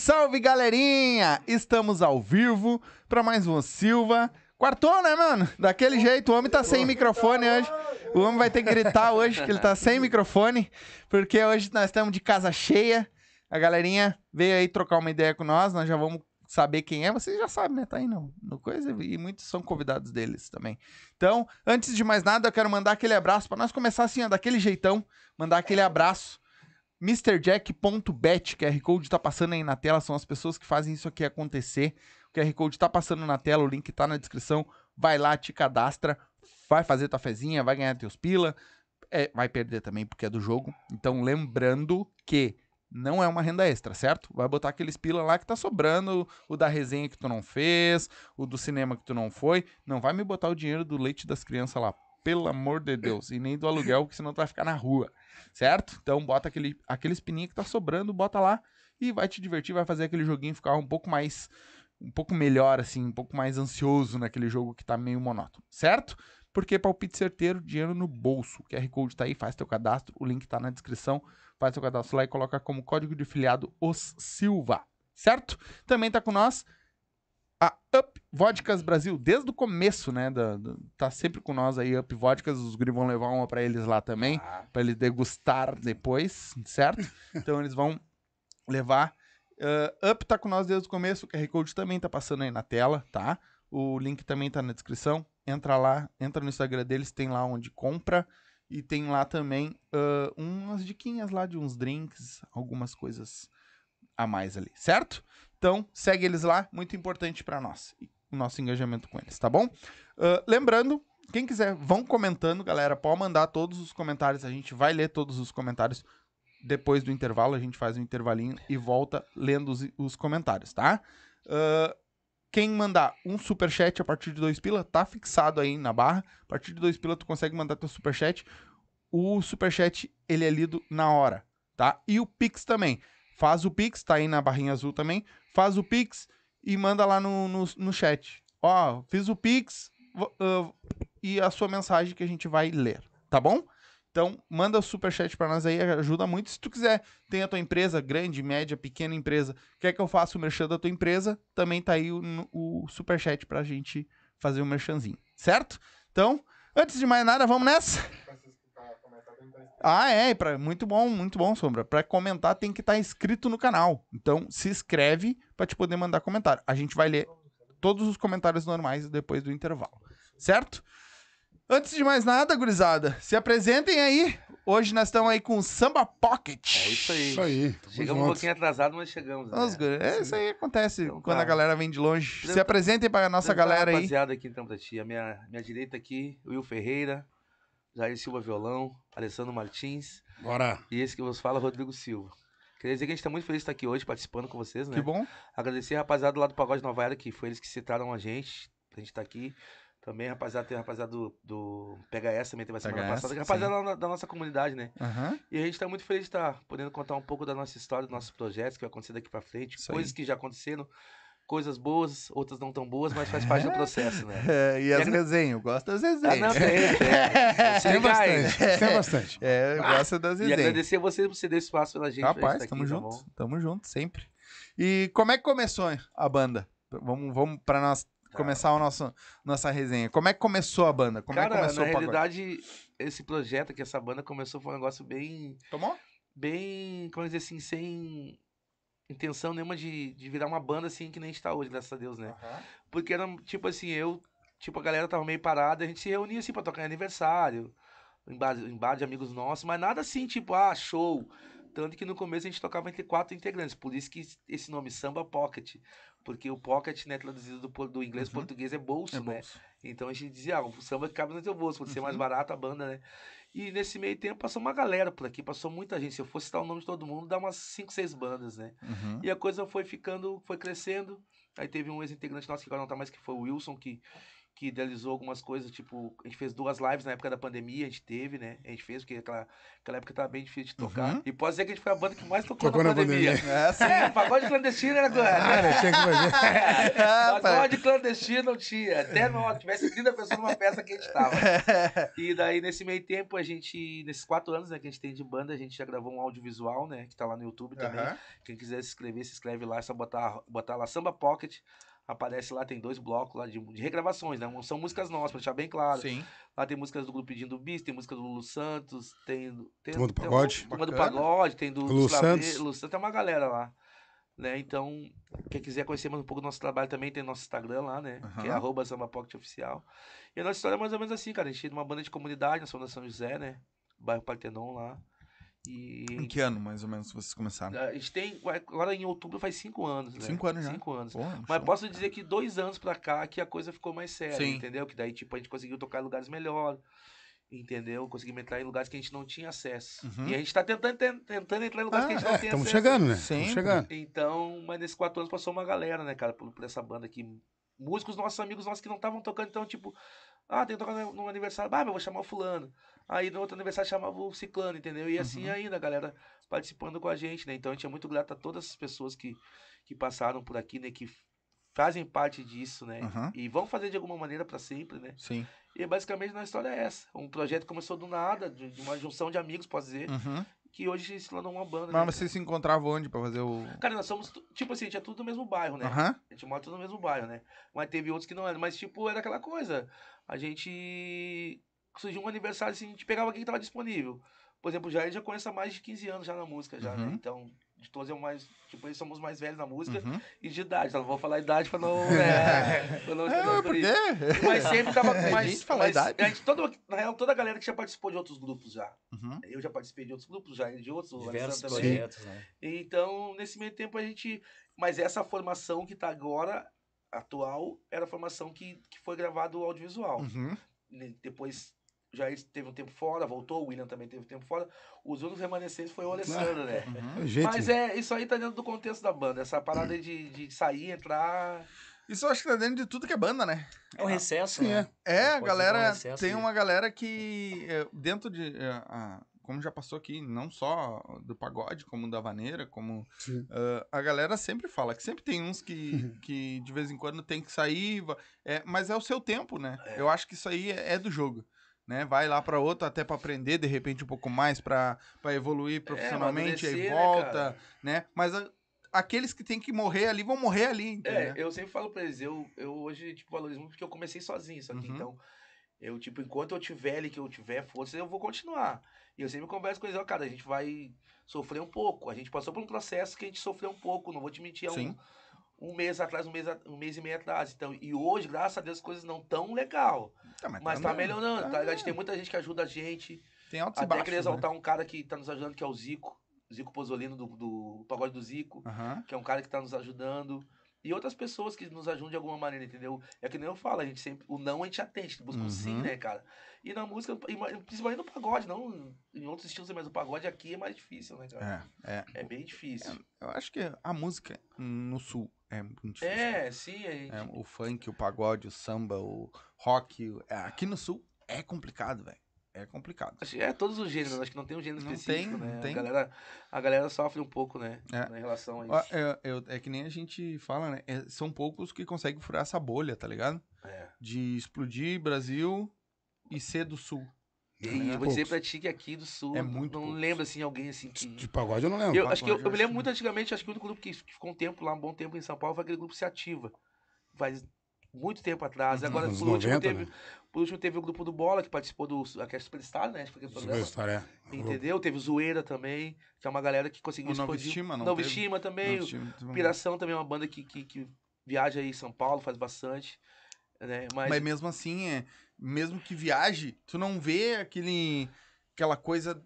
Salve, galerinha! Estamos ao vivo para mais um Silva. Quartou, né, mano? Daquele jeito, o homem tá sem microfone hoje. O homem vai ter que gritar hoje que ele tá sem microfone, porque hoje nós estamos de casa cheia. A galerinha veio aí trocar uma ideia com nós, nós já vamos saber quem é, vocês já sabem, né? Tá aí no, no coisa e muitos são convidados deles também. Então, antes de mais nada, eu quero mandar aquele abraço para nós começar assim, ó, daquele jeitão, mandar aquele abraço. MrJack.bet, QR Code tá passando aí na tela, são as pessoas que fazem isso aqui acontecer. O QR Code tá passando na tela, o link tá na descrição. Vai lá, te cadastra, vai fazer tua fezinha, vai ganhar teus pila. É, vai perder também porque é do jogo. Então, lembrando que não é uma renda extra, certo? Vai botar aqueles pila lá que tá sobrando, o da resenha que tu não fez, o do cinema que tu não foi. Não vai me botar o dinheiro do leite das crianças lá, pelo amor de Deus. E nem do aluguel, que senão tu vai ficar na rua, certo? Então bota aquele, aquele espininho que tá sobrando, bota lá e vai te divertir, vai fazer aquele joguinho ficar um pouco mais. Um pouco melhor, assim, um pouco mais ansioso naquele jogo que tá meio monótono, certo? Porque palpite certeiro, dinheiro no bolso. O QR Code tá aí, faz teu cadastro, o link tá na descrição faz seu cadastro lá e coloca como código de filiado os Silva, certo? Também tá com nós a Up Vodkas Brasil, desde o começo, né? Da, da, tá sempre com nós aí, Up Vodkas. Os guri vão levar uma para eles lá também, ah. para eles degustar depois, certo? então eles vão levar. Uh, Up tá com nós desde o começo, o QR Code também tá passando aí na tela, tá? O link também tá na descrição. Entra lá, entra no Instagram deles, tem lá onde compra. E tem lá também uh, umas diquinhas lá de uns drinks, algumas coisas a mais ali, certo? Então, segue eles lá, muito importante para nós, o nosso engajamento com eles, tá bom? Uh, lembrando, quem quiser, vão comentando, galera, pode mandar todos os comentários, a gente vai ler todos os comentários depois do intervalo, a gente faz um intervalinho e volta lendo os, os comentários, tá? Uh, quem mandar um super chat a partir de dois pila, tá fixado aí na barra. A partir de dois pila, tu consegue mandar teu super chat. O super chat, ele é lido na hora, tá? E o Pix também. Faz o Pix, tá aí na barrinha azul também. Faz o Pix e manda lá no, no, no chat. Ó, fiz o Pix uh, e a sua mensagem que a gente vai ler, tá bom? Então, manda o superchat para nós aí, ajuda muito. Se tu quiser, tem a tua empresa, grande, média, pequena empresa, quer que eu faça o merchan da tua empresa, também tá aí o, o superchat pra gente fazer o um merchanzinho, certo? Então, antes de mais nada, vamos nessa? Ah, é, pra, muito bom, muito bom, Sombra. Para comentar tem que estar tá inscrito no canal. Então, se inscreve para te poder mandar comentário. A gente vai ler todos os comentários normais depois do intervalo, certo? Antes de mais nada, gurizada, se apresentem aí. Hoje nós estamos aí com o Samba Pocket. É isso aí. Isso aí. Chegamos um pouquinho atrasado, mas chegamos. Né? é, isso aí acontece então, quando tá. a galera vem de longe. Se apresentem para a nossa galera aí. Rapaziada aqui então pra ti. A minha, minha direita aqui, Will Ferreira, Jair Silva Violão, Alessandro Martins. Bora. E esse que vos fala, Rodrigo Silva. Queria dizer que a gente tá muito feliz de estar aqui hoje participando com vocês, né? Que bom. Agradecer a rapaziada lá do Pagode Nova Era, que foi eles que citaram a gente, pra gente estar tá aqui. Também, rapaziada, tem a rapaziada do, do PHS também teve a semana PHS, passada. Rapaziada da, da, nossa comunidade, né? Uhum. E a gente tá muito feliz de estar tá podendo contar um pouco da nossa história, dos nossos projetos que vai acontecer daqui pra frente, Isso coisas aí. que já aconteceram, coisas boas, outras não tão boas, mas faz parte do processo, né? É, e as e resenhas, eu gosto das resenhas. Ah, não, tem, tem. tem bastante, tem bastante. É, eu gosto das resenhas. E agradecer a você por você dar espaço pela gente. Rapaz, gente tá tamo aqui, junto, tá tamo junto, sempre. E como é que começou a banda? Vamos, vamos para nós começar a nossa, nossa resenha. Como é que começou a banda? Como Cara, é que começou na realidade, esse projeto que essa banda começou foi um negócio bem... Tomou? Bem, como dizer assim, sem intenção nenhuma de, de virar uma banda assim que nem a gente tá hoje, graças a Deus, né? Uhum. Porque era, tipo assim, eu... Tipo, a galera tava meio parada, a gente se reunia assim pra tocar aniversário, em bar, em bar de amigos nossos, mas nada assim, tipo, ah, show... Tanto que no começo a gente tocava entre quatro integrantes, por isso que esse nome Samba Pocket. Porque o pocket, né, traduzido do, do inglês uhum. português é bolso, é né? Bolso. Então a gente dizia, ah, o samba cabe no teu bolso, pode uhum. ser mais Uhum. barato a banda, né? E nesse meio tempo passou uma galera por aqui, passou muita gente. Se eu fosse citar o nome de todo mundo, dá umas 5, 6 bandas, né? Uhum. E a coisa foi ficando, foi crescendo. Aí teve um ex-integrante nosso que agora não tá mais, que foi o Wilson, que que idealizou algumas coisas, tipo, a gente fez duas lives na época da pandemia, a gente teve, né? A gente fez, porque aquela, aquela época tava bem difícil de tocar. Uhum. E pode ser que a gente foi a banda que mais tocou, Tocou na, na pandemia. pandemia. É, sim. É, pagode clandestino era coisa. Cara, tinha que fazer. Pagode clandestino não tinha. Até não, tivesse 30 pessoas numa peça que a gente tava. E daí, nesse meio tempo, a gente, nesses quatro anos né, que a gente tem de banda, a gente já gravou um audiovisual, né? Que tá lá no YouTube também. Aham. Quem quiser se inscrever, se inscreve lá, é só botar, botar lá Samba Pocket. Aparece lá, tem dois blocos lá de, de regravações, né? São músicas nossas, pra deixar bem claro. Sim. Lá tem músicas do grupo Pedindo Bis, tem música do Lulu Santos, tem. tem Turma do tem Pagode. Turma do Bacana. Pagode, tem do Lulu Santos. Lulu Santos, tem uma galera lá. Né? Então, quem quiser conhecer mais um pouco do nosso trabalho também, tem nosso Instagram lá, né? Que é arroba Oficial. E a nossa história é mais ou menos assim, cara. A gente é uma banda de comunidade, nós somos da São José, né? Bairro Partenon lá. E Em que ano, mais ou menos, vocês começaram? a gente tem. Agora em outubro faz cinco anos, né? Cinco anos já. Cinco anos. Pô, Mas show. posso dizer que dois anos pra cá que a coisa ficou mais séria, Sim. entendeu? Que daí, tipo, a gente conseguiu tocar em lugares melhores, entendeu? Conseguimos entrar em lugares que a gente não tinha acesso. Uhum. E a gente tá tentando, ten- tentando entrar em lugares Ah, que a gente não tem Estamos acesso. chegando, né? Sim. Estamos chegando. Então, mas nesses quatro anos passou uma galera, né, cara, por, por essa banda aqui. Músicos nossos, amigos nossos que não estavam tocando, então, tipo, ah, tem que tocar no, aniversário, ah, eu vou chamar o fulano. Aí no outro aniversário chamava o ciclano, entendeu? E assim Uhum. ainda, a galera participando com a gente, né? Então a gente é muito grato a todas as pessoas que, que passaram por aqui, né? Que fazem parte disso, né? Uhum. E vão fazer de alguma maneira para sempre, né? Sim. E basicamente a história é essa. Um projeto começou do nada, de, de uma junção de amigos, posso dizer, Uhum. Que hoje se tornou uma banda. Mas né? vocês se encontravam onde pra fazer o. Cara, nós somos, tipo assim, a gente é tudo do mesmo bairro, né? Aham. A gente mora tudo no mesmo bairro, né? Mas teve outros que não eram. Mas, tipo, era aquela coisa. A gente. Surgiu um aniversário assim, a gente pegava quem tava disponível. Por exemplo, o Jair já conhece há mais de 15 anos já na música, já, né? Uhum. Então, de todos é o mais. Tipo, eles somos mais velhos na música Uhum. e de idade. Então, não vou falar idade pra não. É, pra não É, por por quê? Mas sempre tava com A mais. gente fala idade. a gente, todo, na real, toda a galera que já participou de outros grupos já. Uhum. Eu já participei de outros grupos, já de outros. o Diversos projetos, né? Então, nesse meio tempo a gente. Mas essa formação que tá agora, atual, era a formação que, que foi gravado o audiovisual. Uhum. Ne- Depois, já teve um tempo fora, voltou, o William também teve um tempo fora. Os únicos remanescentes foi o Alessandro, né? Uhum. Gente, Mas é, isso aí tá dentro do contexto da banda. Essa parada de, de sair, entrar. Isso eu acho que tá dentro de tudo que é banda, né? É um recesso, Sim, né? É, a Pode galera. ficar um recesso tem uma galera que. é, dentro de. é, a- como já passou aqui, não só do pagode, como da vaneira, como. Ah, a galera sempre fala que sempre tem uns que, que de vez em quando tem que sair, é, mas é o seu tempo, né? É. Eu acho que isso aí é, é do jogo. Né? Vai lá pra outro até pra aprender de repente um pouco mais, pra evoluir profissionalmente, aí amadurecer, né, volta, cara? né? Mas a- aqueles que tem que morrer ali vão morrer ali, entendeu? É, eu sempre falo pra eles, eu, eu hoje, tipo, valorizo muito porque eu comecei sozinho, só que Uhum. então, eu, tipo, enquanto eu tiver ali, que eu tiver força, eu vou continuar. E eu sempre converso com eles, ó, cara, a gente vai sofrer um pouco. A gente passou por um processo que a gente sofreu um pouco, não vou te mentir, há Sim. Um, mês atrás, um mês, um mês e meio atrás. Então, e hoje, graças a Deus, as coisas não tão legal. Tá, Mas tá melhorando, tá ligado? A gente tem muita gente que ajuda a gente. Tem altos e Até baixos, queria né? exaltar um cara que tá nos ajudando, que é o Zico. Zico Pozolino, do, do Pagode do Zico que é um cara que tá nos ajudando. E outras pessoas que nos ajudam de alguma maneira, entendeu? É que nem eu falo, a gente sempre. O não a gente atende, busca o sim, Uhum. né, cara? E na música, principalmente no pagode, não em outros estilos, mas o pagode aqui é mais difícil, né, cara? É, é. É, bem difícil. Eu acho que a música no sul é muito difícil. É, sim, a gente. É, o funk, o pagode, o samba, o rock. é, aqui no sul é complicado, velho. É complicado. É todos os gêneros, acho que não tem um gênero Não específico, tem, né? não tem. A, galera, a galera sofre um pouco, né? É. Na relação a isso. É, eu- é que nem a gente fala, né? É, são poucos que conseguem furar essa bolha, tá ligado? É. De explodir Brasil e ser do sul. E É, eu vou poucos. dizer pra ti que aqui do sul, É muito não poucos. lembro assim alguém assim que. de pagode eu não lembro. Eu, acho que eu, pagode, eu me lembro muito antigamente, acho que o único grupo que que ficou um tempo lá, um bom tempo em São Paulo, foi aquele grupo Se Ativa. Faz muito tempo atrás. Agora, por último, 90, teve, né? por último, teve o grupo do Bola, que participou do aquele Superstar, né? Acho que foi programa. Superstar, é. Entendeu? Teve o Zoeira também, que é uma galera que conseguiu O Nova explodir. Estima não Nova? Estima também. Não, time- time- Piração também é uma banda que, que, que viaja aí em São Paulo, faz bastante. Né? Mas, Mas mesmo assim, é, mesmo que viaje, tu não vê aquele, aquela coisa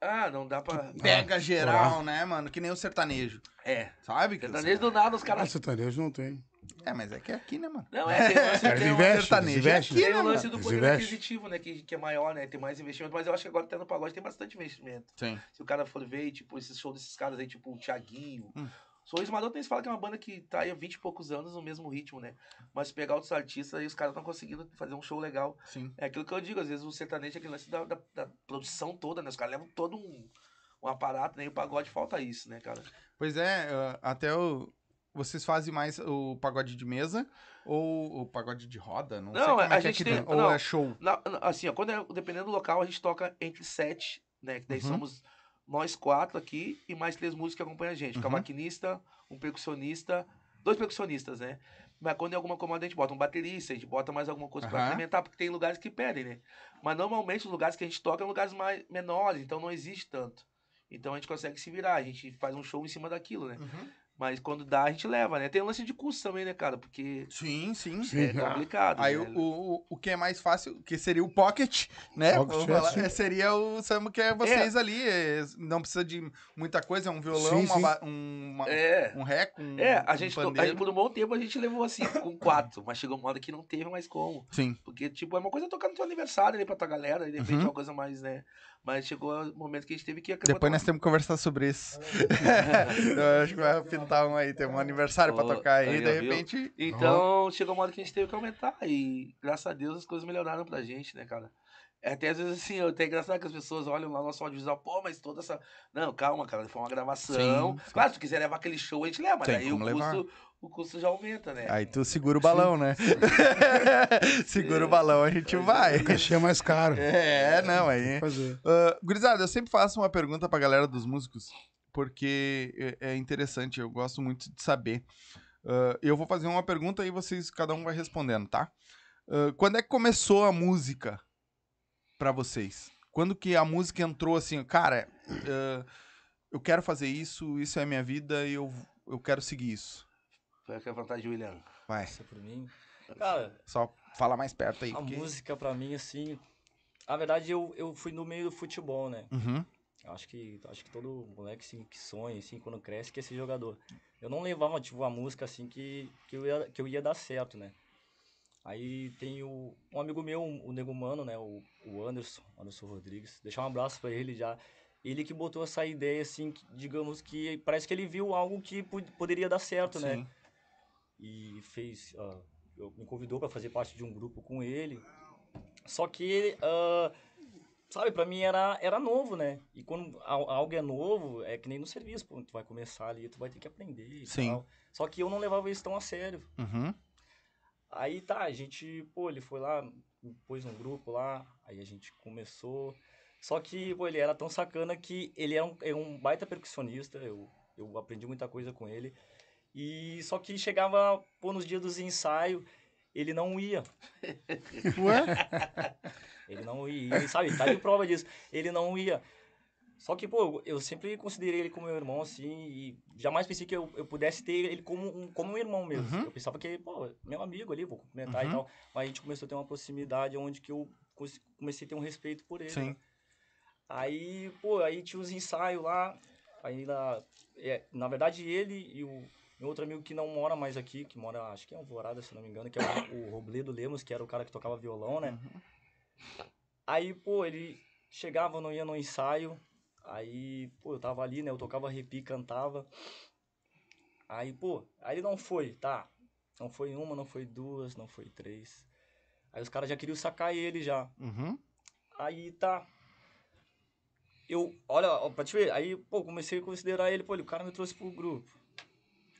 ah, não dá pra. pega geral, né, mano? Que nem o sertanejo. É. Sabe? Que Sertanejo do nada, os Ah, caras. sertanejo não tem. É, mas é que é aqui, né, mano? Não, é, tem o lance, Eles tem eles investem. aqui, Tem né, o lance do poder aquisitivo, né? Que, que é maior, né? Tem mais investimento, mas eu acho que agora até no pagode tem bastante investimento. Sim. Se o cara for ver, tipo, esses shows desses caras aí, tipo o Thiaguinho, Hum. Sorriso Maroto, eles falam que é uma banda que tá aí há 20 e poucos anos no mesmo ritmo, né? Mas pegar outros artistas aí, os caras estão conseguindo fazer um show legal. Sim. É aquilo que eu digo, às vezes o sertanejo é aquele lance da, da, da produção toda, né? Os caras levam todo um, um aparato, né? E o pagode falta isso, né, cara? Pois é, até o. Vocês fazem mais o pagode de mesa ou o pagode de roda? Não, sei Não, como a é é gente tem- dentro. Ou não. é show? Na- assim, ó, quando é, dependendo do local, a gente toca entre sete, né? Que daí Uhum. somos nós quatro aqui e mais três músicos que acompanham a gente. Um Uhum. cavaquinista, um percussionista, dois percussionistas, né? Mas quando é alguma comanda, a gente bota um baterista, a gente bota mais alguma coisa pra Aham. implementar, porque tem lugares que pedem, né? Mas normalmente os lugares que a gente toca são lugares mais menores, então não existe tanto. Então a gente consegue se virar, a gente faz um show em cima daquilo, né? Mas quando dá, a gente leva, né? Tem o lance de custo também, né, cara? Porque Sim, sim. Sim. é complicado. Aí velho. o, o, o que é mais fácil, que seria o pocket, né? Pocket, é, falar, é, seria o Samu que é vocês ali. é, não precisa de muita coisa, é um violão, Sim, uma sim. um, uma- É. um rec, um, É, a um gente, to- a gente, por um bom tempo a gente levou assim, com quatro, mas chegou uma hora que não teve mais como. Sim. Porque, tipo, é uma coisa tocar no teu aniversário ali pra tua galera, e de repente Uhum. é uma coisa mais, né? Mas chegou o momento que a gente teve que Depois nós temos que conversar sobre isso. Eu acho que vai pintar um aí, tem um aniversário pra Ô, tocar aí, aí, de ó, viu? repente. Então, chegou uma hora que a gente teve que aumentar. E graças a Deus as coisas melhoraram pra gente, né, cara? É até às vezes assim, eu até engraçado que as pessoas olham lá no nosso audiovisual, pô, mas toda essa. Não, calma, cara, foi uma gravação. Sim, sim. Claro, se tu quiser levar aquele show, a gente leva, mas Tem aí o como levar. custo, o custo já aumenta, né? Aí tu segura o balão, né? segura o balão, a gente vai. O cachê é mais caro. É, não, aí. Uh, gurizada, eu sempre faço uma pergunta pra galera dos músicos, porque é é interessante, eu gosto muito de saber. Uh, eu vou fazer uma pergunta e vocês, cada um vai respondendo, tá? Uh, quando é que começou a música pra vocês? Quando que a música entrou assim, cara, uh, eu quero fazer isso, isso é a minha vida e eu, eu quero seguir isso. Foi a vantagem, William. Vai, Isso é por mim. Cara, só fala mais perto aí. a porque- música pra mim, assim. Na verdade, eu, eu fui no meio do futebol, né? Uhum, Acho que, acho que todo moleque assim, que sonha, assim, quando cresce, quer ser jogador. Eu não levava, tipo, a música, assim, que, que, eu, ia, que eu ia dar certo, né? Aí tem o, um amigo meu, o Nego Mano, né? O, o Anderson, Anderson Rodrigues. Deixar um abraço pra ele já. Ele que botou essa ideia, assim, que, digamos que parece que ele viu algo que pod- poderia dar certo, né? sim. e fez eu, me convidou para fazer parte de um grupo com ele só que ah, sabe para mim era era novo né e quando al- algo é novo é que nem no serviço pô, tu vai começar ali tu vai ter que aprender e Sim. tal só que eu não levava isso tão a sério Uhum, aí tá a gente pô ele foi lá pôs um grupo lá aí a gente começou só que pô, ele era tão sacana que ele é um, é um baita percussionista eu eu aprendi muita coisa com ele e só que chegava pô, nos dias dos ensaios, ele não ia. Ué? Ele não ia. Sabe, tá de prova disso. Ele não ia. Só que, pô, eu sempre considerei ele como meu irmão, assim, e jamais pensei que eu, eu pudesse ter ele como um, como um irmão mesmo. Uhum. Eu pensava que, pô, meu amigo ali, vou cumprimentar Uhum. e tal. Mas a gente começou a ter uma proximidade onde que eu comecei a ter um respeito por ele. sim. né? Aí, pô, aí tinha os ensaios lá. Aí, na, é, na verdade, ele e o meu outro amigo que não mora mais aqui, que mora, acho que é Alvorada, se não me engano, que é o, o Robledo Lemos, que era o cara que tocava violão, né? Aí, pô, ele chegava, não ia no ensaio. Aí, pô, eu tava ali, né? Eu tocava repi, cantava. Aí, pô, aí não foi, tá? Não foi uma, não foi duas, não foi três. Aí os caras já queriam sacar ele já. Uhum, Aí tá. Eu, olha, ó, pra te ver, aí, pô, comecei a considerar ele, pô, ele, o cara me trouxe pro grupo.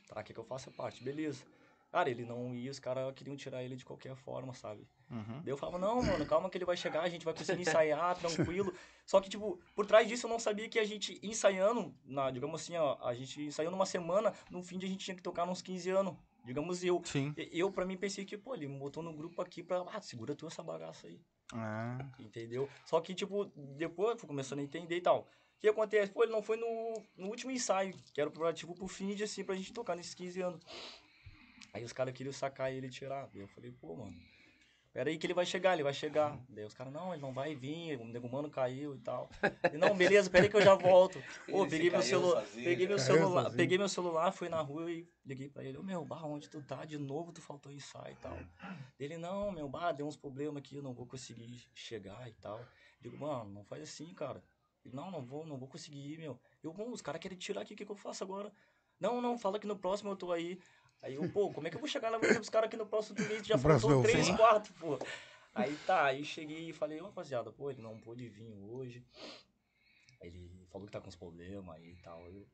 Tá, quer que eu faça parte? Beleza. Cara, ele não ia, os caras queriam tirar ele de qualquer forma, sabe? uhum. Daí eu falava, não, mano, calma que ele vai chegar, a gente vai conseguir ensaiar, tranquilo. Só que, tipo, por trás disso eu não sabia que a gente ensaiando, na, digamos assim, ó, a gente ensaiando uma semana, no fim de a gente tinha que tocar uns 15 anos. Digamos eu. Sim. Eu, pra mim, pensei que, pô, ele me botou no grupo aqui pra, ah, segura tu essa bagaça aí. Ah, Entendeu? Só que, tipo, depois eu fui começando a entender e tal. O que acontece? Pô, ele não foi no, no último ensaio, que era o prorativo pro fim de assim, pra gente tocar nesses 15 anos. Aí os caras queriam sacar ele e tirar. Eu falei, pô, mano, pera aí que ele vai chegar, ele vai chegar. Daí os caras, não, ele não vai vir, o nego mano caiu e tal. E, não, beleza, pera aí que eu já volto. Pô, peguei meu celular, sozinho. peguei meu celular, sozinho. peguei meu celular, fui na rua e liguei pra ele. Ô, meu, bah, onde tu tá? De novo tu faltou ensaio e tal. Ele, não, meu, bah, deu uns problemas aqui, eu não vou conseguir chegar e tal. Digo, mano, não faz assim, cara. Ele, não, não vou, não vou conseguir ir, meu. Eu, bom, os caras querem tirar aqui, o que, que eu faço agora? Não, não, fala que no próximo eu tô aí. Aí eu, pô, como é que eu vou chegar na música dos caras aqui no próximo domingo? Já faltou três, quatro, pô. Aí tá, aí cheguei e falei, ô rapaziada, pô, ele não pôde vir hoje. Ele falou que tá com uns problemas aí e tal. Eu-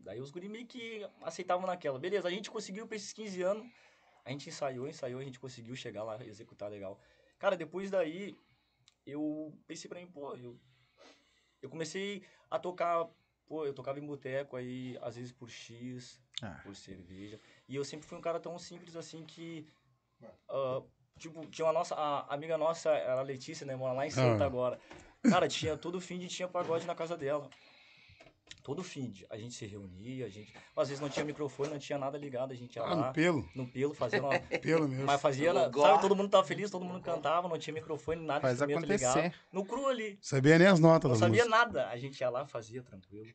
Daí os guri meio que aceitavam naquela. Beleza, a gente conseguiu pra esses 15 anos. A gente ensaiou, ensaiou, a gente conseguiu chegar lá, executar legal. Cara, depois daí, eu pensei pra mim, pô, eu, eu comecei a tocar, pô, eu tocava em boteco aí, às vezes por X, Ah. por cerveja. E eu sempre fui um cara tão simples assim que. ah, tipo, tinha uma nossa. A amiga nossa, era a Letícia, né? Mora lá em Santa Ah. agora. Cara, tinha todo fim de tinha pagode na casa dela. Todo fim de. A gente se reunia, a gente. Às vezes não tinha microfone, não tinha nada ligado, a gente ia Ah, lá no pelo. no pelo, fazendo uma. Pelo mesmo. Mas fazia, No sabe, todo mundo tava feliz, todo mundo cantava, não tinha microfone, nada, Faz instrumento acontecer. ligado. No cru ali. Sabia nem as notas Não sabia música. nada. A gente ia lá, fazia tranquilo.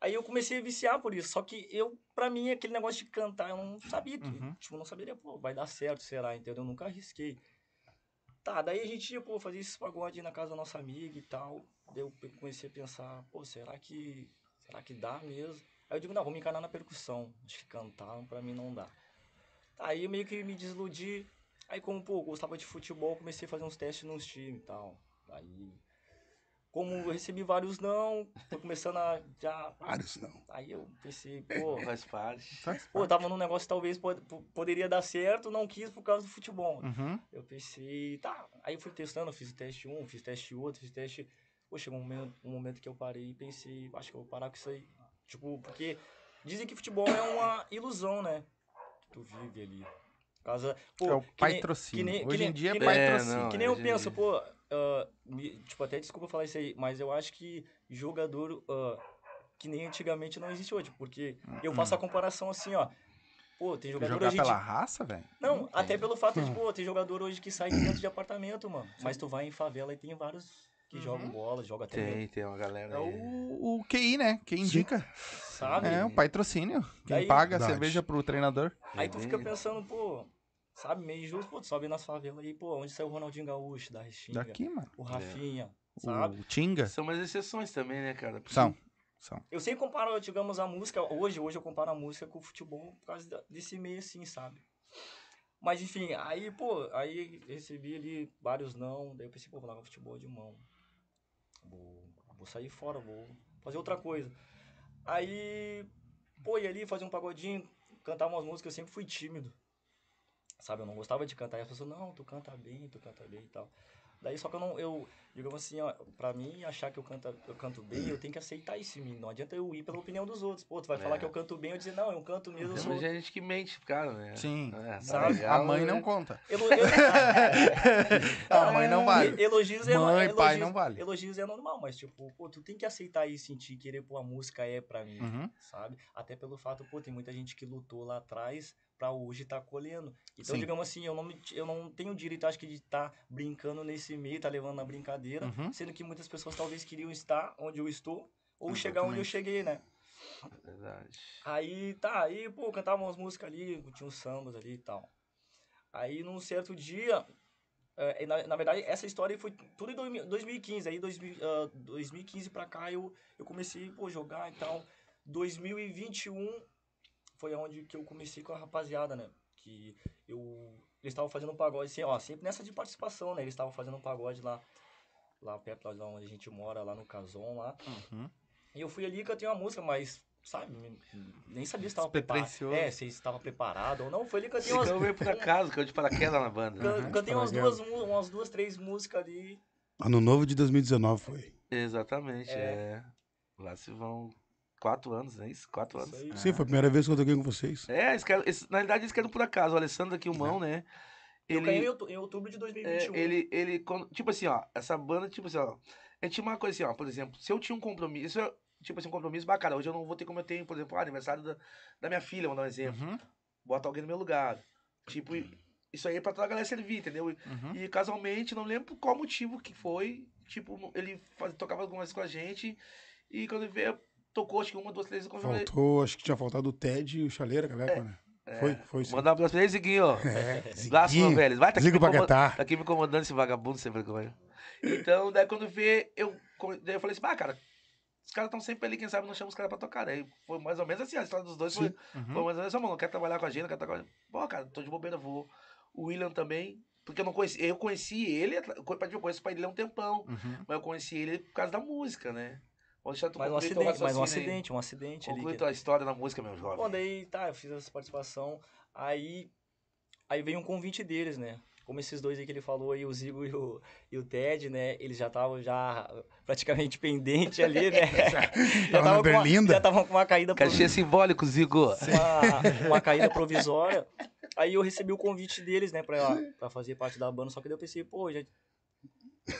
Aí eu comecei a viciar por isso. Só que eu, pra mim, aquele negócio de cantar, eu não sabia. que- Uhum. Tipo, não saberia, pô, vai dar certo, será, entendeu? Eu nunca arrisquei. Tá, daí a gente ia, pô, fazer esses pagodes na casa da nossa amiga e tal. Daí eu comecei a pensar, pô, será que. Será que dá mesmo? Aí eu digo, não, vou me encarar na percussão. Acho que cantar pra mim não dá. Aí eu meio que me desiludi. Aí como, pô, gostava de futebol, comecei a fazer uns testes nos times e tal. Aí, como eu recebi vários não, tô começando a já... Vários não. Aí eu pensei, pô, Faz parte. Faz pô, eu tava num negócio que talvez pod- po- poderia dar certo, não quis por causa do futebol. Uhum. Eu pensei, tá. Aí eu fui testando, eu fiz teste um, fiz teste outro, fiz teste. Pô, chegou um momento, um momento que eu parei e pensei, acho que eu vou parar com isso aí. Tipo, porque dizem que futebol é uma ilusão, né? Que tu vive ali. Causa, pô, É o que nem- patrocínio. que nem- que Hoje nem- em dia é que nem- patrocínio. É, não, que nem eu penso, pô, me- tipo, até desculpa falar isso aí, mas eu acho que jogador ah, que nem antigamente não existe hoje, porque eu faço a comparação assim, ó. Pô, tem jogador Jogar hoje pela de... raça, velho? Não, até pelo fato Hum. de, pô, tem jogador hoje que sai de dentro de apartamento, mano. Mas tu vai em favela e tem vários que Uhum. jogam bola, jogam até Tem, tem uma galera É o, o QI, né? Quem indica. sabe? É, o patrocínio. Quem Daí- paga a Verdade. cerveja pro treinador. Aí tu É fica pensando, pô, sabe, meio justo, pô, tu sobe nas favelas aí, pô, onde saiu o Ronaldinho Gaúcho, da Restinga, Daqui, mano. o Rafinha, sabe? O Tinga. São umas exceções também, né, cara? Porque São. São. Eu sempre comparo, digamos, a música, hoje, hoje eu comparo a música com o futebol por causa desse meio assim, sabe? Mas enfim, aí, pô, aí recebi ali vários não, daí eu pensei, pô, vou largar o futebol de mão. Vou, vou sair fora, vou fazer outra coisa. Aí, pô, ia ali fazer um pagodinho, cantar umas músicas, eu sempre fui tímido. Sabe, eu não gostava de cantar. E as pessoas, não, tu canta bem, tu canta bem e tal. Daí só que eu não, eu, digamos assim, ó, pra mim achar que eu canto, eu canto bem, eu tenho que aceitar isso em mim. Não adianta eu ir pela opinião dos outros. Pô, tu vai falar É. que eu canto bem, eu dizer, não, eu canto mesmo, Tem sou. gente que mente, cara, né? Sim. É, tá Sabe? legal, A mãe né? não conta. Elo- A mãe não vale. Elogios é Mãe, elogios, pai não vale. Elogios é normal, mas tipo, pô, tu tem que aceitar e sentir, querer, pô, a música é pra mim, Uhum. sabe? Até pelo fato, pô, tem muita gente que lutou lá atrás pra hoje tá colhendo. Então, Sim. digamos assim, eu não, me, eu não tenho direito, acho que, de estar brincando nesse meio, tá levando na brincadeira, Uhum. sendo que muitas pessoas talvez queriam estar onde eu estou, ou chegar onde eu Exatamente. cheguei, né? Verdade. Aí, tá, aí, pô, cantava umas músicas ali, tinha uns sambas ali e tal. Aí, num certo dia, eh, na, na verdade, essa história foi tudo em 2000 2015. Aí, 2000, ah, 2015 pra cá, eu, eu comecei, pô, jogar e tal. 2021 foi onde que eu comecei com a rapaziada, né? Que eu... Eles estavam fazendo um pagode, assim, ó, sempre nessa de participação, né? Eles estavam fazendo um pagode lá, lá perto lá de onde a gente mora, lá no Cason, lá. Uhum. E eu fui ali cantei uma música, mas, sabe, nem sabia se estava preparado. É, se estava preparado ou não. Foi ali que cantei umas, Então veio por acaso, caiu de paraquedas na banda. can- Uhum, cantei umas paraquedas. duas, umas duas, três músicas ali. Ano novo de 2019 foi. Exatamente, é. É. Lá se vão quatro anos, não é isso? Quatro Isso anos. aí. Sim, foi a primeira vez que eu toquei com vocês. É, eles eles- na realidade eles querem por acaso. O Alessandro aqui, o mão, né? Eu caí em Ele, outu- em outubro de é, 2021. ele, ele, quando- tipo assim, ó, essa banda, tipo assim, ó, é tinha uma coisa assim, ó, por exemplo, se eu tinha um compromisso, eu- tipo assim, um compromisso bacana, hoje eu não vou ter como eu tenho, por exemplo, ah, aniversário da, da minha filha, vou dar um exemplo, Uhum. bota alguém no meu lugar, tipo, isso aí é pra toda a galera servir, entendeu? Uhum. E casualmente, não lembro qual motivo que foi. Tipo, ele faz- tocava algumas com a gente. E quando ele veio, tocou acho que uma, duas, três vezes. Faltou, acho que tinha faltado o Ted e o Chaleira, galera, né? Foi, foi sim. Mandar um abraço pra ele, Ziguinho. ó. É, Ziguinho, velho. Vai, tá aqui, me Zico tá aqui me incomodando esse vagabundo sem vergonha. Então, daí quando vê, eu, daí eu falei assim, ah, cara, os caras estão sempre ali, quem sabe não chama os caras pra tocar. Aí foi mais ou menos assim, a história dos dois foi, Sim. foi Uhum. mais ou menos, "Ô, mano, quer trabalhar com a gente, quer trabalhar. Pô, cara, tô de bobeira, vou. O William também, porque eu não conheci, eu conheci ele, eu conheço o pai dele há um tempão, Uhum. mas eu conheci ele por causa da música, né? Vou deixar tu Mais um acidente, mais um raciocínio aí. acidente, um acidente ali. Conclui que- tua história na música, meu jovem. Bom, daí tá, eu fiz essa participação. Aí, aí veio um convite deles, né? Como esses dois aí que ele falou aí, o Zigo e o, e o Ted, né? Eles já estavam já praticamente pendente ali, né? já Tava na com uma-? Já estavam com uma caída Cachê simbólico, Zigo. uma, uma caída provisória. Aí eu recebi o convite deles, né, pra, pra fazer parte da banda, só que daí eu pensei, pô, já.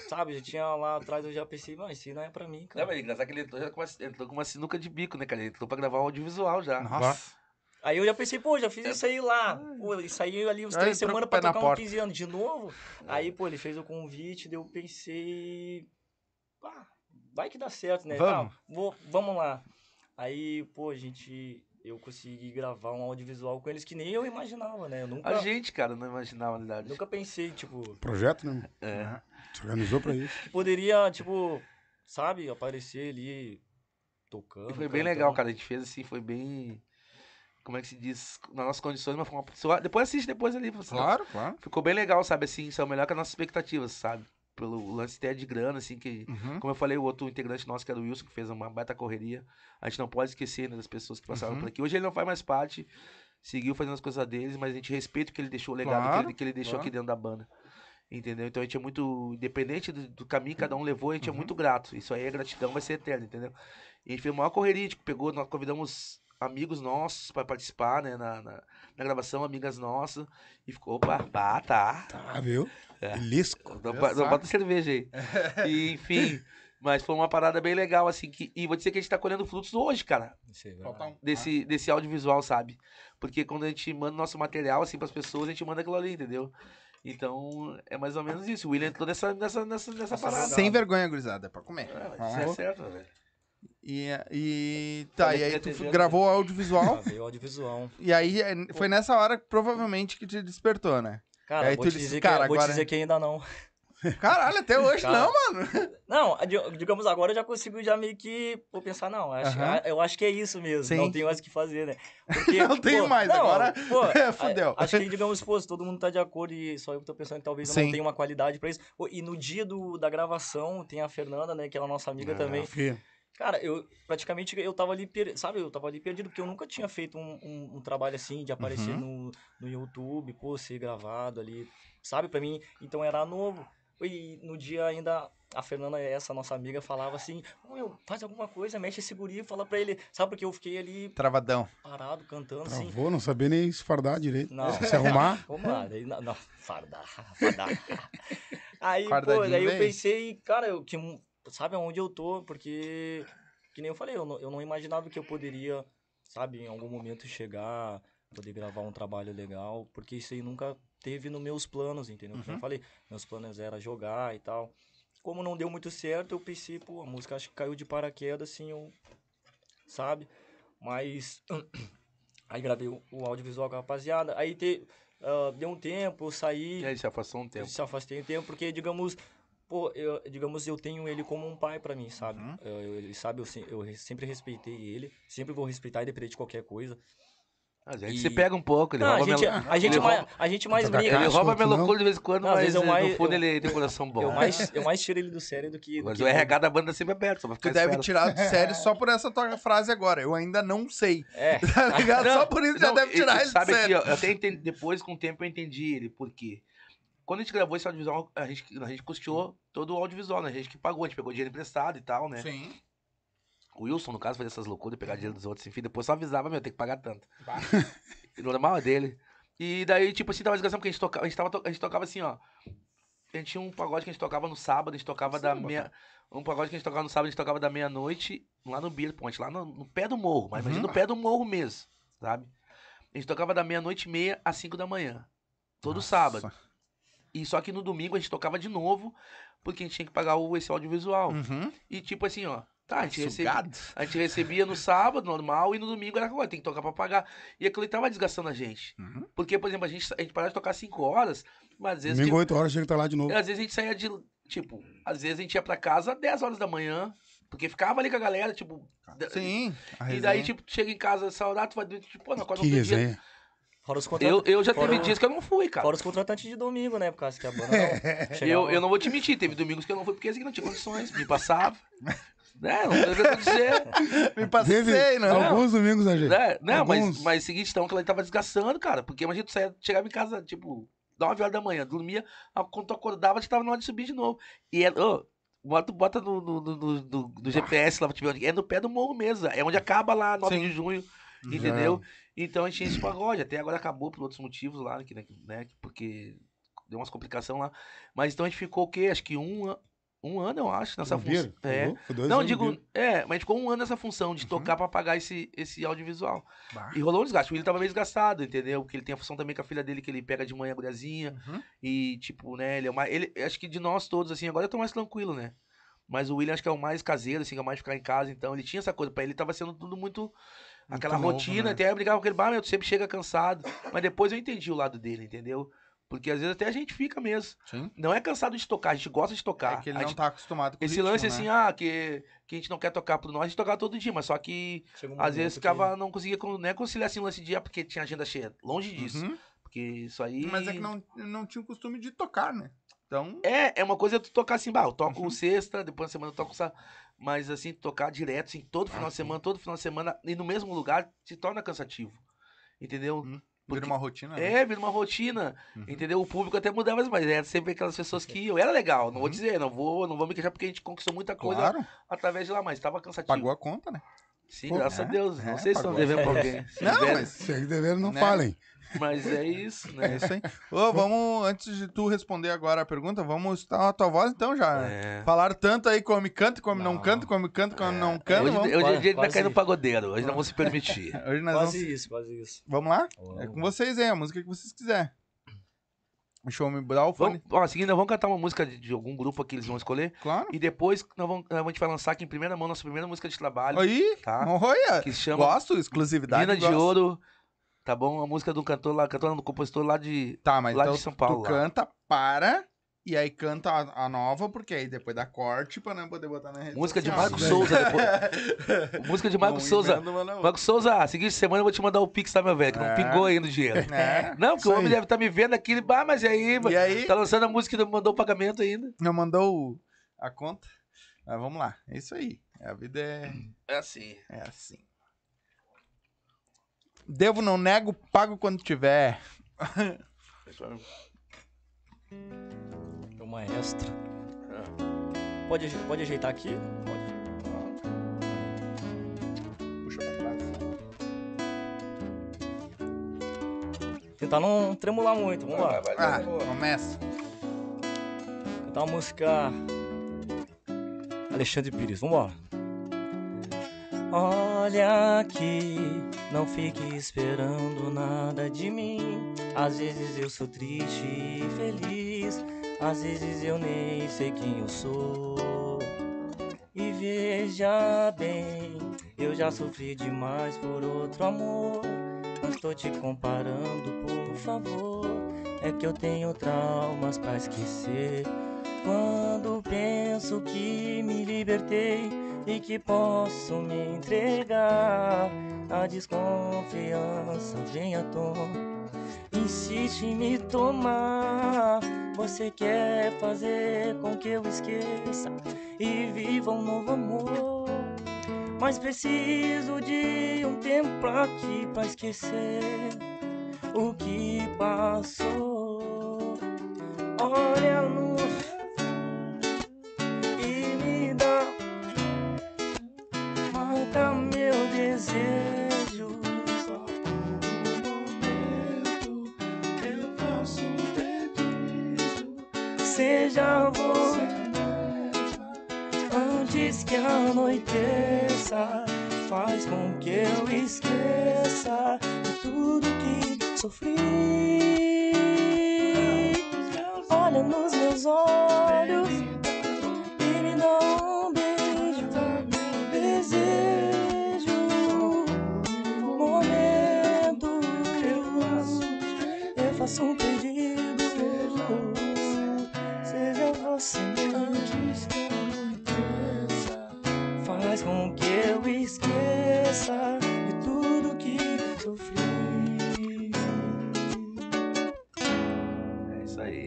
Sabe, já tinha lá atrás, eu já pensei, mas isso não é pra mim, Não, cara. mas é engraçado que ele entrou, já com uma, entrou com uma sinuca de bico, né, cara? Ele entrou pra gravar um audiovisual já. Nossa. Aí eu já pensei, pô, já fiz isso aí lá. Pô, isso aí ali uns três semanas pra tocar um porta. 15 anos de novo. Aí, pô, ele fez o convite, daí eu pensei. Ah, vai que dá certo, né? Vamos. Tá, vou, vamos lá. Aí, pô, a gente. Eu consegui gravar um audiovisual com eles que nem eu imaginava, né? Eu nunca, A gente, cara, não imaginava, na verdade. nunca pensei, tipo, Projeto, né? É. Se organizou pra isso. que poderia, tipo, sabe, aparecer ali tocando. E foi bem cantando. legal, cara. A gente fez assim, foi bem. Como é que se diz? Nas nossas condições, mas foi uma pessoa. Depois assiste depois ali. você- Claro, claro. Ficou bem legal, sabe? Assim, isso é o melhor que as nossas expectativas, sabe? Pelo lance até de grana, assim, que. Uhum. Como eu falei, o outro integrante nosso, que era o Wilson, que fez uma baita correria. A gente não pode esquecer né, das pessoas que passaram Uhum. por aqui. Hoje ele não faz mais parte, seguiu fazendo as coisas deles, mas a gente respeita o que ele deixou, o legado Claro, que, ele, que ele deixou claro. aqui dentro da banda. Entendeu? Então a gente é muito. Independente do, do caminho que cada um levou, a gente Uhum. é muito grato. Isso aí é gratidão, vai ser eterno, entendeu? E a gente fez a maior correria, a gente pegou, nós convidamos amigos nossos para participar, né, na, na, na gravação, amigas nossas, e ficou, opa, pá, tá. Tá, viu? É. Lisco. Não, só. bota cerveja aí. E, enfim, mas foi uma parada bem legal, assim, que, e vou dizer que a gente tá colhendo frutos hoje, cara, um. desse, desse audiovisual, sabe? Porque quando a gente manda nosso material, assim, pras pessoas, a gente manda aquilo ali, entendeu? Então, é mais ou menos isso. O William entrou nessa, nessa, nessa, nessa Essa parada. Sem vergonha, gurizada, é pra comer. É, isso é certo, velho. E, e tá, Olha e aí tu gravou o audiovisual. Gravei o audiovisual. e aí é, foi nessa hora provavelmente que te despertou, né? Cara, Aí vou, tu te disse, dizer cara, que, vou te agora- dizer que ainda não. Caralho, até hoje Cara, não, mano. Não, di- digamos agora eu já consigo já meio que vou pensar, não, acho, Aham. eu acho que é isso mesmo, Sim. não tem mais o que fazer, né? Porque, Não tenho mais, agora- pô, É, fudeu. Acho que, digamos, pô, se todo mundo tá de acordo e só eu tô pensando que talvez eu Sim. não tenha uma qualidade pra isso. Pô, e no dia do, da gravação tem a Fernanda, né, que é a nossa amiga também. Fia. Cara, eu praticamente eu tava ali, per- sabe, eu tava ali perdido, porque eu nunca tinha feito um, um, um trabalho assim, de aparecer Uhum. no, no YouTube, pô, ser gravado ali, sabe, pra mim, então era novo. E no dia ainda, a Fernanda, essa nossa amiga, falava assim, "Ô, meu, faz alguma coisa, mexe esse guri, fala pra ele, sabe, porque eu fiquei ali Travadão. parado, cantando, assim. Travou, não sabia nem se fardar direito. Não. Se arrumar. Daí, não, não, fardar, fardar. Aí, pô, daí eu pensei, cara, eu, que, sabe aonde eu tô, porque, que nem eu falei, eu não, eu não imaginava que eu poderia, sabe, em algum momento chegar, poder gravar um trabalho legal, porque isso aí nunca teve nos meus planos, entendeu? Como Uhum. eu falei, meus planos era jogar e tal. Como não deu muito certo, eu pensei, pô, a música acho que caiu de paraquedas, assim, eu, sabe? Mas Aí gravei o, o audiovisual com a rapaziada. Aí te, ah, deu um tempo, eu saí, E aí, se afastou um tempo. se afastei um tempo, porque, digamos, pô, eu, digamos, eu tenho ele como um pai pra mim, sabe? Uhum. Eu, eu- ele sabe, eu, se- eu re- sempre respeitei ele, sempre vou respeitar, independente de qualquer coisa. A gente E- se pega um pouco, ele Não, a rouba gente, minha... a gente ele mais, rouba- a gente mais briga. Ele rouba loucura de vez em quando, Não, às mas vezes eu mais- no fundo eu- ele tem coração bom. Eu mais, eu mais tiro ele do sério do que. do Mas que o RH da banda sempre aberto, só pra Tu deve tirar do sério só por essa tua frase agora. Eu ainda não sei. É. Tá ligado? Não, só por isso já não, deve e- tirar ele do sabe sério. aqui, ó, eu até entendi, depois com o tempo eu entendi ele, por quê? Quando a gente gravou esse audiovisual, a gente, a gente custeou todo o audiovisual, né? A gente que pagou, a gente pegou dinheiro emprestado e tal, né? Sim. O Wilson, no caso, fazia essas loucuras pegar dinheiro dos outros, enfim, depois só avisava, meu, tem que pagar tanto. Normal é dele. E daí, tipo assim, tava desgraçando, porque a gente tocava, a gente, tava, a gente tocava assim, ó. A gente tinha um pagode que a gente tocava no sábado, a gente tocava da Samba, meia. Um pagode que a gente tocava no sábado, a gente tocava da meia-noite lá no Beer Point, lá no, no pé do morro. Mas Uhum. imagina no pé do morro mesmo, sabe? A gente tocava da meia-noite e meia às cinco da manhã. Todo Nossa. sábado. E só que no domingo a gente tocava de novo, porque a gente tinha que pagar o, esse audiovisual. Uhum. E tipo assim, ó. Tá, a gente, recebia, a gente recebia no sábado, normal, e no domingo era agora, tem que tocar pra pagar. E aquilo tava desgastando a gente. Uhum. Porque, por exemplo, a gente, a gente parava de tocar 5 horas, mas às vezes. Domingo, tipo, 8 horas, chega que tá lá de novo. às vezes a gente saía de. Tipo, às vezes a gente ia pra casa às 10 horas da manhã, Porque ficava ali com a galera, tipo. Sim. a E daí, tipo, chega em casa saudade, tu vai tipo, pô, não no outro dia. Fora os Eu, contratantes. eu já Fora teve o- dias que eu não fui, cara. Fora os contratantes de domingo, né? Por causa que a banda não. Eu, eu não vou te mentir, teve domingos que eu não fui porque assim, não tinha condições, me passava. né, não que acontecer. Me passei, Teve né? alguns domingos, né, gente? Né? Não, mas, Alguns. mas seguinte, então, que ela tava desgastando, cara. Porque imagina, tu saia, chegava em casa, tipo, 9 horas da manhã, dormia, a- quando tu acordava, já tava na hora de subir de novo. E é, ô, bota, bota no, no, no, no- no- GPS lá pra te ver onde. É no pé do morro mesmo. É onde acaba lá, 9 Sim. de junho. Entendeu? Então a gente tinha esse pagode. Até agora acabou por outros motivos lá, que, né? Porque deu umas complicações lá. Mas então a gente ficou o quê? Acho que um, um ano, eu acho, nessa Não função. É. Não, digo, é, mas a gente ficou um ano nessa função de Uhum. tocar pra pagar esse, esse audiovisual. Bah. E rolou um desgaste. O William tava meio desgastado, entendeu? Porque ele tem a função também com a filha dele, que ele pega de manhã a guriazinha. Uhum. E, tipo, né, ele é mais. Ele, acho que de nós todos, assim, agora eu tô mais tranquilo, né? Mas o William acho que é o mais caseiro, assim, que é o mais de ficar em casa. Então, ele tinha essa coisa. Pra ele tava sendo tudo muito. Aquela novo, rotina, né? até eu brigava com ele, bah, meu, tu sempre chega cansado. Mas depois eu entendi o lado dele, entendeu? Porque às vezes até a gente fica mesmo. Sim. Não é cansado de tocar, a gente gosta de tocar. É que ele A não gente- tá acostumado com o Esse ritmo, lance né? assim, ah, que, que a gente não quer tocar por nós, a gente tocava todo dia, mas só que um às vezes momento que- ficava, não conseguia con- né, conciliar assim o lance de dia porque tinha agenda cheia. Longe disso. Uhum. Porque isso aí. Mas é que não, não tinha o costume de tocar, né? Então, É, é uma coisa tu tocar assim, bah, eu toco Uhum. sexta, depois na semana eu toco sábado. Mas assim, tocar direto, assim, todo final Ah, de semana, todo final de semana, e no mesmo lugar, se torna cansativo. Entendeu? Hum, vira Porque- uma rotina. né? É, vira uma rotina. Uhum. Entendeu? O público até mudava, mas era sempre aquelas pessoas que iam. Era legal, não vou Uhum. dizer, não vou, não vou me queixar porque a gente conquistou muita coisa Claro, através de lá, mas tava cansativo. pagou a conta, né? Sim, Pô, graças é, a Deus. Não é, sei se estão devendo pra alguém. Se Não, mas Se é dever, não Né? falem. mas é isso, é né? isso aí. Ô, vamos, antes de tu responder agora a pergunta, vamos escutar a tua voz então já. É. Falaram tanto aí, come canta, come não, Não. canta, come canta, come não canta. Hoje, vamos, hoje é quase. cair no pagodeiro. Hoje não vou se permitir. hoje nós vamos, Quase isso, quase isso. vamos lá? É Vamos. com vocês aí, a música que vocês quiserem. Eu me dar o fone. Vamos, ó, seguinte, nós vamos cantar uma música de, de algum grupo que eles vão escolher. Claro. E depois nós vamos, a gente vai lançar aqui em primeira mão nossa primeira música de trabalho. Aí, Tá. olha, Que se chama gosto, exclusividade. Mina de. Ouro. Tá bom? A música do cantor lá, cantor não, do compositor lá de. Tá, mas lá então de São Paulo, tu lá. canta, para, e aí canta a, a nova, porque aí depois dá corte pra não poder botar na rede Música de social. Marco Souza depois. música de Marco Não Souza. Marco Souza, seguinte semana eu vou te mandar o Pix, tá, meu velho? Que não É. pingou ainda o dinheiro. É. Não, porque Isso o homem aí. deve estar me vendo aqui. Ah, mas e aí? E aí, Tá lançando a música e não mandou o pagamento ainda. não mandou a conta? Mas vamos lá, é isso aí. A vida é, É assim. é assim. Devo, não nego, pago quando tiver. O maestro. Pode, pode ajeitar aqui? Pode. Puxa pra trás. Tentar não tremular muito, vamos lá. Ah, começa. Cantar uma música. Alexandre Pires, vambora. Olha aqui, não fique esperando nada de mim. Às vezes eu sou triste e feliz, às vezes eu nem sei quem eu sou. E veja bem, eu já sofri demais por outro amor. Não estou te comparando, por favor. É que eu tenho traumas pra esquecer. Quando penso que me libertei e que posso me entregar, a desconfiança vem à tona. Insiste em me tomar. Você quer fazer com que eu esqueça e viva um novo amor. Mas preciso de um tempo aqui pra esquecer o que passou. Olha no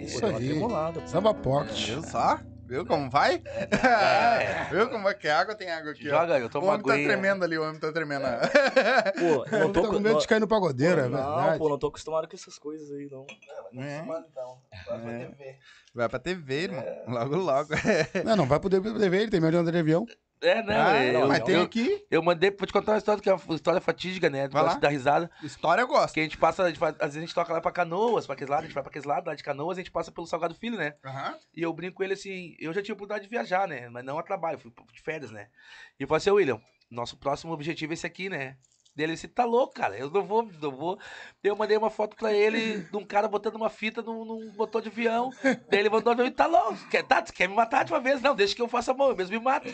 Isso aí. tribulada, pô. Samba Pocket. Viu só? Viu como vai? É. Viu como vai que água tem água aqui, ó. Joga, eu O tomo uma homem tá aguinha. tremendo ali, o homem tá tremendo. Pô, eu Eu não tô tô, com medo de cair no pagodeiro, é não, verdade. pô, não tô acostumado com essas coisas aí, não. É. Então, vai pra É. TV. Vai pra TV, irmão. Logo, logo. Não, não vai poder ver ele, tem medo de andar de avião. É, não, Ah, é, eu, mas não, tem eu, aqui. eu mandei, vou te contar uma história que é uma história fatídica, né? Lá. de dar risada. História eu gosto. Que a gente passa, a gente faz- às vezes a gente toca lá pra Canoas, pra aqueles lados, a gente vai pra aqueles lados, lá de Canoas, a gente passa pelo Salgado Filho, né? Aham. E eu brinco com ele assim, eu já tive oportunidade de viajar, né? Mas não a trabalho, fui de férias, né? E eu falei assim, "Ô, William, nosso próximo objetivo é esse aqui, né? Dele disse, tá louco, cara, eu não vou, não vou. Eu mandei uma foto pra ele de um cara botando uma fita num, num motor de avião. Daí ele mandou mim, tá louco, quer, tá, tu quer me matar de uma vez? Não, deixa que eu faça a mão, eu mesmo me mato.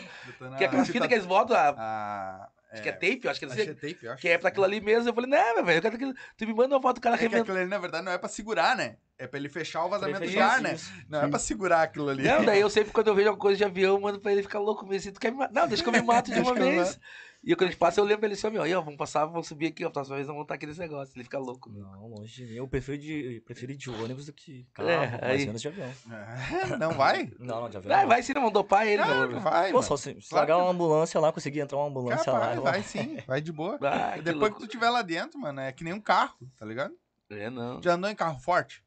Que é aquela fita que eles botam, a- Ah, acho que é tape, acho que eles Acho que é tape, acho. que é pra aquilo ali mesmo. Eu falei, não, meu velho, eu quero que tu me manda uma foto do cara É que arrebentando. aquilo ali, na verdade, não é pra segurar, né? É pra ele fechar o vazamento de Isso, ar, né? Não é pra segurar aquilo ali. Não, daí eu sempre, quando eu vejo alguma coisa de avião, mando pra ele ficar louco mesmo. Tu quer me matar? Não, deixa que eu me mato de uma vez. E quando a gente passa, eu lembro ele assim, ó, ó, vamos passar, vamos subir aqui, ó, a próxima vez vamos montar aqui nesse negócio. Ele fica louco. meu. Não, longe de mim. Eu prefiro de, prefiro ir de ônibus do que carro, É, mais aí- menos de avião. É, Não vai? Não, não, de avião. Vai, não. vai sim, não vão dopar ele, Claro meu. que vai, Pô, só se, se Claro largar que- uma ambulância lá, conseguir entrar uma ambulância lá. Capaz, eu- vai sim, vai de boa. Ah, que Depois que louco. tu estiver lá dentro, mano, é que nem um carro, tá ligado? É, não. Já andou em carro forte?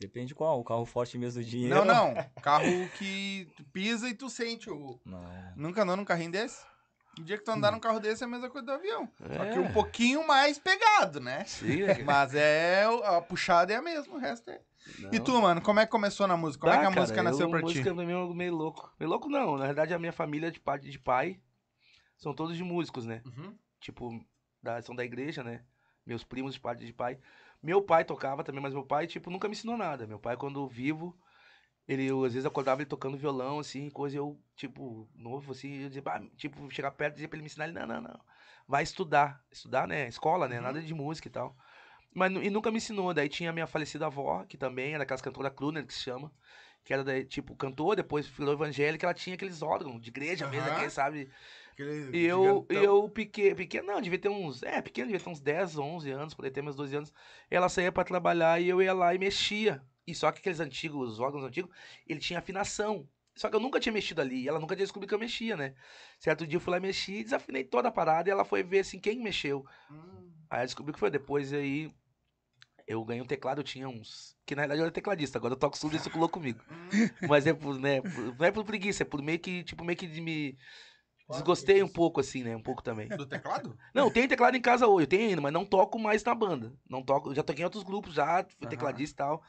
Depende qual, o carro forte mesmo do dinheiro. Não, não. Carro que tu pisa e tu sente o. Não. Nunca andou num carrinho desse? O dia que tu andar num carro desse é a mesma coisa do avião. Só que É. um pouquinho mais pegado, né? Sim, é. Mas é. A puxada é a mesma, o resto é. E Não. tu, mano, como é que começou na música? Como é que a cara, música nasceu eu, pra ti? música pra mim é algo meio louco. Meio louco não, na verdade a minha família de parte de pai são todos de músicos, né? Uhum. Tipo, da, são da igreja, né? Meus primos de parte de pai. Meu pai tocava também, mas meu pai, tipo, nunca me ensinou nada. Meu pai, quando vivo, ele, eu, às vezes, acordava ele tocando violão, assim, coisa, eu, tipo, novo, assim, eu dizia, "Ah", tipo, chegar perto e dizer pra ele me ensinar, ele, não, não, não. Vai estudar. Estudar, né? Escola, né? Nada de música e tal. Mas, e nunca me ensinou. Daí tinha a minha falecida avó, que também era aquelas cantora crooner que se chama. Que era, da- tipo, cantor, depois virou evangélica, ela tinha aqueles órgãos de igreja mesmo, Aham. aquele, sabe? Aquele E eu, gigantão. eu pequeno, pequeno, não, devia ter uns, é, pequeno, devia ter uns 10, 11 anos, por aí ter meus 12 anos. Ela saía pra trabalhar e eu ia lá e mexia. E só que aqueles antigos, os órgãos antigos, ele tinha afinação. Só que eu nunca tinha mexido ali, e ela nunca tinha descobrido que eu mexia, né? Certo dia eu fui lá e mexi, desafinei toda a parada e ela foi ver assim quem mexeu. Hum. Aí eu descobri que foi depois aí eu ganhei um teclado, eu tinha uns, que na realidade eu era tecladista, agora eu toco surdo e isso colou comigo. Mas é por, né, por- não é por preguiça, é por meio que, tipo, meio que de me desgostei um pouco assim, né, um pouco também. Do teclado? Não, tem teclado em casa hoje, eu tenho ainda, mas não toco mais na banda. Não toco, já toquei em outros grupos já, fui Aham. tecladista e tal,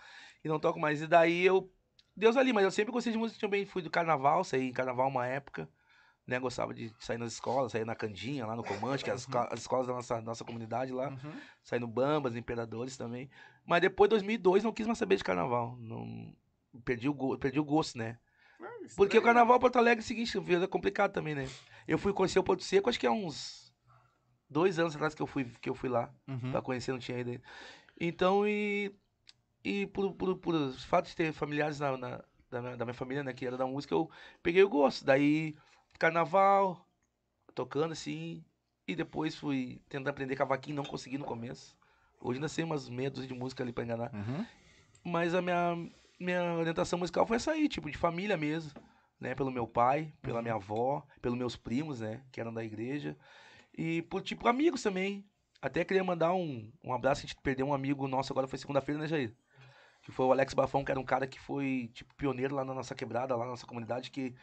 e não toco mais. E daí eu, Deus ali, mas eu sempre gostei de música, também fui do carnaval, saí em carnaval uma época, né, gostava de sair nas escolas, sair na Candinha, lá no Comante, que é as, esco- as escolas da nossa, nossa comunidade lá, Uhum. saí no Bambas, Imperadores também. Mas depois, 2002, não quis mais saber de carnaval, não... Perdi o. Perdi o gosto, né? Porque o carnaval Porto Alegre é o seguinte, é complicado também, né? Eu fui conhecer o Porto Seco, acho que há uns dois anos atrás que eu fui, que eu fui lá. Uhum. Pra conhecer, não tinha ainda. Então, e. E por, por, por fato de ter familiares na, na- da, minha, da minha família, né, que era da música, eu peguei o gosto. Daí, carnaval, tocando assim. E depois fui tentando aprender cavaquinho, não consegui no começo. Hoje ainda sei umas meia dúzia de música ali pra enganar. Uhum. Mas a minha, minha orientação musical foi essa aí, tipo, de família mesmo. Né? Pelo meu pai, pela minha avó, pelos meus primos, né? Que eram da igreja. E por, tipo, amigos também. Até queria mandar um, um abraço, a gente perdeu um amigo nosso agora, foi segunda-feira, né, Jair? Que foi o Alex Bafão, que era um cara que foi, tipo, pioneiro lá na nossa quebrada, lá na nossa comunidade, que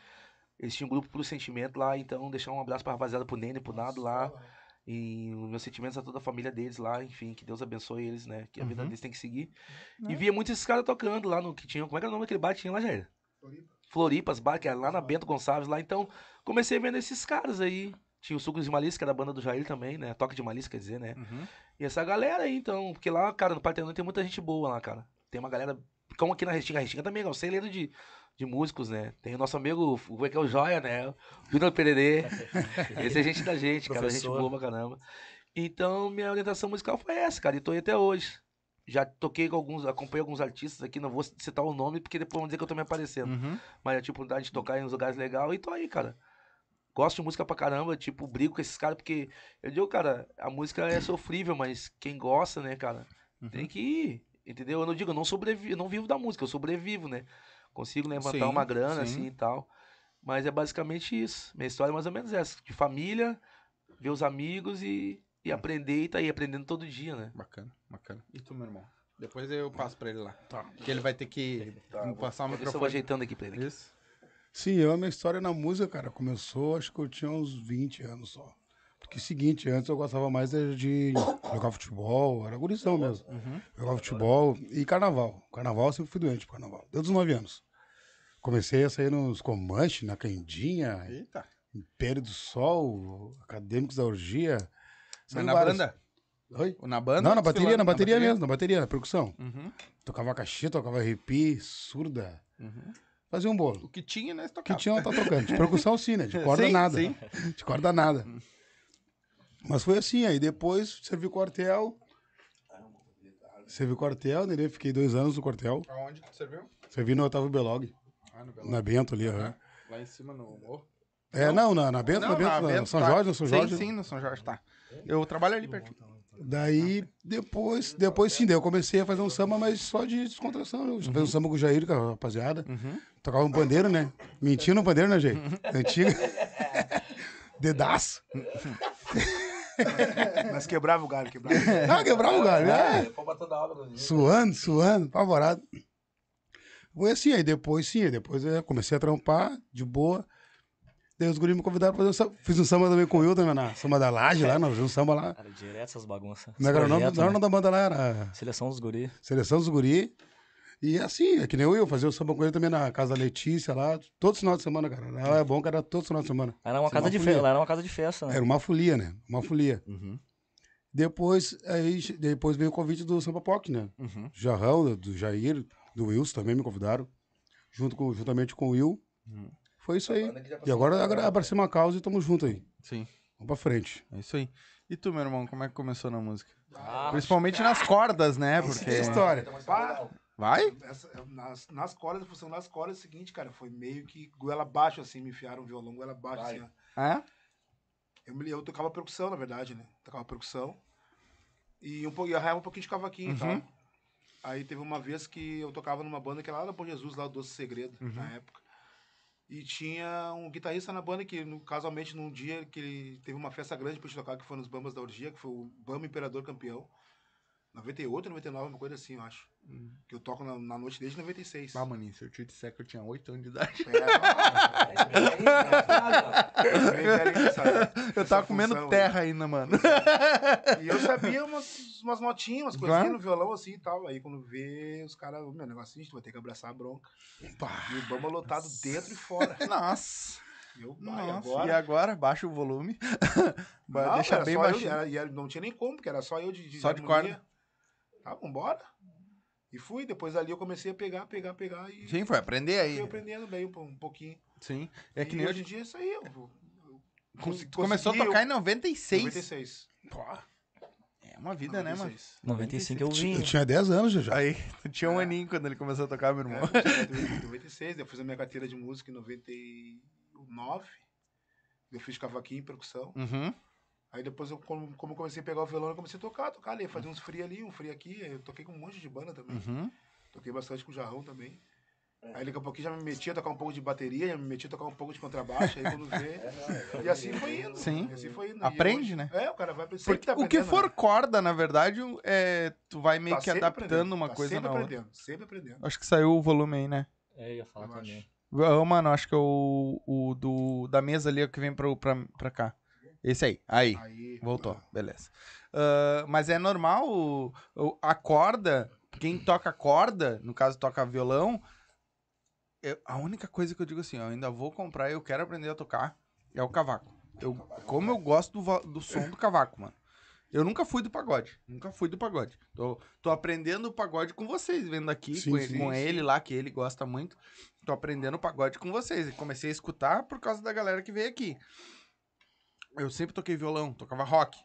eles tinham um grupo pro sentimento lá, então deixar um abraço pra rapaziada, pro Nene, pro Nado lá. E os meus sentimentos a toda a família deles lá, enfim, que Deus abençoe eles, né? Que a vida Uhum. deles tem que seguir. Né? E via muitos esses caras tocando lá no que tinham. Como é que era o nome daquele bar tinha lá, Jair? Floripas, bar, que era lá na Bento Gonçalves lá. Então, comecei vendo esses caras aí. Tinha o Sucos de Malícia, que era a banda do Jair também, né? Toque de Malícia, quer dizer, né? Uhum. E essa galera aí, então. Porque lá, cara, no Partenão tem muita gente boa lá, cara. Tem uma galera. Como aqui na Restinga. A Restinga também é um celeiro de, de músicos, né? Tem o nosso amigo, como é que é o Joia, né? O Júnior Pererê. Esse é gente da gente, cara. Gente Professor. boa pra caramba. Então, minha orientação musical foi essa, cara. E tô aí até hoje. Já toquei com alguns, acompanhei alguns artistas aqui, não vou citar o nome, porque depois vão dizer que eu tô me aparecendo. Uhum. Mas eu tive oportunidade de tocar em uns lugares legais e tô aí, cara. Gosto de música pra caramba, tipo, brigo com esses caras, porque eu digo, cara, a música é sofrível, mas quem gosta, né, cara, Uhum. tem que ir. Entendeu? Eu não digo, eu não sobrevivo, eu não vivo da música, eu sobrevivo, né? Consigo levantar Sim, uma grana, sim. assim e tal. Mas é basicamente isso. Minha história é mais ou menos essa. De família, ver os amigos e, e aprender e tá aí aprendendo todo dia, né? Bacana, bacana. E tu, meu irmão? Depois eu passo pra ele lá. Tá. Que ele vai ter que me passar o isso eu vou microfone. ajeitando aqui pra ele. Isso. Sim, eu, a minha história na música, cara, começou, acho que eu tinha uns 20 anos só. Porque, seguinte, antes eu gostava mais de, jogar futebol, era gurizão mesmo. Jogava futebol e carnaval. Carnaval eu sempre fui doente pro carnaval, desde os 9 anos. Comecei a sair nos Comanches, na Candinha, Eita. Império do Sol, Acadêmicos da Orgia. Mas na vários. banda? Oi? Na banda? Não, na Desfilando bateria, na bateria mesmo, na bateria, na percussão. Uhum. Tocava caixinha, tocava repi, surda. Uhum. Fazia um bolo. O que tinha, né? Que tinha, tá tocando. De percussão, sim, né? De corda Sim, nada. sim. De corda nada. Mas foi assim, aí depois servi o quartel. Servi o quartel, né? Fiquei dois anos no quartel. Aonde tu serviu? Servi no Otávio Belog, Ah, no Belo. na Bento ali, aham. Lá em cima no morro. É, não, na, na Bento, na Bento, na São tá. Jorge, na São Jorge. Sim, sim, no São Jorge, tá. Eu trabalho ali pertinho. Daí, depois, depois sim, daí eu comecei a fazer um samba, mas só de descontração. Eu fiz um samba com o Jair, com a rapaziada. Tocava um pandeiro, né? Mentindo no pandeiro, né, Jair? Antiga. Dedaço. Mas quebrava o galho, quebrava. Ah, quebrava o galho, né? Suando, suando, apavorado. Foi assim, aí depois sim, aí depois eu comecei a trampar de boa. Daí os guris me convidaram pra fazer um samba. Fiz um samba também com o Will, também, na samba da laje lá, nós fizemos um samba lá. Cara, direto essas bagunças. Como é era o nome? Não era o né? nome da banda lá, era Seleção dos guri. Seleção dos Guri. E assim, é que nem eu, eu fazia o samba com ele também na casa da Letícia lá, todo final de semana, cara. Lá é bom que era todo final de semana. Era uma é casa uma de folia. festa, era uma casa de festa, né? Era uma folia, né? Uma folia. Uhum. Depois, aí, depois veio o convite do Samba Poc, né? Uhum. Jarrão, do- Jair, do Wilson também me convidaram, junto com, juntamente com o Will. Uhum. Foi isso aí. E agora agora abracei uma causa e estamos juntos aí. Sim, Vamos pra frente. é isso aí. E tu, meu irmão, como é que começou na música? Ah, Principalmente nas cordas, né? Porque. Que história. Pá, Vai? essa- nas, nas cordas, a função das cordas é o seguinte, cara, foi meio que goela abaixo, assim, me enfiaram um violão, goela abaixo, assim, ó. É? Eu, me- eu tocava percussão, na verdade, né? Tocava percussão. E um pouco, e arranhava um pouquinho de cavaquinho Uhum. e tal. Aí teve uma vez que eu tocava numa banda que era lá da Bom Jesus, lá o Doce Segredo, Uhum. na época. E tinha um guitarrista na banda que, no, casualmente, num dia que ele teve uma festa grande pra gente tocar, que foi nos Bambas da Orgia, que foi o Bamba Imperador Campeão. 98, 99, uma coisa assim, eu acho. Que eu toco na, na noite desde 96. Ah, maninho, se eu te disser que eu tinha 8 anos de idade. É? Eu tava comendo função, terra ainda, mano. E eu sabia umas, umas notinhas, umas coisinhas no violão assim e tal. Aí quando vê, os caras, meu negócio é a gente vai ter que abraçar a bronca. E o Bamba lotado dentro e fora. Nossa. E eu, Nossa. E agora. agora? Baixa o volume. Não, Deixa bem eu, era- e não tinha nem como, porque era só eu de, de Só de harmonia. corda. Tá, vambora. E fui, depois ali eu comecei a pegar, pegar, pegar e Sim, foi aprender aí. fui aprendendo daí um, um pouquinho. Sim. É que e nem eu. hoje em dia é isso aí. Eu, eu consegui- começou a tocar eu- em 96. 96. É uma vida, né, mano? 96. 95 eu Eu vim. tinha 10 anos já. já. Aí, tu tinha um aninho quando ele começou a tocar, meu irmão. É, em 96, eu fiz a minha carteira de música em 99. Eu fiz cavaquinho e percussão. Uhum. Aí depois, eu, como, como eu comecei a pegar o violão, eu comecei a tocar, tocar ali, fazer uns free ali, um free aqui. Eu toquei com um monte de banda também. Uhum. Toquei bastante com o Jarrão também. Aí daqui a pouquinho já me metia a tocar um pouco de bateria, já me metia a tocar um pouco de contrabaixo, aí quando vê. e assim foi indo. Sim. Assim foi indo. Aprende, hoje- né? É, o cara vai Porque tá o que for né? corda, na verdade, é, tu vai meio Tá que adaptando aprendendo, uma tá coisa sempre na outra. aprendendo, sempre aprendendo. Acho que saiu o volume aí, né? É, eu ia falar Eu também. Ah, mano, acho que é o, o do, da mesa ali é o que vem pro, pra, pra cá. Esse aí. Aí. Aí, Voltou, beleza. Ah, mas é normal o- o- a corda, quem toca corda, no caso toca violão, eu- a única coisa que eu digo assim, eu ainda vou comprar e eu quero aprender a tocar, é o cavaco. Eu, como eu gosto do, do som do cavaco, mano. Eu nunca fui do pagode, nunca fui do pagode. Tô, tô aprendendo o pagode com vocês, vendo aqui, Sim, com, ele, sim, com sim. ele lá, que ele gosta muito. Tô aprendendo o pagode com vocês. E comecei a escutar por causa da galera que veio aqui. Eu sempre toquei violão, tocava rock.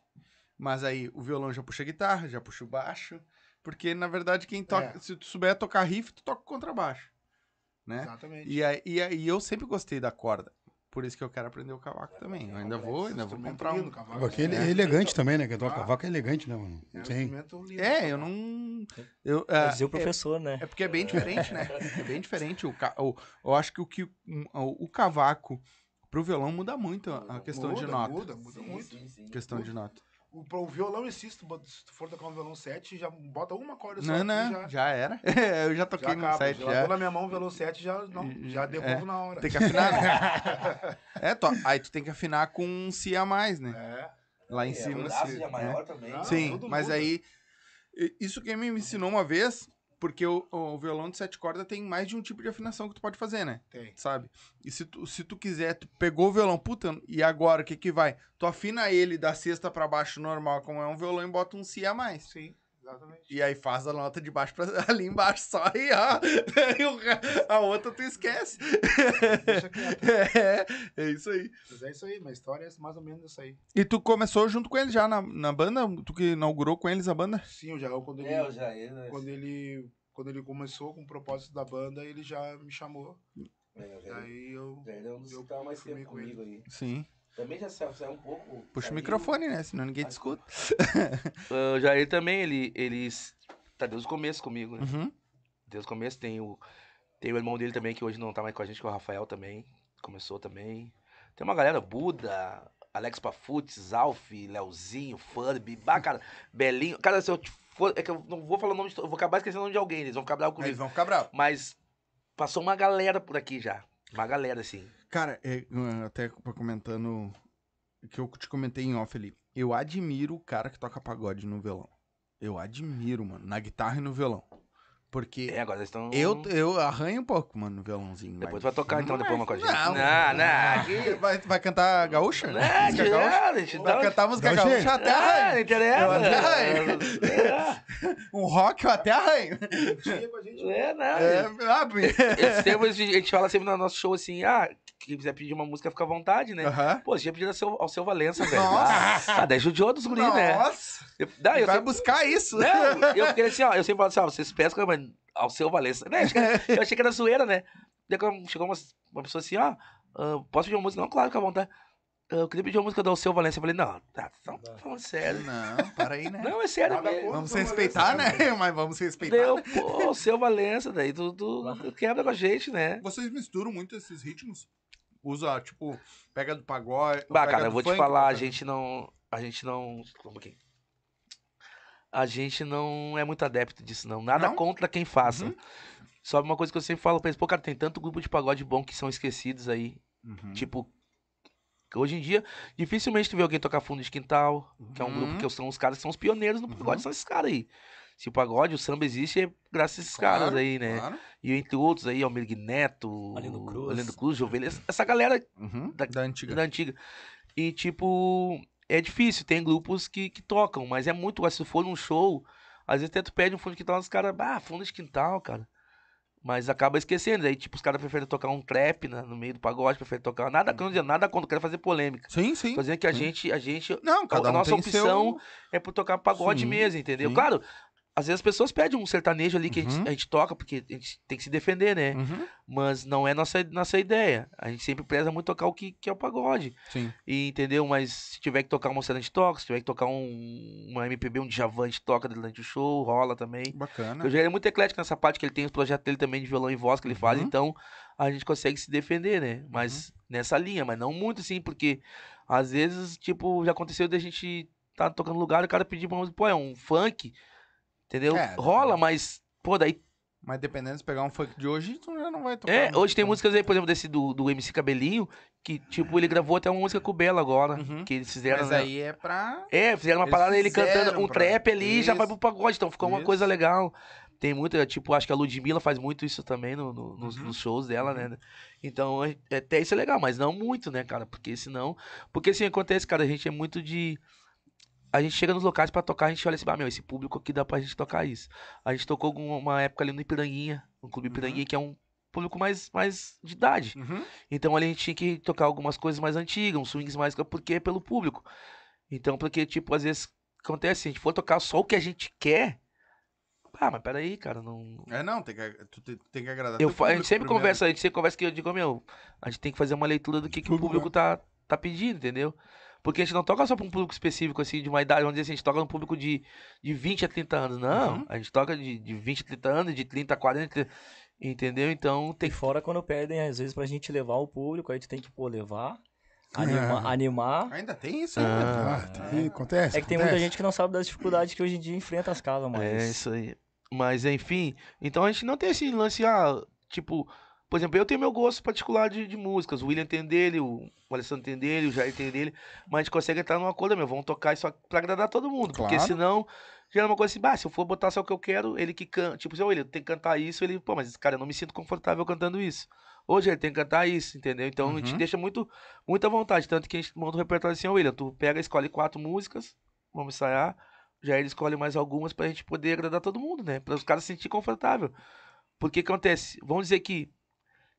Mas aí o violão já puxa guitarra, já puxa o baixo. Porque, na verdade, quem toca. É. Se tu souber tocar riff, tu toca contrabaixo. Né? Exatamente. E aí, e aí eu sempre gostei da corda. Por isso que eu quero aprender o cavaco também. Eu ainda vou, ainda vou comprar um. cavaco. Aquele É. é elegante também, né? Que toca Ah. cavaco é elegante, né, mano? É um Sim. É, eu não. Eu, Vai ah, dizer o professor, né? É porque é bem diferente, né? É bem diferente. O, ca- o- eu acho que o, que o, o cavaco pro violão muda muito a questão de Muda, nota. Muda, muda muito. Questão de nota. O, pro violão si, se tu for tocar um violão 7, já bota uma corda só. Não, não, já, já era. eu já toquei já no acaba. site. Já Já. largou na minha mão o violão 7, já, não, já devolvo É, na hora. Tem que afinar. né? é, to- aí tu tem que afinar com um si a mais, né? É. Lá em É, cima. o si- é é. maior também. Ah, Sim, tudo mas muda. aí. Isso quem me ensinou uma vez, porque o, o violão de sete cordas tem mais de um tipo de afinação que tu pode fazer, né? Tem. Sabe? E se tu, se tu quiser, tu pegou o violão, puta, e agora o que que vai? Tu afina ele da sexta pra baixo normal, como é um violão, e bota um si a mais. Sim, exatamente. E aí faz a nota de baixo pra ali embaixo só e ó. E a outra tu esquece. Deixa quieto. É, é isso aí. Mas é isso aí, minha história é mais ou menos isso aí. E tu começou junto com eles já na, na banda? Tu que inaugurou com eles a banda? Sim, o Jael, quando ele, É, o Jair, né? quando ele, quando ele começou com o propósito da banda, ele já me chamou. É, Daí eu. o Jair é um dos eu que tava mais tempo com ele. comigo aí. Sim. Também já saiu, saiu um pouco. Puxa o microfone, né? Senão ninguém te escuta. Ah, O Jair também, ele, ele tá desde o começo comigo, né? Uhum. Desde o começo tem o, tem o irmão dele também, que hoje não tá mais com a gente, que é o Rafael também. Começou também. Tem uma galera, Buda, Alex Pafutes, Alf, Leozinho, Furby, bah, cara, Belinho. Cara, se eu for. É que eu não vou falar o nome de. Eu vou acabar esquecendo o nome de alguém, eles vão ficar bravos Eles comigo. vão ficar bravos. Mas passou uma galera por aqui já. Uma galera, assim. Cara, é, até comentando que eu te comentei em off ali. Eu admiro o cara que toca pagode no violão. Eu admiro, mano, na guitarra e no violão. Porque É, agora eles estão. eu, eu arranho um pouco, mano, no violãozinho. Depois mas- tu vai tocar então Não depois é- uma com a gente. Não, não, não aqui. Vai, vai cantar gaúcha? Não, Música gaúcha? não, a gente Vai cantar música Gaúcha? gaúcha até Ah, não arranho. Eu interessa. até arranho. Um rock eu até arranho. É, não. É, ah, Esse tempo a gente fala sempre no nosso show assim, ah, quem quiser pedir uma música fica à vontade, né? Aham. Pô, você tinha pedido ao seu, ao seu Valença, velho. Nossa. Ah, daí judiou dos guris, né? Nossa. Eu, não, eu vai sempre, buscar isso. não, eu fiquei assim, ó, eu sempre falo assim, ó, vocês pescam, mas ao seu Valença. Né? Eu achei que- era zoeira, né? Daí quando chegou uma, uma pessoa assim, ó, ah, posso pedir uma música? Não, claro, fica à vontade. Eu queria pedir uma música do Alceu Valença. Eu falei, não, tá, não tô falando sério. Não, para aí, né? Não, é sério Nada mesmo. Vamos respeitar, né? Mas vamos respeitar. Daí eu, né? pô, Alceu Valença, daí tu, tu, tu quebra com a gente, né? Vocês misturam muito esses ritmos? Usa, tipo, pega do pagode. Bah, pega cara, eu vou te funk, falar, a gente não. A gente não. Calma um pouquinho. A gente não é muito adepto disso, não. Nada Não? contra quem faça. Uhum. Só uma coisa que eu sempre falo pra eles, pô, cara, tem tanto grupo de pagode bom que são esquecidos aí. Uhum. Tipo, hoje em dia, dificilmente tu vê alguém tocar fundo de quintal, que é um Uhum. grupo que são os caras que são os pioneiros no pagode, Uhum. são esses caras aí. Se o pagode, o samba existe, é graças a esses caras Claro, aí, né? Claro. E entre outros aí, Almir Neto, Arlindo Cruz. Arlindo Cruz, Jovelha, essa galera Uhum. Da- Da, antiga. da antiga. E, tipo, é difícil. Tem grupos que, que tocam, mas é muito. Se for num show, às vezes até tu pede um fundo de quintal, os caras, ah, fundo de quintal, cara. Mas acaba esquecendo. Aí, tipo, os caras preferem tocar um trap né, no meio do pagode, preferem tocar. Nada, não dizendo nada quando quero fazer polêmica. Sim, sim. Tô dizendo que a sim. gente, a gente. Não, cada a um nossa opção seu... é por tocar pagode Sim, mesmo, entendeu? sim. Claro, às vezes as pessoas pedem um sertanejo ali que a, Uhum. gente, a gente toca, porque a gente tem que se defender, né? Uhum. Mas não é nossa, nossa ideia. A gente sempre preza muito tocar o que, que é o pagode. Sim. E, entendeu? Mas se tiver que tocar uma cena, a gente toca. Se tiver que tocar um, uma MPB, um Djavan, a gente toca durante o show, rola também. Bacana. O Jair é muito eclético nessa parte, que ele tem os projetos dele também de violão e voz que ele faz, Uhum. então a gente consegue se defender, né? Mas nessa linha, mas não muito assim, porque às vezes, tipo, já aconteceu da gente tá tocando lugar e o cara pedir uma música, pô, é um funk, entendeu? É, Rola, mas, pô, daí Mas dependendo se pegar um funk de hoje, tu já não vai tocar. É, hoje tem então. músicas aí, por exemplo, desse do, do MC Cabelinho, que, tipo, ele gravou até uma música com o Belo agora, Uhum. que eles fizeram, Mas né? aí é pra. É, fizeram uma eles parada ele cantando um pra- trap ali e já vai Isso. pro pagode, então ficou uma Isso. coisa legal. Tem muita, tipo, acho que a Ludmilla faz muito isso também no, no- nos, Uhum. nos shows dela, né? Então, é- até isso é legal, mas não muito, né, cara? Porque senão. Porque assim, acontece, cara, a gente é muito de. A gente chega nos locais pra tocar, a gente olha assim, ah, meu, esse público aqui dá pra gente tocar isso. A gente tocou uma época ali no Ipiranguinha, no Clube Uhum. Ipiranguinha, que é um público mais, mais de idade. Uhum. Então ali a gente tinha que tocar algumas coisas mais antigas, uns swings mais. Porque é pelo público. Então, porque, tipo, às vezes acontece, se a gente for tocar só o que a gente quer, Ah, mas peraí, cara, não. É, não, tem que, tu tem, tem que agradar Eu, a gente sempre primeiro. conversa, a gente sempre conversa que eu digo, meu, a gente tem que fazer uma leitura do que, que o público tá, tá pedindo, entendeu? Porque a gente não toca só pra um público específico, assim, de uma idade, vamos dizer assim, a gente toca num público de, de 20 a 30 anos. Não, Uhum. a gente toca de, de 20 a 30 anos, de 30 a 40, entendeu? Então tem E fora quando pedem, às vezes, pra gente levar o público, aí tu tem que, pô, levar, É. anima- animar. Ainda tem isso, Ah. ainda. Ah, tem, acontece. É que tem muita acontece. gente que não sabe das dificuldades que hoje em dia enfrenta as casas, mas... É isso aí. Mas enfim, então a gente não tem esse lance, ah, tipo, por exemplo, eu tenho meu gosto particular de, de músicas, o William tem dele, o, Alessandro tem dele, o Jair tem dele, mas a gente consegue entrar numa coisa, meu, vamos tocar isso pra agradar todo mundo, porque Claro. senão gera uma coisa assim, bah, se eu for botar só o que eu quero, ele que canta, tipo, se o William tem que cantar isso, ele, pô, mas esse cara, eu não me sinto confortável cantando isso. Hoje ele tem que cantar isso, entendeu? Então a gente Uhum. deixa muito, muita vontade, tanto que a gente monta um repertório assim, ó, William, tu pega, escolhe quatro músicas, vamos ensaiar, já ele escolhe mais algumas pra gente poder agradar todo mundo, né? Para os caras se sentir confortável. Porque que acontece? Vamos dizer que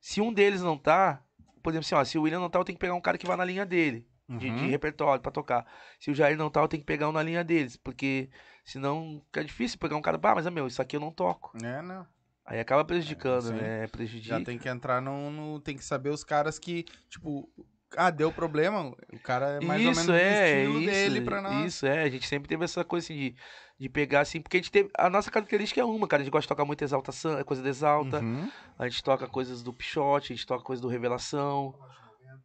se um deles não tá, por exemplo, assim, ó, se o William não tá, eu tenho que pegar um cara que vá na linha dele, de, de Uhum. repertório pra tocar. Se o Jair não tá, eu tenho que pegar um na linha deles, porque senão fica difícil pegar um cara, bah, mas é meu, isso aqui eu não toco. É, não. Aí acaba prejudicando, sim. né? Prejudica. Já tem que entrar no, no- Tem que saber os caras que, tipo, ah, deu problema, o cara é mais ou isso menos é, isso, dele pra nós. Isso é, a gente sempre teve essa coisa assim de, de pegar assim, porque a gente teve. A nossa característica é uma, cara. A gente gosta de tocar muito exaltação, coisa de exalta. Uhum. A gente toca coisas do Pichote, a gente toca coisas do Revelação.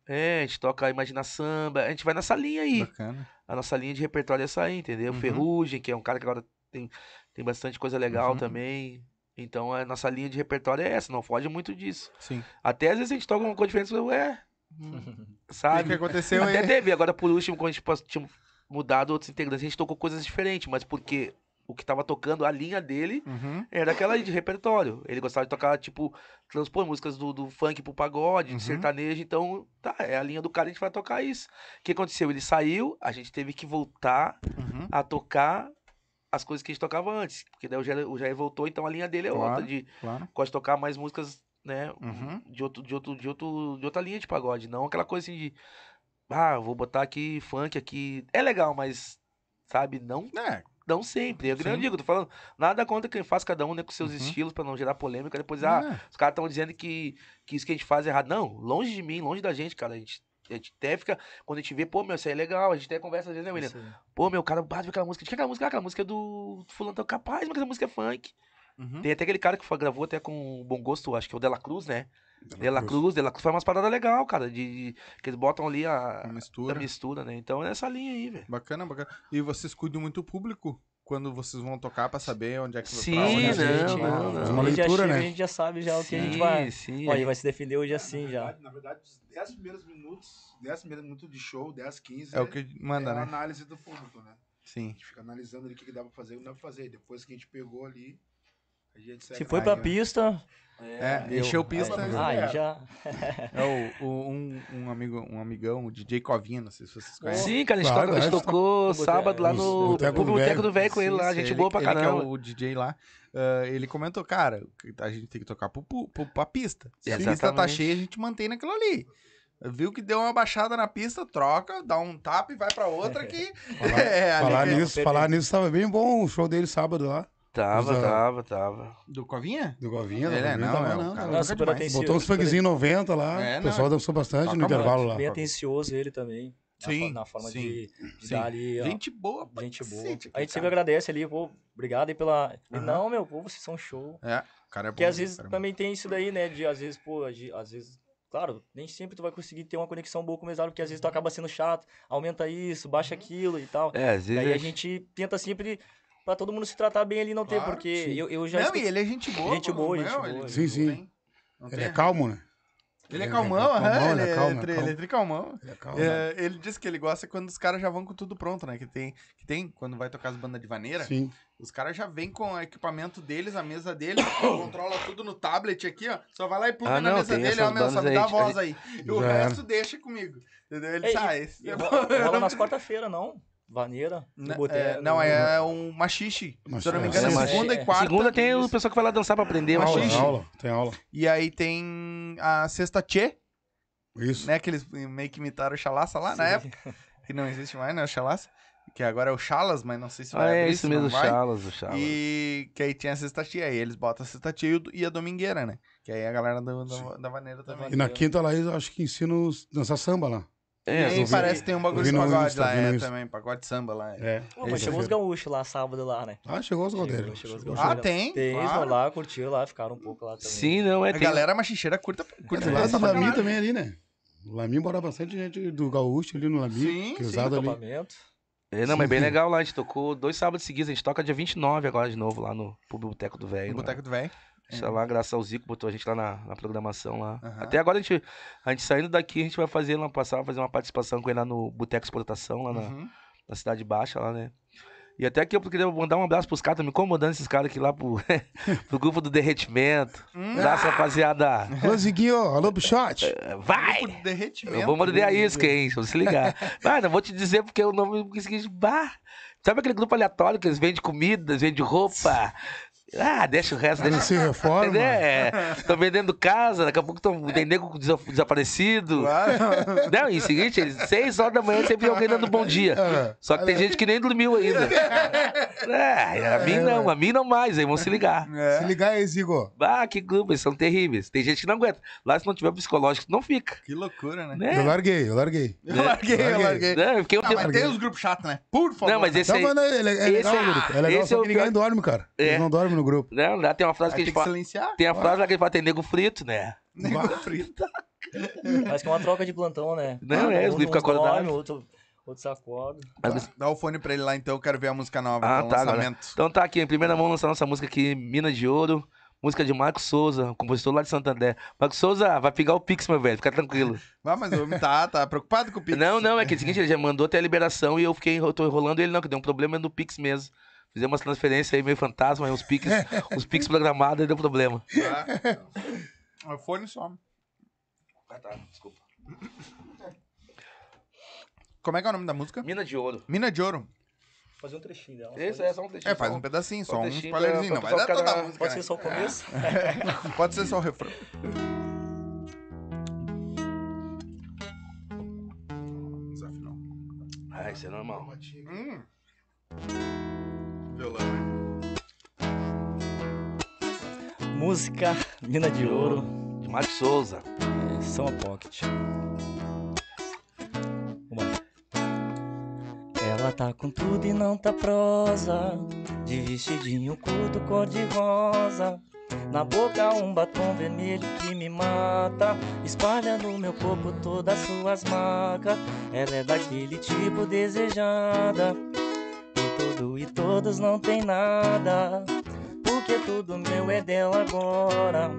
É, a gente toca Imagina Samba. A gente vai nessa linha aí. Bacana. A nossa linha de repertório é essa aí, entendeu? Uhum. Ferrugem, que é um cara que agora tem, tem bastante coisa legal Uhum. também. Então a nossa linha de repertório é essa, não foge muito disso. Sim. Até às vezes a gente toca uma coisa diferente, ué. O que, Sabe? aconteceu Até aí? teve, agora por último, quando a gente tinha mudado outros integrantes, a gente tocou coisas diferentes, mas porque o que tava tocando, a linha dele, Uhum. era aquela de repertório. Ele gostava de tocar, tipo, transpor músicas do, do funk pro pagode, Uhum. de sertanejo, então, tá, é a linha do cara, a gente vai tocar isso. O que aconteceu? Ele saiu, a gente teve que voltar Uhum. a tocar as coisas que a gente tocava antes, porque daí o Jair, o Jair voltou, então a linha dele é Claro. outra, de Claro. gosta de tocar mais músicas, né, Uhum. de, outro, de, outro, de, outro, de outra linha de pagode. Não aquela coisa assim de. Ah, vou botar aqui funk aqui. É legal, mas. Sabe? Não, É, não sempre. Eu, nem eu Sim. digo, tô falando. Nada contra quem faz cada um né, com seus Uhum. estilos pra não gerar polêmica. Depois, ah, é. os caras estão dizendo que, que isso que a gente faz é errado. Não, longe de mim, longe da gente, cara. A gente, a gente até fica. Quando a gente vê, pô, meu, isso aí é legal. A gente até conversa às vezes, né, William? Pô, meu, cara, bate aquela música. De que é aquela música? Ah, aquela música é do Fulano. Tá capaz, mas aquela música é funk. Uhum. Tem até aquele cara que fa- gravou até com bom gosto, acho que é o Dela Cruz, né? Dela Cruz. Cruz, Dela Cruz faz umas paradas legal, cara, de, de- que eles botam ali a, a mistura. mistura, né? Então é essa linha aí, velho. Bacana, bacana. E vocês cuidam muito do público quando vocês vão tocar pra saber onde é que Sim, pra onde a é não, que- gente, não, não. uma a gente já leitura, chega, né? A gente já sabe já o que a gente vai. sim, Ó, é. ele vai se defender hoje assim na já. Verdade, na verdade, os 10 primeiros minutos, 10 primeiros minutos de show, 10, 15, É o que manda, é a né? análise do público, né? A Sim. gente fica analisando ali o que, que dá pra fazer e o que não dá pra fazer. Depois que a gente pegou ali, a. Se foi pra pista. É, deu. encheu pista. Aí, aí já. É o, o- um, um amigo, um amigão, o DJ Covinha, não sei se vocês conhecem. Sim, cara, a gente, Claro, toca- a gente é, tocou sábado lá no Boteco do Velho. do Velho com ele lá, Sim, gente ele- boa pra ele que caramba. é o DJ lá. ah, ele comentou, cara, a gente tem que tocar pro, pro, pra pista. Se a pista tá cheia, a gente mantém naquilo ali. Viu que deu uma baixada na pista, troca, dá um tap e vai pra outra que. Falar, é, falar nisso, falar nisso tava bem bom o show dele sábado lá. Tava, Usa- tava, tava. Do Covinha? Do do é, não, tava, é, o não, cara Não, super atencioso. Botou uns funkzinhos 90 lá, É, o pessoal dançou bastante Toca no intervalo lá. Bem atencioso ele também. na Sim, Na forma sim, de, de sim. dar ali. ó, Gente boa, gente boa. cacete, A gente sempre agradece ali, pô, obrigado aí pela. Aham. Não, meu, pô, vocês são show. É, o cara é bom. Porque às vezes é bom. também tem isso daí, né? De às vezes, pô, de- às vezes. Claro, nem sempre tu vai conseguir ter uma conexão boa com o mesário, porque às vezes tu acaba sendo chato, aumenta isso, baixa aquilo e tal. É, às vezes. Daí a é- gente tenta sempre pra todo mundo se tratar bem ali, não ter, Claro, porque sim. eu, eu já. Não, escutei- e ele é gente boa. Gente boa, não gente é? boa. Ele Sim, sim. tem- Ele tem- é calmo, né? Ele é Ele é calmão, calmão, aham, ele é ele, calmo, é é calmo. ele é tricalmão. Ele é calmo. É, ele disse que ele gosta quando os caras já vão com tudo pronto, né? Que tem, que tem quando vai tocar as bandas de vaneira, Sim. os caras já vêm com o equipamento deles, a mesa dele, controla tudo no tablet aqui, ó. Só vai lá e pluga Ah, na não, mesa dele, ó, meu, só me dá a voz aí. E o resto deixa comigo. Entendeu? Ele É, e- ah, esse é rola nas quarta-feira, não? Vaneira. no N- boteco, é, não, é um machixe. Se eu não me engano, é, Machixe. segunda É, e quarta. Segunda tem o Isso. pessoal que vai lá dançar pra aprender, aula, machixe. aula, tem aula. E aí tem a sexta tchê, Isso. né? Que eles meio que imitaram o chalaça lá na Sim. época. Que não existe mais, né? O chalaça. que agora é o Chalas, mas não sei se Ah, vai é abrir, isso se não mesmo, vai. Chalas, o Chalas. E que aí tinha a sexta-tia, aí eles botam a sexta-tia e o- e a domingueira, né? Que aí a galera da, da, da vaneira também. E na quinta lá, eu acho que ensino os- dançar samba lá. É, e aí vi- parece que tem um bagulho de pagode lá, é, também, pagode de samba lá. É. É. Pô, mas chegou os gaúchos lá sábado lá, né? Ah, chegou os gaúchos. Ah, tem? Tem, eles claro. vão lá, curtiram lá, ficaram um pouco lá também. Sim, não, é. A tem- galera machicheira curta, É curta do lado essa Lami também ali, né? O Lami mora bastante gente do gaúcho ali no Lami, Sim, é sim, ali. acampamento. É, não, mas bem legal lá. A gente tocou dois sábados seguidos. A gente toca dia 29 agora de novo lá no Boteco do Velho. No lá. Boteco do Velho. A gente tá lá, graças ao Zico, botou a gente lá na, na programação lá. Aham. Até agora a gente, a gente saindo daqui, a gente vai fazer lá, passar, fazer uma participação com ele lá no Boteco Exportação, lá na, Uhum. na Cidade Baixa, lá, né? E até aqui eu queria mandar um abraço pros caras, tá me incomodando esses caras aqui lá pro, pro grupo do derretimento. Hum. Abraço, rapaziada. Alô, Ziguinho, alô, Bichote. Vai! Tipo de derretimento. Eu vou mandar isso, hein? Vamos se ligar. Ah, não vou te dizer porque o nome é o seguinte, bah. Sabe aquele grupo aleatório que eles vendem comida, eles vendem roupa? Ah, deixa o resto, deixa. se reforma. É, estão vendendo casa, daqui a pouco estão vendendo com desa- desaparecido. Claro. Não, e o seguinte, eles, seis horas da manhã sempre tem alguém dando bom dia. É. Só que tem gente que nem dormiu ainda. É, a mim não, a mim não mais, aí vão se ligar. É. Se ligar aí, Zigo. Ah, que grupo, eles são terríveis. Tem gente que não aguenta. Lá, se não tiver psicológico, não fica. Que loucura, né? Eu Né? larguei, eu larguei. Eu larguei, eu Larguei. larguei. Não, eu Ah, tenho... mas tem os grupos chatos, né? Por favor. Não, mas esse Não, aí... mas não, é, é esse legal, é- grupo. É legal, esse só é o que ninguém pior- dorme, cara. É. Eles não dormem no grupo. Não, lá tem uma frase que a gente que fala... silenciar. Tem a frase lá que ele fala, tem nego frito, né? Nego frito. Parece que é uma troca de plantão, né? Não, é, os livros ficam acordados. Outro, outro. Mas- Dá o fone pra ele lá, então. Eu quero ver a música nova. Ah, tá, galera. lançamento. Então tá aqui, em primeira mão, lançar nossa música aqui, Mina de Ouro. Música de Marcos Souza, compositor lá de Santo André. Marcos Souza, vai pegar o Pix, meu velho, fica tranquilo. Ah, mas o homem tá, tá preocupado com o Pix. Não, não, é que é o seguinte, ele já mandou até a liberação e eu fiquei, eu tô enrolando ele não, que deu um problema no Pix mesmo. Fizemos umas transferências aí meio fantasma, aí uns Pix, uns Pix programados e deu problema. Tá. O fone some. Ah, tá, desculpa. Como é que é o nome da música? Mina de Ouro. Mina de Ouro. Fazer um trechinho dela. Esse é só um trechinho. É, faz um pedacinho, só só um um spoilerzinho. pra- Não vai dar toda a música, Pode né? ser só o começo? Pode ser só o refrão. Desafinou. Ah, isso é normal. Hum. Violão, hein? Música Mina de Ouro, De Marcos Souza. é, São Pocket. Ela tá com tudo e não tá prosa. De vestidinho curto, cor de rosa. Na boca um batom vermelho que me mata. Espalha no meu corpo todas as suas marcas. Ela é daquele tipo desejada. Tudo e todos não tem nada. Porque tudo meu é dela agora.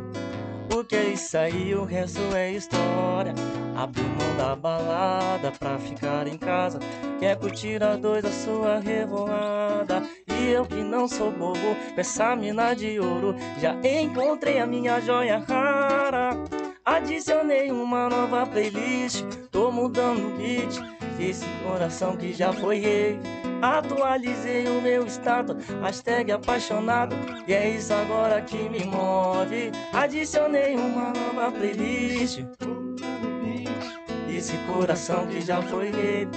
Porque isso aí, o resto é história. Abriu mão da balada pra ficar em casa. Quer curtir a dois a sua revoada. E eu que não sou bobo, essa mina de ouro. Já encontrei a minha joia rara. Adicionei uma nova playlist. Tô mudando o beat. Esse coração que já foi rei. Atualizei o meu status, hashtag apaixonado. E é isso agora que me move. Adicionei uma nova playlist. Esse coração que já foi rei.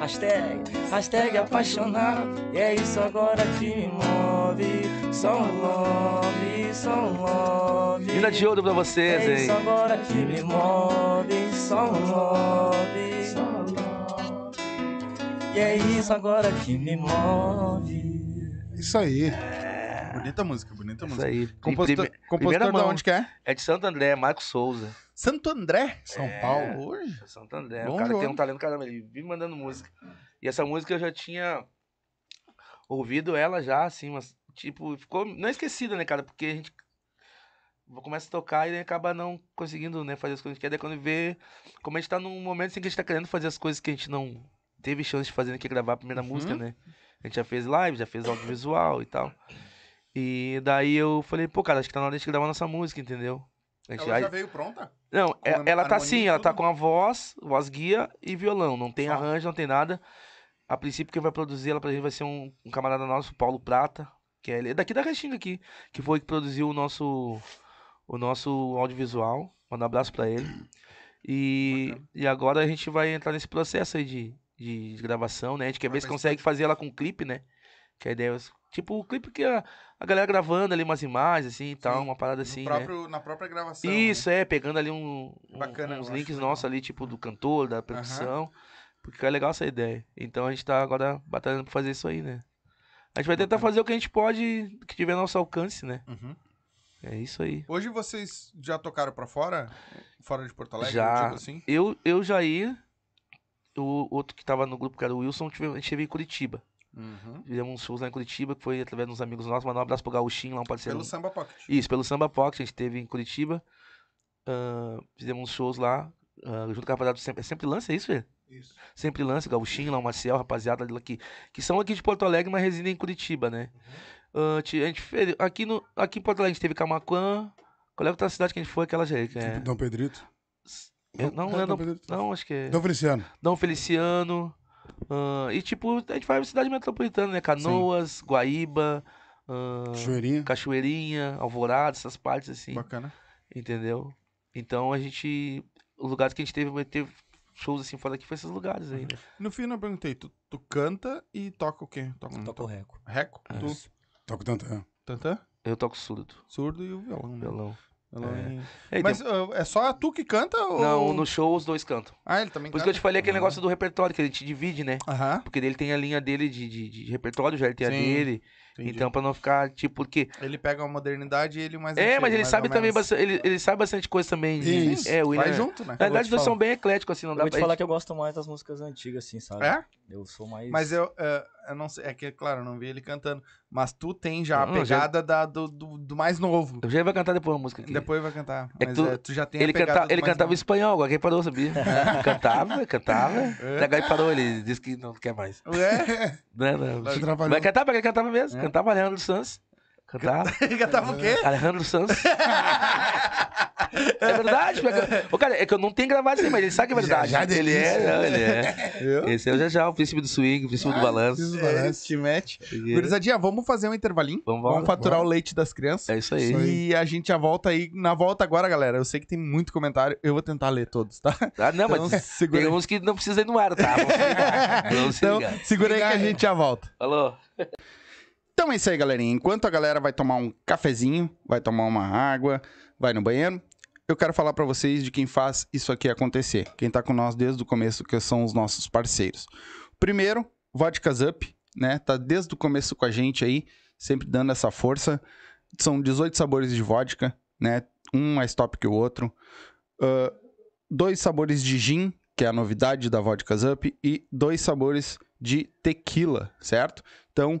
Hashtag, hashtag apaixonado. E é isso agora que me move. Só um love, só um love. Mina de Ouro pra vocês, É isso hein? agora que me move, só um love. E é isso agora que me move. Isso aí. Bonita música, bonita Isso música. aí. Compositor, prime- compositor de onde que é? É de Santo André, Marcos Souza. Santo André, São É. Paulo. Hoje. Santo André. Bom o cara tem jogo. um talento, caramba, ele vive mandando música. E essa música eu já tinha ouvido ela já, assim, mas, tipo, ficou não esquecida, né, cara? Porque a gente começa a tocar e acaba não conseguindo, né, fazer as coisas que a gente quer. Daí quando vê, como a gente tá num momento assim que a gente tá querendo fazer as coisas que a gente não teve chance de fazer, que é gravar a primeira Uhum. música, né? A gente já fez live, já fez audiovisual e tal. E daí eu falei, pô, cara, acho que tá na hora de a gente gravar nossa música, entendeu? A gente Ela já veio pronta? não, Com é- a- ela tá assim, ela tá com a voz, voz guia e violão. Não tem Só. arranjo, não tem nada. A princípio, quem vai produzir ela pra gente vai ser um, um camarada nosso, o Paulo Prata, que é ele é daqui da Restinga aqui, que foi que produziu o nosso, o nosso audiovisual. Manda um abraço pra ele. E, e agora a gente vai entrar nesse processo aí de, de, de gravação, né? A gente quer Vai ver se consegue fazer ela com clipe, né? Que a ideia é, tipo, o clipe que a, a galera gravando ali umas imagens, assim, e tal, Sim, uma parada assim, né? próprio, Na própria gravação. né? Isso, é, pegando ali um, um- Bacana, uns links nossos ali, tipo, do cantor, da percussão. Porque é legal essa ideia. Então a gente tá agora batalhando pra fazer isso aí, né? A gente vai tentar fazer o que a gente pode, que tiver nosso alcance, né? Uhum. É isso aí. Hoje vocês já tocaram pra fora? Fora de Porto Alegre? Já. digo assim? Eu, eu já ia. O outro que tava no grupo, que era o Wilson, a gente esteve em Curitiba. Uhum. Fizemos uns shows lá em Curitiba, que foi através de uns amigos nossos. Mandar um abraço pro Gauchinho lá, um parceiro. Pelo Samba Pocket. Isso, pelo Samba Pocket, a gente teve em Curitiba. Ah, fizemos uns shows lá, ah, junto com a rapaziada do Sempre, é sempre lança, é isso, velho? Isso. Sempre lança, Gauchinho lá, o Marcel, rapaziada lá que, que são aqui de Porto Alegre, mas residem em Curitiba, né? Ah, ti- a gente fez, aqui, no, aqui em Porto Alegre a gente teve Camaquã. Qual é a outra cidade que a gente foi? Aquela que é, Dom Pedrito. é- não, não, É, é Dom Dom- Pedrito. não, acho que é Dom Feliciano. Dom Feliciano. ah, e tipo, a gente vai pra cidade metropolitana, né? Canoas, Guaíba, ah, Cachoeirinha. Cachoeirinha, Alvorada, essas partes assim. Bacana. Entendeu? Então a gente. Os lugares que a gente teve, teve shows assim fora daqui foi esses lugares aí, né? No fim eu perguntei, tu, tu canta e toca o quê? Toca, Toca o reco. Reco? É. Tu? Toco tanto. É. Tantã? Eu toco surdo, Surdo e o violão, né? violão. É. É, Mas ah, é só tu que canta? Ou... Não, no show os dois cantam. Ah, ele também Por isso que eu te falei aquele negócio do repertório, que a gente divide, né? Aham, Porque ele tem a linha dele de, de, de repertório, já ele tem a Sim, dele. Entendi. Então, pra não ficar, tipo, porque. Ele pega a modernidade e ele mais É, antigo, mas ele mais sabe também bastante. Ele, ele sabe bastante coisa também. de- Isso, É, o William. Vai junto, né? Na verdade, os Eu dois vou são bem ecléticos, assim, não Eu dá vou te pra. falar que eu gosto mais das músicas antigas, assim, sabe? É? Eu sou mais. Mas eu, é, eu não sei, é que, claro, eu não vi ele cantando. Mas tu tem já a Não, já- pegada da, do, do, do mais novo. Eu já vai cantar depois uma música aqui. Depois vai cantar. É Mas tu- é, tu já tem a Ele, pegada canta, do ele mais cantava novo. espanhol, agora quem parou, sabia? cantava, cantava. É. Daí parou, ele disse que não quer mais. É, Não, não. Te atrapalhou. Vai cantar, porque ele cantava mesmo. É. Cantava Alejandro Sanz. Cantava. ele cantava o quê? Alejandro Sanz. É verdade, porque... Ô, cara, é que eu não tenho gravado isso aí, mas ele sabe que é verdade. Já, já ele é, não, ele é. Eu? Esse é o já já, o princípio do swing, o princípio do balanço. É, te mete. Gurizadinha, vamos fazer um intervalinho. Vamos, Vamos vamos. faturar o leite das crianças. É isso aí. E a gente já volta aí. Na volta agora, galera. Eu sei que tem muito comentário. Eu vou tentar ler todos, tá? Ah, não, Então, mas segura tem uns que não precisa ir no ar, tá? Vamos. Vamos Então, segura aí que a gente já volta. Alô? Então é isso aí, galerinha. Enquanto a galera vai tomar um cafezinho, vai tomar uma água, vai no banheiro, eu quero falar pra vocês de quem faz isso aqui acontecer. Quem tá com nós desde o começo, que são os nossos parceiros. Primeiro, Vodkas Up, né? Tá desde o começo com a gente aí, sempre dando essa força. São 18 sabores de vodka, né? Um mais top que o outro. Ah, dois sabores de gin, que é a novidade da Vodkas Up, e dois sabores de tequila, certo? Então,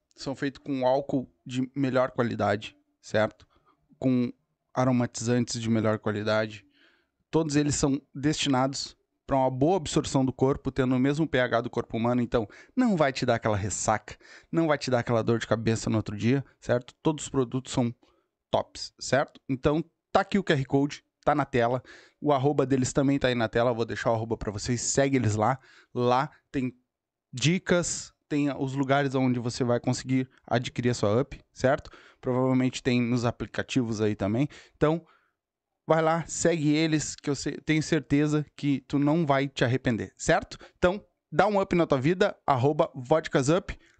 são feitos com álcool de melhor qualidade, certo? Com aromatizantes de melhor qualidade. Todos eles são destinados para uma boa absorção do corpo, tendo o mesmo pH do corpo humano, então não vai te dar aquela ressaca, não vai te dar aquela dor de cabeça no outro dia, certo? Todos os produtos são tops, certo? Então tá aqui o QR Code, tá na tela. O arroba deles também tá aí na tela, eu vou deixar o arroba para vocês, segue eles lá. Lá tem dicas, tem os lugares onde você vai conseguir adquirir a sua up, certo? Provavelmente tem nos aplicativos aí também. Então, vai lá, segue eles, que eu tenho certeza que tu não vai te arrepender, certo? Então, dá um up na tua vida, arroba.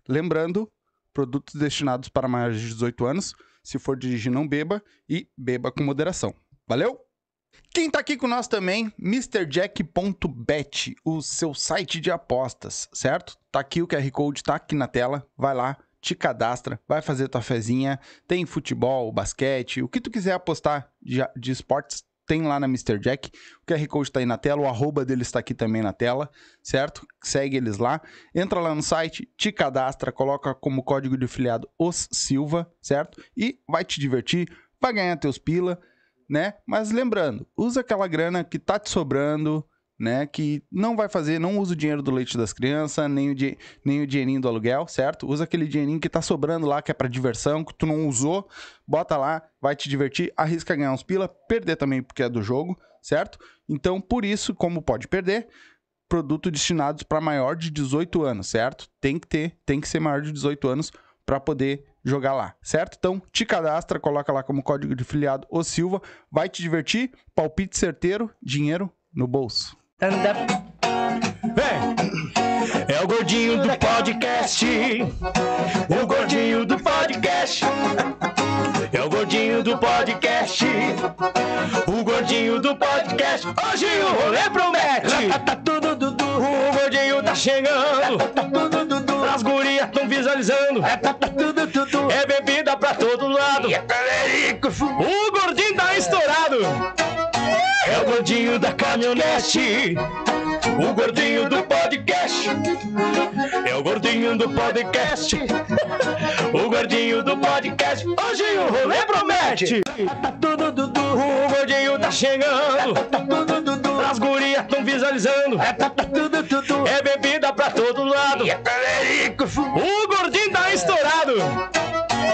Lembrando, produtos destinados para maiores de 18 anos. Se for dirigir, não beba e beba com moderação. Valeu? Quem tá aqui com nós também, MrJack.bet, o seu site de apostas, certo? Tá aqui o QR Code, tá aqui na tela. Vai lá, te cadastra, vai fazer tua fezinha. Tem futebol, basquete, o que tu quiser apostar de, esportes, tem lá na Mr. Jack. O QR Code tá aí na tela, o arroba deles tá aqui também na tela, certo? Segue eles lá. Entra lá no site, te cadastra, coloca como código de filiado os Silva, certo? E vai te divertir, vai ganhar teus pila, né? Mas lembrando, usa aquela grana que tá te sobrando, né? Que não vai fazer, não usa o dinheiro do leite das crianças, nem o, nem o dinheirinho do aluguel, certo? Usa aquele dinheirinho que tá sobrando lá, que é pra diversão, que tu não usou, bota lá, vai te divertir, arrisca ganhar uns pila, perder também porque é do jogo, certo? Então, por isso, como pode perder, produto destinados para maior de 18 anos, certo? Tem que ter, tem que ser maior de 18 anos para poder jogar lá, certo? Então, te cadastra, coloca lá como código de filiado o Silva, vai te divertir, palpite certeiro, dinheiro no bolso. Vem! É o gordinho do podcast. O gordinho do podcast. É o gordinho do podcast. O gordinho do podcast. Hoje o rolê promete. Tá tudo dudu. O gordinho tá chegando. Tá. As gurias Tá tudo dudu. É bebida pra todo lado. O gordinho tá estourado. É o gordinho da caminhonete. O gordinho do podcast. É o gordinho do podcast. O gordinho do podcast. Hoje o rolê promete. Tá tudo dudu. O gordinho tá chegando. Tá tudo dudu. As gurias tão visualizando. Tá tudo dudu. É bebida pra todo lado. O gordinho tá estourado.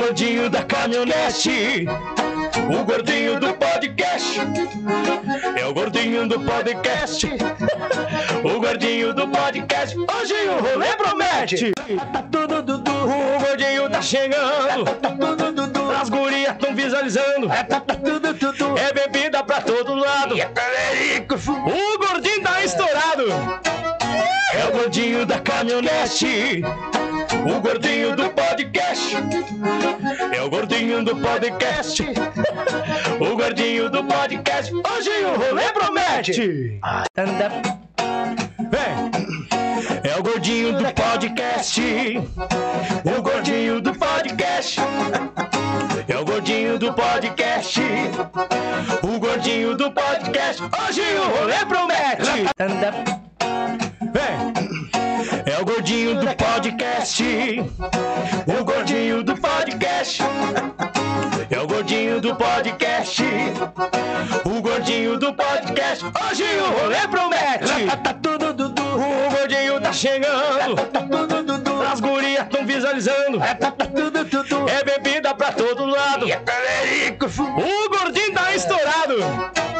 É o gordinho da caminhonete. O gordinho do podcast. É o gordinho do podcast. O gordinho do podcast. Hoje o rolê promete. Tá tudo dudu. O gordinho tá chegando. Tá tudo dudu. As gurias tão visualizando. Tá tudo dudu. É bebida pra todo lado. O gordinho tá estourado. É o gordinho da caminhonete. O gordinho do podcast. É o gordinho do podcast. O gordinho do podcast. Hoje o rolê promete. Vem! É o gordinho do podcast. O gordinho do podcast. É o gordinho do podcast. O gordinho do podcast. Hoje o rolê promete. É gordinho do podcast. O gordinho do podcast. É o gordinho do podcast. O gordinho do podcast. Hoje o rolê promete. Tá tudo dudu. O gordinho tá chegando. Tá tudo dudu. As gurias tão visualizando. Tá tudo dudu. É bebida pra todo lado. O gordinho tá estourado.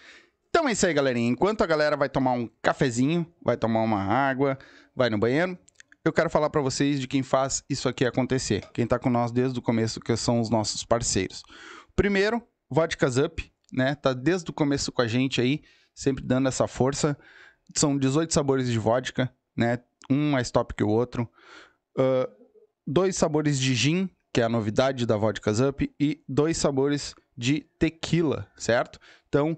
Então é isso aí, galerinha. Enquanto a galera vai tomar um cafezinho, vai tomar uma água, vai no banheiro, eu quero falar pra vocês de quem faz isso aqui acontecer. Quem tá com nós desde o começo, que são os nossos parceiros. Primeiro, Vodkas Up, né? Tá desde o começo com a gente aí, sempre dando essa força. São 18 sabores de vodka, né? Um mais top que o outro. Ah, dois sabores de gin, que é a novidade da Vodkas Up, e dois sabores de tequila, certo? Então,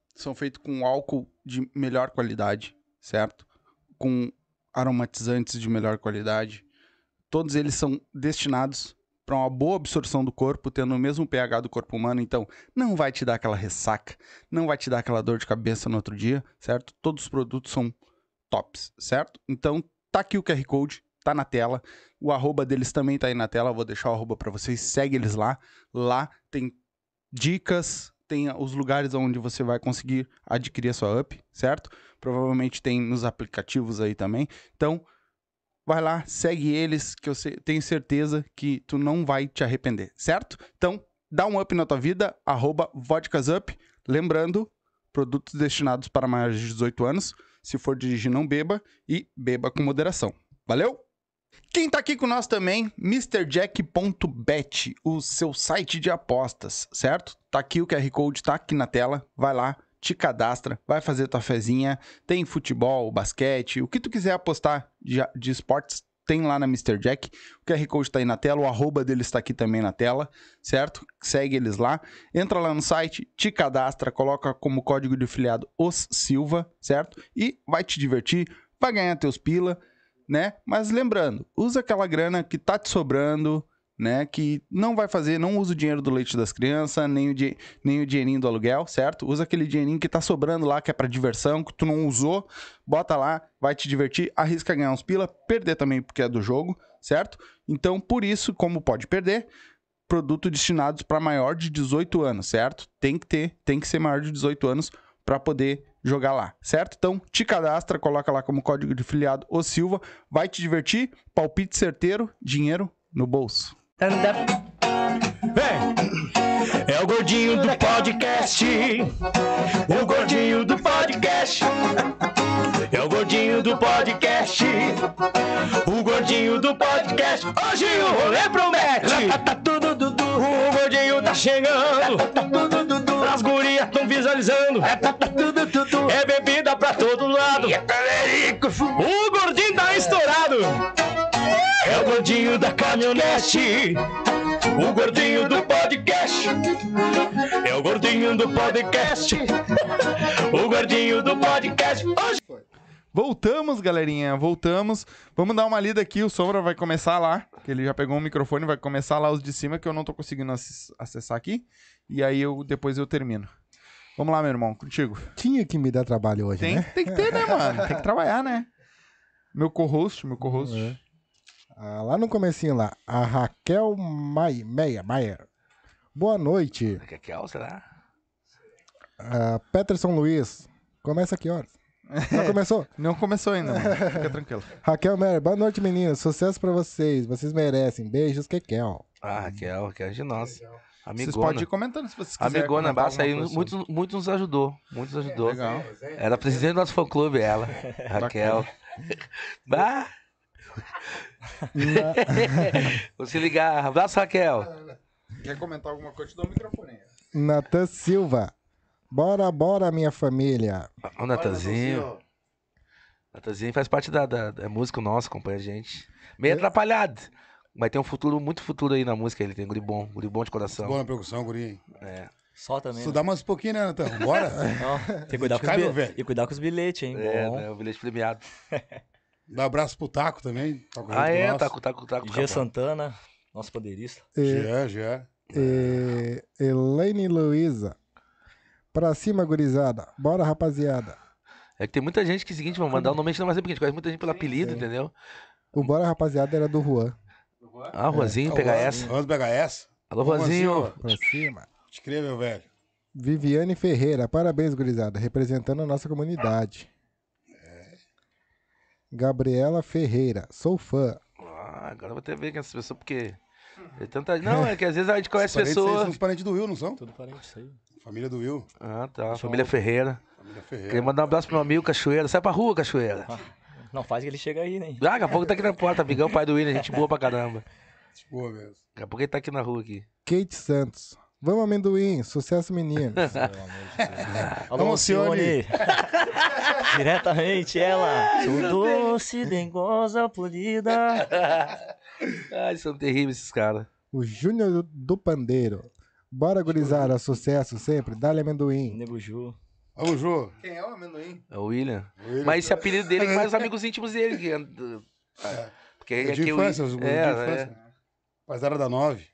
são feitos com álcool de melhor qualidade, certo? Com aromatizantes de melhor qualidade. Todos eles são destinados para uma boa absorção do corpo, tendo o mesmo pH do corpo humano, então não vai te dar aquela ressaca, não vai te dar aquela dor de cabeça no outro dia, certo? Todos os produtos são tops, certo? Então tá aqui o QR Code, tá na tela. O arroba deles também tá aí na tela, vou deixar o arroba para vocês, segue eles lá. Lá tem dicas, tem os lugares onde você vai conseguir adquirir a sua up, certo? Provavelmente tem nos aplicativos aí também. Então, vai lá, segue eles, que eu tenho certeza que tu não vai te arrepender, certo? Então, dá um up na tua vida, arroba. Lembrando, produtos destinados para maiores de 18 anos. Se for dirigir, não beba e beba com moderação. Valeu? Quem tá aqui com nós também, MrJack.bet, o seu site de apostas, certo? Tá aqui o QR Code, tá aqui na tela. Vai lá, te cadastra, vai fazer tua fezinha. Tem futebol, basquete, o que tu quiser apostar de, de esportes, tem lá na Mr. Jack. O QR Code tá aí na tela, o arroba deles tá aqui também na tela, certo? Segue eles lá. Entra lá no site, te cadastra, coloca como código de filiado os Silva, certo? E vai te divertir, vai ganhar teus pila, né? Mas lembrando, usa aquela grana que tá te sobrando, né? Que não vai fazer, não usa o dinheiro do leite das crianças, nem o, nem o dinheirinho do aluguel, certo? Usa aquele dinheirinho que tá sobrando lá, que é pra diversão, que tu não usou, bota lá, vai te divertir, arrisca ganhar uns pila, perder também porque é do jogo, certo? Então, por isso, como pode perder, produto destinados para maior de 18 anos, certo? Tem que ter, tem que ser maior de 18 anos para poder jogar lá, certo? Então, te cadastra, coloca lá como código de filiado o Silva, vai te divertir, palpite certeiro, dinheiro no bolso. Vem. É o gordinho do podcast. O gordinho do podcast. É o gordinho do podcast. O gordinho do podcast. Hoje o rolê promete. Tá tudo dudu. O gordinho tá chegando. As gurias tão visualizando. Tá tudo dudu. É bebida pra todo lado. O gordinho tá estourado. É o gordinho da caminhonete. O gordinho do podcast. É o gordinho do podcast. O gordinho do podcast. Hoje Voltamos, galerinha, voltamos. Vamos dar uma lida aqui, o Sombra vai começar lá, que ele já pegou o microfone, vai começar lá os de cima, que eu não tô conseguindo ac- acessar aqui. E aí eu depois eu termino. Vamos lá, meu irmão, contigo. Tinha que me dar trabalho hoje, Tem, né? tem que ter, né, mano? Tem que trabalhar, né? Meu co-host, meu co-host. É. Ah, lá no comecinho lá, a Raquel Mai- Meia, Maier. Boa noite. Que que é, será? Ah, Peterson Luiz. Começa que horas? Já começou? Não começou ainda, mano. Fica tranquilo. Raquel Meyer, boa noite, meninas. Sucesso pra vocês. Vocês merecem. Beijos, Kekel. Ah, Raquel, Raquel é de nós. Vocês Amigona. podem ir comentando se vocês quiserem. Amigona, basta aí, muitos, muitos nos ajudou. Muitos ajudou. Legal. Era presidente do nosso fã clube, ela. Raquel. bah! Vou se ligar. Abraço, Raquel. Quer comentar alguma coisa? Te dou o microfone. Natan Silva. Bora, bora, minha família. O Natanzinho. Natanzinho faz parte da, da, da música nossa, acompanha a gente. Meio atrapalhado. Mas tem um futuro, muito futuro aí na música. Ele tem guri bom, guri bom de coração. Boa na percussão, guri. É. Só também. né? Estudar mais um pouquinho, né, Natão? Bora? Ó, tem que cuidar com os Cai, velho. E cuidar com os bilhetes, hein? É, Bom. né, o bilhete premiado. Dá um abraço pro Taco também. Toca Ah, é, tá com tá com Gia. Santana, nosso pandeirista. E, Já, já. e, Elaine Luiza. Pra cima, gurizada. Bora, rapaziada. É que tem muita gente que é o seguinte, vamos mandar o nome a gente não vai saber, porque a gente conhece muita gente pelo apelido, entendeu? O Bora, rapaziada, era do Juan. Ah, Rosinho, PHS. Vamos pegar essa? Alô, Rosinho. Pra cima. Crê, meu velho. Viviane Ferreira. Parabéns, gurizada. Representando a nossa comunidade. Gabriela Ferreira. Sou fã. Ah, agora eu vou até ver quem é essa pessoa, porque. Tem tanta... Não, é que às vezes a gente conhece Parentes aí pessoa. São os parentes do Will, não são? Tudo parente isso aí. Família do Will. Ah, tá. Família Ferreira. Família Queria Ferreira. mandar um abraço pro meu amigo Cachoeira. Sai pra rua, Cachoeira. Não faz que ele chega aí, né? Ah, daqui a pouco tá aqui na porta, amigão, pai do William, gente boa pra caramba. Boa mesmo. Daqui a pouco ele tá aqui na rua aqui. Kate Santos. Vamos, amendoim. Sucesso, meninos. Pelo amor de Deus. Alô, Alcione. Diretamente ela. Sou doce, dengosa, polida. Ai, são terríveis esses caras. o Júnior do Pandeiro. Bora, gurizada. Sucesso sempre. Dá-lhe amendoim. Nego Ju. Jô. Quem é o amendoim? É o William. William. Mas esse apelido dele é faz os amigos íntimos dele. Que... anda- Porque É é de que o infância, os William- guri de é, infância. Rapaziada da nove.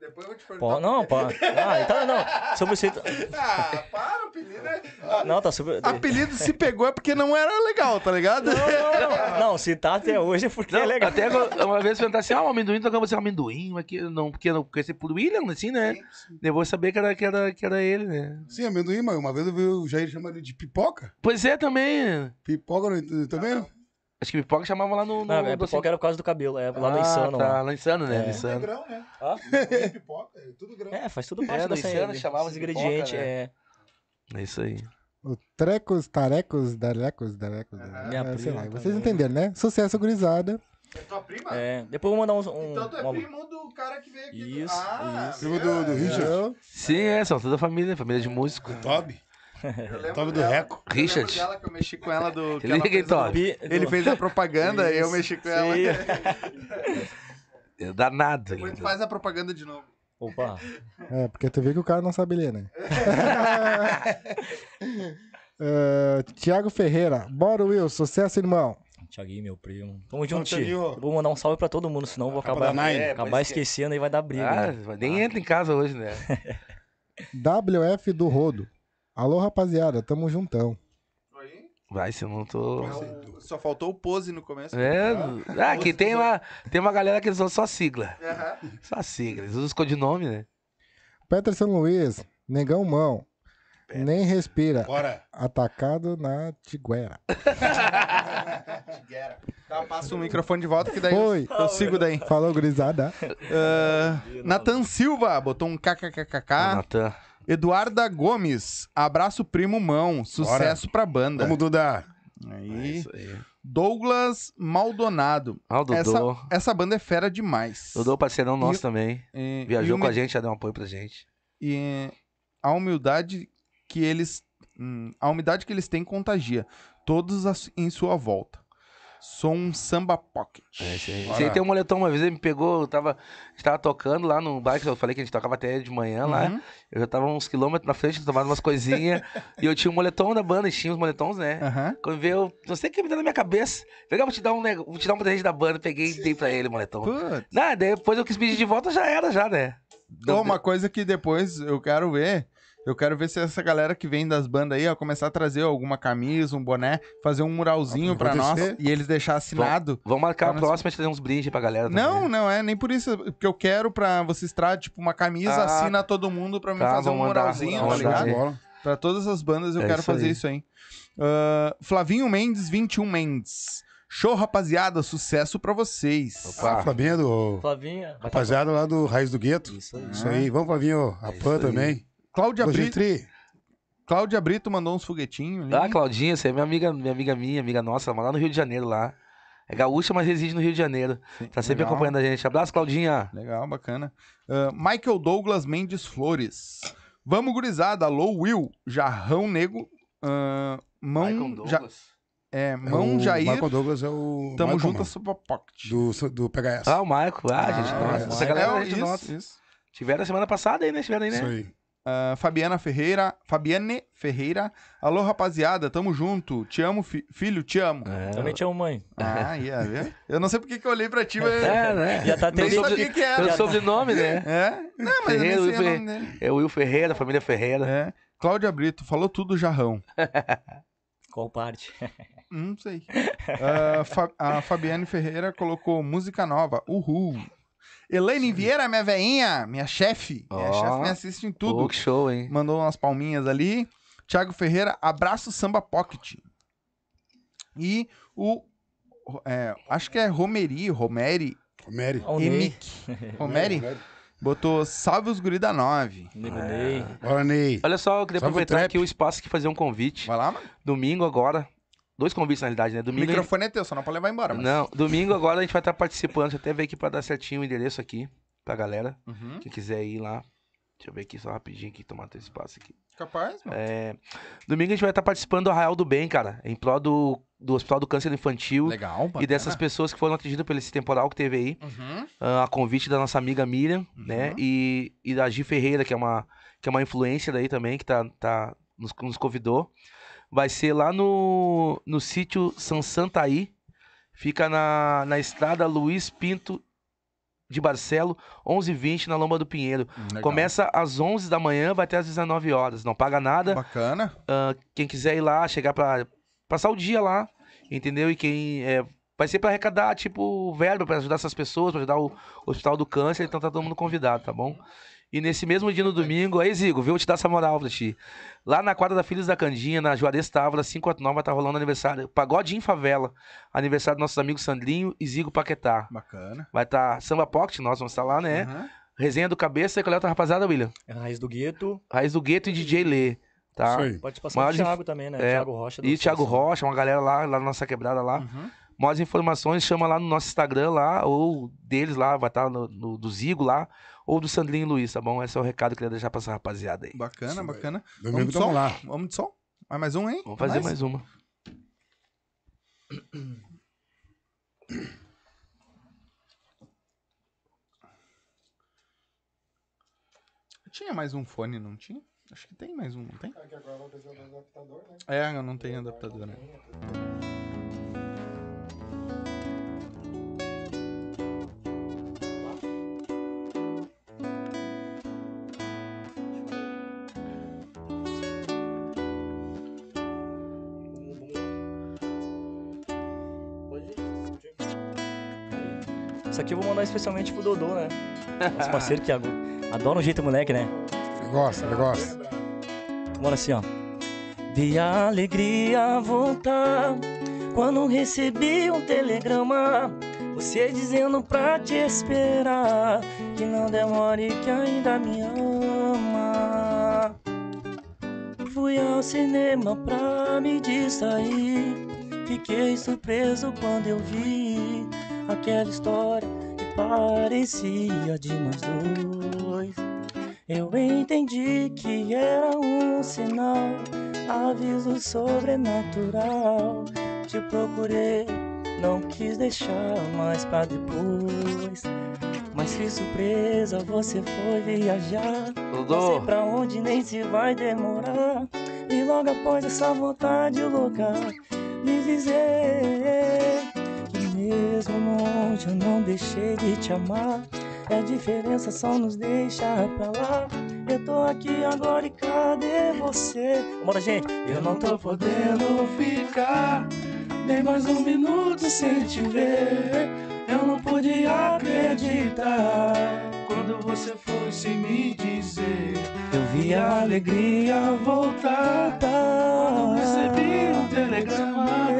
Depois eu vou te perguntar. Pô, não, pô. Ah, então não. Sobre você. Ah, para, o apelido é... Não, tá super. Apelido se pegou é porque não era legal, tá ligado? Não, não, não, se tá até hoje é porque Não, é legal. Até agora, uma vez perguntar assim, ah, o amendoim, tocava você amendoim, aqui, não, porque não conheci por William, assim, né? Eu vou saber que era, que, era, que era ele, né? Sim, amendoim, mas uma vez eu vi o Jair chamando ele de pipoca. Pois é, também. Pipoca não- também? não? Acho que pipoca chamava lá no. no Não, é docinho. pipoca era por causa do cabelo, é lá Ah, no Insano. Tá, lá. no Insano, né? É. É Insano. grão, né? Ah? É pipoca, é tudo grão. É, faz tudo parte É, dessa Insano chamava pipoca, ingredientes. né? É. É isso aí. O Trecos, Tarecos, Darecos, Darecos. Minha é, sei prima lá, vocês entenderam, né? Sucesso, gurizada. É tua prima? É, depois eu vou mandar uns, um. Então tu é uma- primo do cara que veio aqui. do- Isso, ah, isso. Primo do, do Richard. Sim, é, são toda família, família de músico. Toby. Toby do. Reco. Richard. dela que eu mexi com ela do. que Liga fez Ele fez a propaganda e eu mexi com ela. É danado. Depois tu faz a propaganda de novo. Opa. é, porque tu vê que o cara não sabe ler, né? É, Tiago Ferreira. Bora, Will. Sucesso, irmão. Tiaguinho, meu primo. Tamo junto, tio. Tiaguinho. Eu Vou mandar um salve pra todo mundo, senão eu vou acabar, Nine. É, acabar que- esquecendo e vai dar briga. Ah, né? nem entra em casa hoje, né? WF do Rodo. Alô, rapaziada. Tamo juntão. Vai, se eu não tô. Só faltou o pose no começo. É, ah, aqui tem uma, tem uma galera que usam só sigla. Aham. Só sigla. Eles usam os codinome, né? Peterson Luiz. Negão Mão. Nem respira. Bora. Atacado na Tiguera. Tá, passa o microfone de volta que daí Foi. eu, eu sigo daí. Falou, gurizada. Ah, Nathan Silva botou um kkkk. Natan. Eduarda Gomes, abraço primo mão, sucesso pra banda. Vamos, Duda. É Aí. isso aí. Douglas Maldonado. Ah, o Essa, Dodô. essa banda é fera demais. Dodô, parceirão nosso E- também. E- Viajou e com a gente, já deu um apoio pra gente. E a humildade que eles. hum, a humildade que eles têm contagia. Todos as- em sua volta. Sou um samba pocket. É, isso aí. Aí tem um moletom, uma vez ele me pegou, eu tava, a gente tava tocando lá no bar, que eu falei que a gente tocava até de manhã lá. Uhum. Eu já tava uns quilômetros na frente, tomando umas coisinhas. e eu tinha um moletom da banda, e tinha os moletons, né? Aham. Quando veio, não sei o que me deu na minha cabeça. Legal, vou te dar um, vou te dar um presente da banda. Peguei e dei pra ele o moletom. Putz. Não, depois eu quis pedir de volta, já era, já, né? Uma coisa que depois eu quero ver. Eu quero ver se essa galera que vem das bandas aí, ó, começar a trazer alguma camisa, um boné, fazer um muralzinho pra nós e eles deixar assinado. Vamos marcar a nós- próxima e trazer uns brindes pra galera. também. Não, não é nem por isso, porque eu quero pra vocês trazerem, tipo, uma camisa, Ah, assina todo mundo pra mim tá, fazer um muralzinho, tá vamos ligado? Pra todas as bandas eu É quero isso fazer aí. isso aí. Ah, Flavinho Mendes, 21 Mendes. Show, rapaziada, sucesso pra vocês. Opa. Flavinha do. Flavinha. tá- Rapaziada lá do Raiz do Gueto. Isso aí. Isso aí. Vamos, Flavinho. A É Pan aí. também. Cláudia, Bri... Logitri. Cláudia Brito mandou uns foguetinhos ali. Ah, Claudinha, você é minha amiga, minha amiga minha, amiga nossa, ela mora lá no Rio de Janeiro lá. É gaúcha, mas reside no Rio de Janeiro. Tá sempre legal. acompanhando a gente. Abraço, Claudinha. Legal, bacana. Ah, Michael Douglas Mendes Flores. Vamos, gurizada. Alô, Will. Jarrão Nego. ah, mão. Michael Ja- Douglas. É, É Mão o Jair, Michael Douglas é o. tamo Michael, junto, mano, Super Pocket. Do, do PHS. Ah, o Maico. Ah, gente, Ah, nossa. é, Essa galera é, é gente isso, nossa. isso. Tiveram a semana passada aí, né? Tiveram aí, Isso né? aí. Ah, Fabiana Ferreira, Fabiane Ferreira. Alô, rapaziada, tamo junto. Te amo, fi- filho, te amo. É, Também te amo, mãe. Ah, ia ver? Eu não sei porque que eu olhei pra ti, mas... é né? Já tá sabia sobre- que era. Pelo sobrenome, né? É? Não, mas Ferreira, eu nem sei Will o nome dele. É o Will Ferreira, família Ferreira. É. Cláudia Brito, falou tudo, Jarrão. Qual parte? Não sei. Ah, Fa- a Fabiane Ferreira colocou música nova. Uhul. Elaine Vieira, minha veinha, minha chefe. Minha Ó. chefe me assiste em tudo. Que show, hein? Mandou umas palminhas ali. Thiago Ferreira, abraço samba pocket. E o. é, acho que é Romeri, Romeri, Romeri. Emic. Romeri botou salve os guri da 9. Nego Ney. Bora, Ney. Olha só, eu queria Salve o aproveitar aqui o espaço aqui e fazer um convite. Vai lá, mano. Domingo agora. Dois convites, na realidade, né? O Domingo. microfone é teu, só não pode levar embora. Mas... Não, domingo agora a gente vai estar participando. Deixa eu até ver aqui pra dar certinho o endereço aqui pra galera. Uhum. Quem quiser ir lá. Deixa eu ver aqui só rapidinho aqui, tomar teu espaço aqui. Capaz, mano. É, domingo a gente vai estar participando do Arraial do Bem, cara. Em prol do, do Hospital do Câncer Infantil. Legal, E dessas pessoas que foram atingidas por esse temporal que teve aí. Uhum. ah, a convite da nossa amiga Miriam, né? Uhum. E, e da Gi Ferreira, que é uma, que é uma influencer aí também, que tá, tá, nos, nos convidou. Vai ser lá no, no sítio São Santaí. Fica na, na estrada Luiz Pinto de Barcelo, 11h20, na Lomba do Pinheiro. Legal. Começa às 11 da manhã, vai até às 19 horas. Não paga nada. Bacana. Ah, quem quiser ir lá, chegar pra passar o dia lá, entendeu? E quem é, vai ser pra arrecadar, tipo, verba pra ajudar essas pessoas, pra ajudar o Hospital do Câncer, então tá todo mundo convidado, tá bom? E nesse mesmo dia no domingo, aí Zigo, viu? Vou te dar essa moral pra ti. Lá na quadra da Filhos da Candinha, na Juarez Távora, 549, vai estar rolando aniversário. Pagode em favela. Aniversário dos nossos amigos Sandrinho e Zigo Paquetá. Bacana. Vai estar Samba Pocket, nós vamos estar lá, né? Uhum. Resenha do Cabeça e qual é a outra rapaziada, William? É Raiz do Gueto. Raiz do Gueto e DJ Lê, tá? Isso aí. Participação do inf- Thiago também, né? É, Thiago Rocha. do E Thiago. Rocha, uma galera lá, lá na nossa quebrada lá. Uhum. Mais informações, chama lá no nosso Instagram lá, ou deles lá, vai estar no, no- do Zigo lá, ou do Sandrinho Luiz, tá bom? Esse é o recado que eu queria deixar pra essa rapaziada aí. Bacana, Isso, bacana. Domingo Vamos de som? lá. Vamos de som? Vai mais um, hein? Vamos fazer mais uma. Tinha mais um fone, não tinha? Acho que tem mais um, não tem? É, eu não tenho adaptador, né? Isso aqui eu vou mandar especialmente pro Dodô, né? Nosso parceiro que adora um jeito moleque, né? Ele gosta, ele gosta. Bora assim, ó. Vi a alegria voltar quando recebi um telegrama. Você dizendo pra te esperar que não demore que ainda me ama. Fui ao cinema pra me distrair. Fiquei surpreso quando eu vi aquela história que parecia de nós dois. Eu entendi que era um sinal, aviso sobrenatural. Te procurei, não quis deixar mais pra depois. Mas que surpresa, você foi viajar. Não sei pra onde nem se vai demorar. E logo após essa vontade, o lugar me dizer mesmo longe eu não deixei de te amar. E a diferença só nos deixa pra lá. Eu tô aqui agora e cadê você? Bora, gente! Eu não tô podendo ficar nem mais um minuto sem te ver. Eu não podia acreditar quando você fosse me dizer. Eu vi a alegria voltar. Quando recebi um telegrama,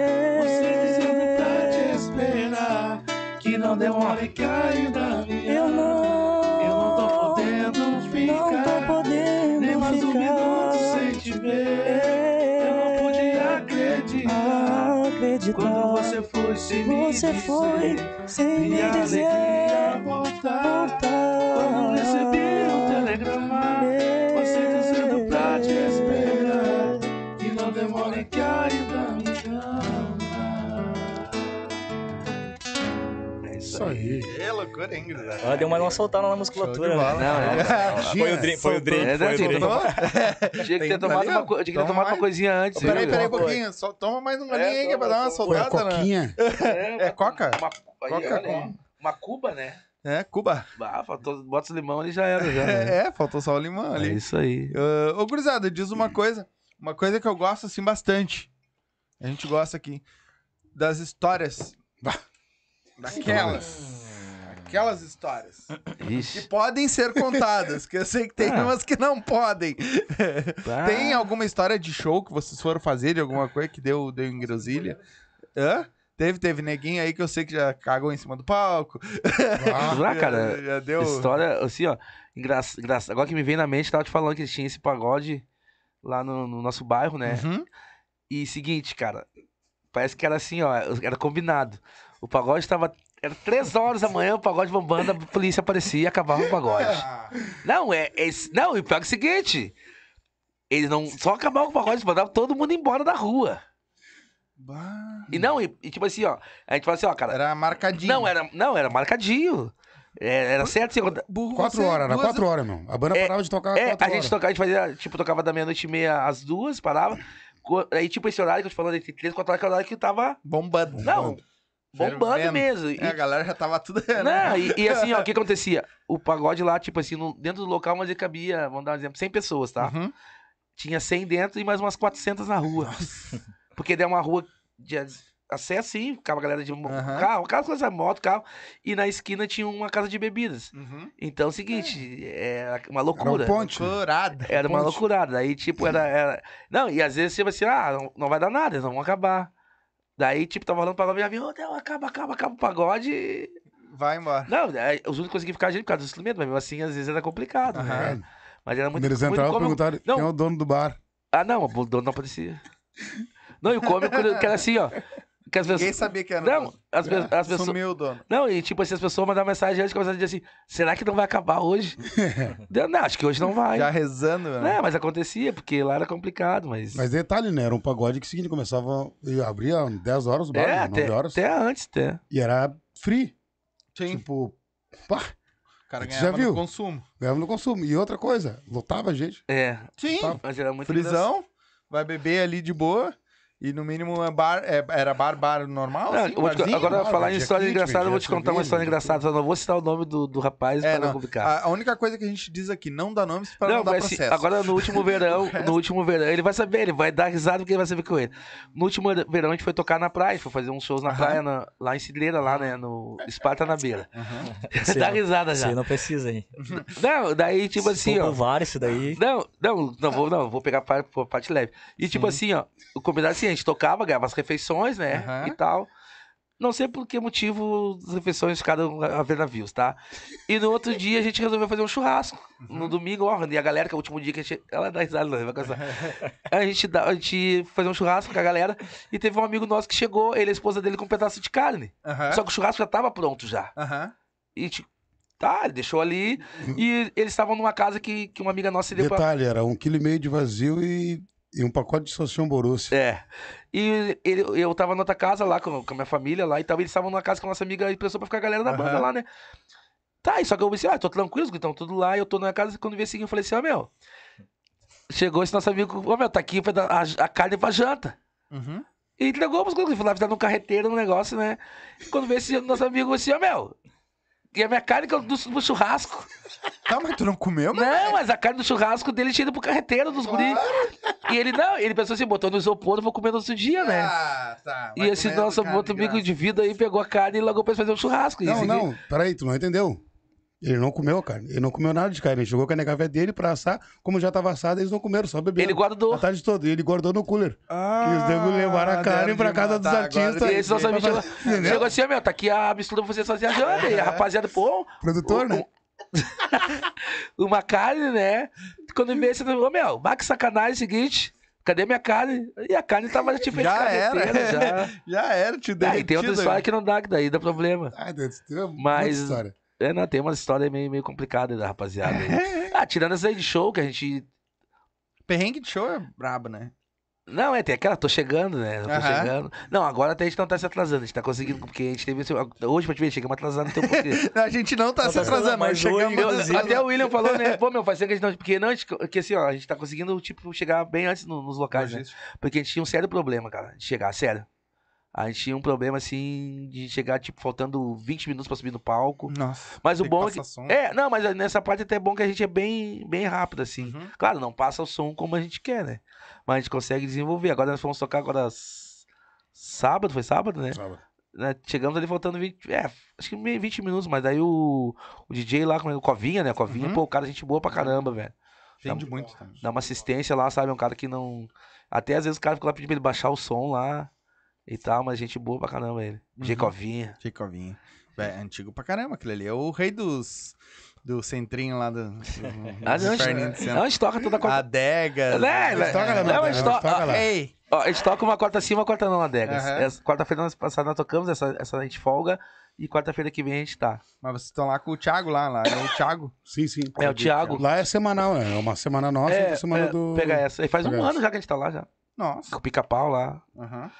Não demore que ainda me Eu não, eu não tô podendo ficar. Não tô podendo nem mais um minuto sem te ver. Eu não podia acreditar. acreditar. Quando você foi sem me Você dizer. foi sem me dizer. voltar. Quando recebi loucura, hein? Ela deu mais uma soltada na musculatura, né? Não, é. Foi o drink, foi o drink, É, foi né, o tinha que drink. ter Tinha que ter tomado uma, tinha que ter Toma tomado uma coisinha antes. Peraí, peraí um pouquinho. Só toma mais uma É, linha aí que é pra dar uma toma. Foi a soldada, né? coquinha. É coca? Uma, aí, Coca olha, com- uma cuba, né? É, Cuba. Ah, faltou, bota o limão ali já era. Já, né? É, faltou só o limão É ali. isso aí. Ah, ô, gurizada, diz uma coisa. Uma coisa que eu gosto, assim, bastante. A gente gosta aqui. Das histórias. Daquelas. Aquelas histórias. Que Ixi. podem ser contadas. que eu sei que tem Ah. umas que não podem. Ah, Tem alguma história de show que vocês foram fazer de alguma coisa que deu, deu em grosilha? Hã? Teve, teve neguinho aí que eu sei que já cagou em cima do palco. Ah, cara, já, já deu. História, assim, ó. Engra... engra- Agora que me vem na mente, tava te falando que tinha esse pagode lá no, no nosso bairro, né? Uhum. E seguinte, cara, parece que era assim, ó, era combinado. O pagode tava. Era três horas da manhã, o pagode bombando, a polícia aparecia e acabava o pagode. Não, é. é não, e pior que é o seguinte. Eles não. Só acabavam com o pagode, eles mandavam todo mundo embora da rua. Bah. E não, e, e tipo assim, ó. A gente fala assim, ó, cara. Era marcadinho. Não, era, não, era marcadinho. É, Era certo, assim, Burro, Quatro você, horas, era duas- quatro horas, meu. A banda É, parava de tocar É, quatro a gente horas. tocava, a gente fazia, tipo, tocava da meia-noite e meia às duas, parava. Aí, tipo, esse horário que eu te falando, entre três e quatro horas, que é o horário que tava Bombando. Não, bombando Fervendo. mesmo. E, É, a galera já tava tudo. né? não, e, e assim, ó, o que acontecia? O pagode lá, tipo assim, no- dentro do local, mas ele cabia, vamos dar um exemplo, 100 pessoas, tá? Uhum. Tinha 100 dentro e mais umas 400 na rua. Porque daí é uma rua de acesso, sim, ficava a galera de Aham. carro, carro, coisa, moto, carro. E na esquina tinha uma casa de bebidas. Uhum. Então, é o seguinte, era uma Era um loucura. ponte. Curado. Era uma Ponte. loucurada. Aí, tipo, era, era. Não, e às vezes você vai assim, ah, não, não vai dar nada, eles não vão acabar. Daí, tipo, tava rolando pagode, já vinha, oh, não, acaba, acaba, acaba o pagode. e- Vai embora. Não, aí os únicos conseguiam ficar a gente por causa do instrumento, mas mesmo assim, às vezes era complicado, né? Aham. Mas era muito, Quando eles muito entravam, cômico. perguntaram Não. quem é o dono do bar. Ah, não, o dono não aparecia. Não, e o cômico que era assim, ó. Que as Ninguém sabia que era. Não, as, pe- as pessoas. Sumiu o dono. Não, e tipo assim, as pessoas mandavam mensagem antes começavam a dizer assim: será que não vai acabar hoje? Deu, não, acho que hoje não vai. Já rezando, né? Não, mas acontecia, porque lá era complicado, mas. Mas detalhe, né? Era um pagode que seguinte, começava. e Abria 10 horas o bar, é, né? até, 9 horas. até antes, até. E era free. Sim. Tipo, pá, O cara Você já ganhava viu? no consumo. ganhava no consumo. E outra coisa, lotava a gente. É, Sim. Mas era muito Frisão, vai beber ali de boa. E no mínimo é bar, é- era bar, bar normal? Não, assim, te- barzinho? agora, falar em vendia história engraçada, eu vou te contar uma cerveja, história engraçada. Só não vou citar o nome do, do rapaz É, pra não não. complicar. A, a única coisa que a gente diz aqui, não dá nomes pra não, Não, dar assim, processo. agora no último verão, no último verão, ele vai saber, ele vai dar risada porque ele vai saber com ele. No último verão a gente foi tocar na praia, foi fazer uns shows na Aham. praia, na- lá em Cidreira, lá, né, no Esparta na Beira. Esse Dá risada já. Você não precisa, hein? Não, daí tipo assim, ó. vários isso daí. Não, não, não vou, não, vou pegar parte, leve. E tipo assim, ó, o combinado é assim, a gente tocava, ganhava as refeições, né? Aham. E tal. Não sei por que motivo as refeições ficaram a ver navios, tá? E no outro dia a gente resolveu fazer um churrasco. No domingo, ó, e a galera, que é o último dia que a gente. Ela dá risada, não, vai cansar. A gente, dá, a gente fazer um churrasco com a galera. E teve um amigo nosso que chegou, ele e a esposa dele com um pedaço de carne. Aham. Só que o churrasco já tava pronto já. Aham. E tipo, tá, ele deixou ali. E eles estavam numa casa que, que uma amiga nossa deu pra. Detalhe, era um quilo e meio de vazio e, e um pacote de salsichão Borussia. É. E ele, eu tava na outra casa lá com, com a minha família lá e tal. Eles estavam numa casa com a nossa amiga e pensou pra ficar a galera da banda Aham. lá, né? Tá, e só que eu pensei, ah, tô tranquilo, os estão tudo lá. E eu tô na casa. Quando vi assim, eu falei assim, ó, meu. Chegou esse nosso amigo, ó, meu, tá aqui pra dar a, a carne pra janta. Uhum. E entregou as coisas, foi lá, fizeram um carreteiro no negócio, né? Quando vê esse nosso amigo assim, ó, meu. E a minha carne do, do churrasco. Tá, mas tu não comeu, mano? Não, mas a carne do churrasco dele tinha ido pro carreteiro dos guri. E ele, não, ele pensou assim, botou no isopor, eu vou comer no outro dia, né? Ah, tá. E esse nosso outro amigo de vida aí pegou a carne e logo pra fazer um churrasco. E Não, esse- não, peraí, tu não entendeu. Ele não comeu a carne. Ele não comeu nada de carne. Ele chegou com a negavé dele pra assar. Como já tava assado, eles não comeram, só beberam. Ele guardou. A tarde toda. E ele guardou no cooler. Ah, E os levaram a carne pra casa dos artistas. Agora E esse nosso amigo chegou, chegou assim, ó, meu, tá aqui a mistura pra vocês fazerem a janta. E a rapaziada, pô, Produtor, né? uma carne, né? Quando vê esse, ô, meu, que sacanagem, é o seguinte, cadê minha carne? E a carne tava tipo Já de era. já. Já era, te deu. Aí tem outra história que não dá, que daí dá problema. Ai, Deus, tem uma Mas- história. É, não, tem uma história meio, meio complicada da rapaziada. aí. Ah, tirando essa aí de show que a gente. Perrengue de show é brabo, né? Não, é, tem aquela, tô chegando, né? Tô Aham. chegando. Não, agora até a gente não tá se atrasando, a gente tá conseguindo, porque a gente teve. Hoje, pra te ver, chegamos atrasados, então por quê? A gente não tá Não se tá atrasando, mas chegamos. hoje, Eu- até o William falou, né? Pô, meu, faz tempo que a gente não. Porque não, porque assim, ó, a gente tá conseguindo, tipo, chegar bem antes no- nos locais, né? Porque a gente tinha um sério problema, cara, de chegar, sério. A gente tinha um problema, assim, de chegar, tipo, faltando 20 minutos pra subir no palco. Nossa. Mas o bom é que. som. É, não, mas nessa parte até é bom que a gente é bem, bem rápido, assim. Uhum. Claro, não passa o som como a gente quer, né? Mas a gente consegue desenvolver. Agora nós fomos tocar agora sábado, foi sábado, né? Sábado. Né, Chegamos ali faltando 20, é, acho que meio 20 minutos, mas daí o, o DJ lá, como é, o Covinha, né? Covinha, Uhum. pô, o cara, gente boa pra caramba, velho. Gente muito também. Dá uma assistência lá, sabe? É um cara que não. Até às vezes o cara fica lá pedindo pra ele baixar o som lá e tal, mas gente boa pra caramba ele. Uhum. Covinha. Jacovinho. É antigo pra caramba aquele ali. É o rei dos. Do centrinho lá do. do Ah, não, a não, a gente toca toda quarta. Adegas. Né, Eles tocam lá Não, na a Adega, gente toca- lá. Ei! Ó, a gente toca uma quarta sim, uma quarta não, Adegas. Essa- Quarta-feira nós passada nós tocamos, essa, essa a gente folga. E quarta-feira que vem a gente tá. Mas vocês estão lá com o Thiago lá, lá. É o Thiago. Sim, sim. É o Thiago. Lá é semanal, né? É uma semana nossa e É, outra semana é, do. Pega essa. E faz um Pega ano essa. já que a gente tá lá já. Nossa. Com o pica-pau lá. Aham.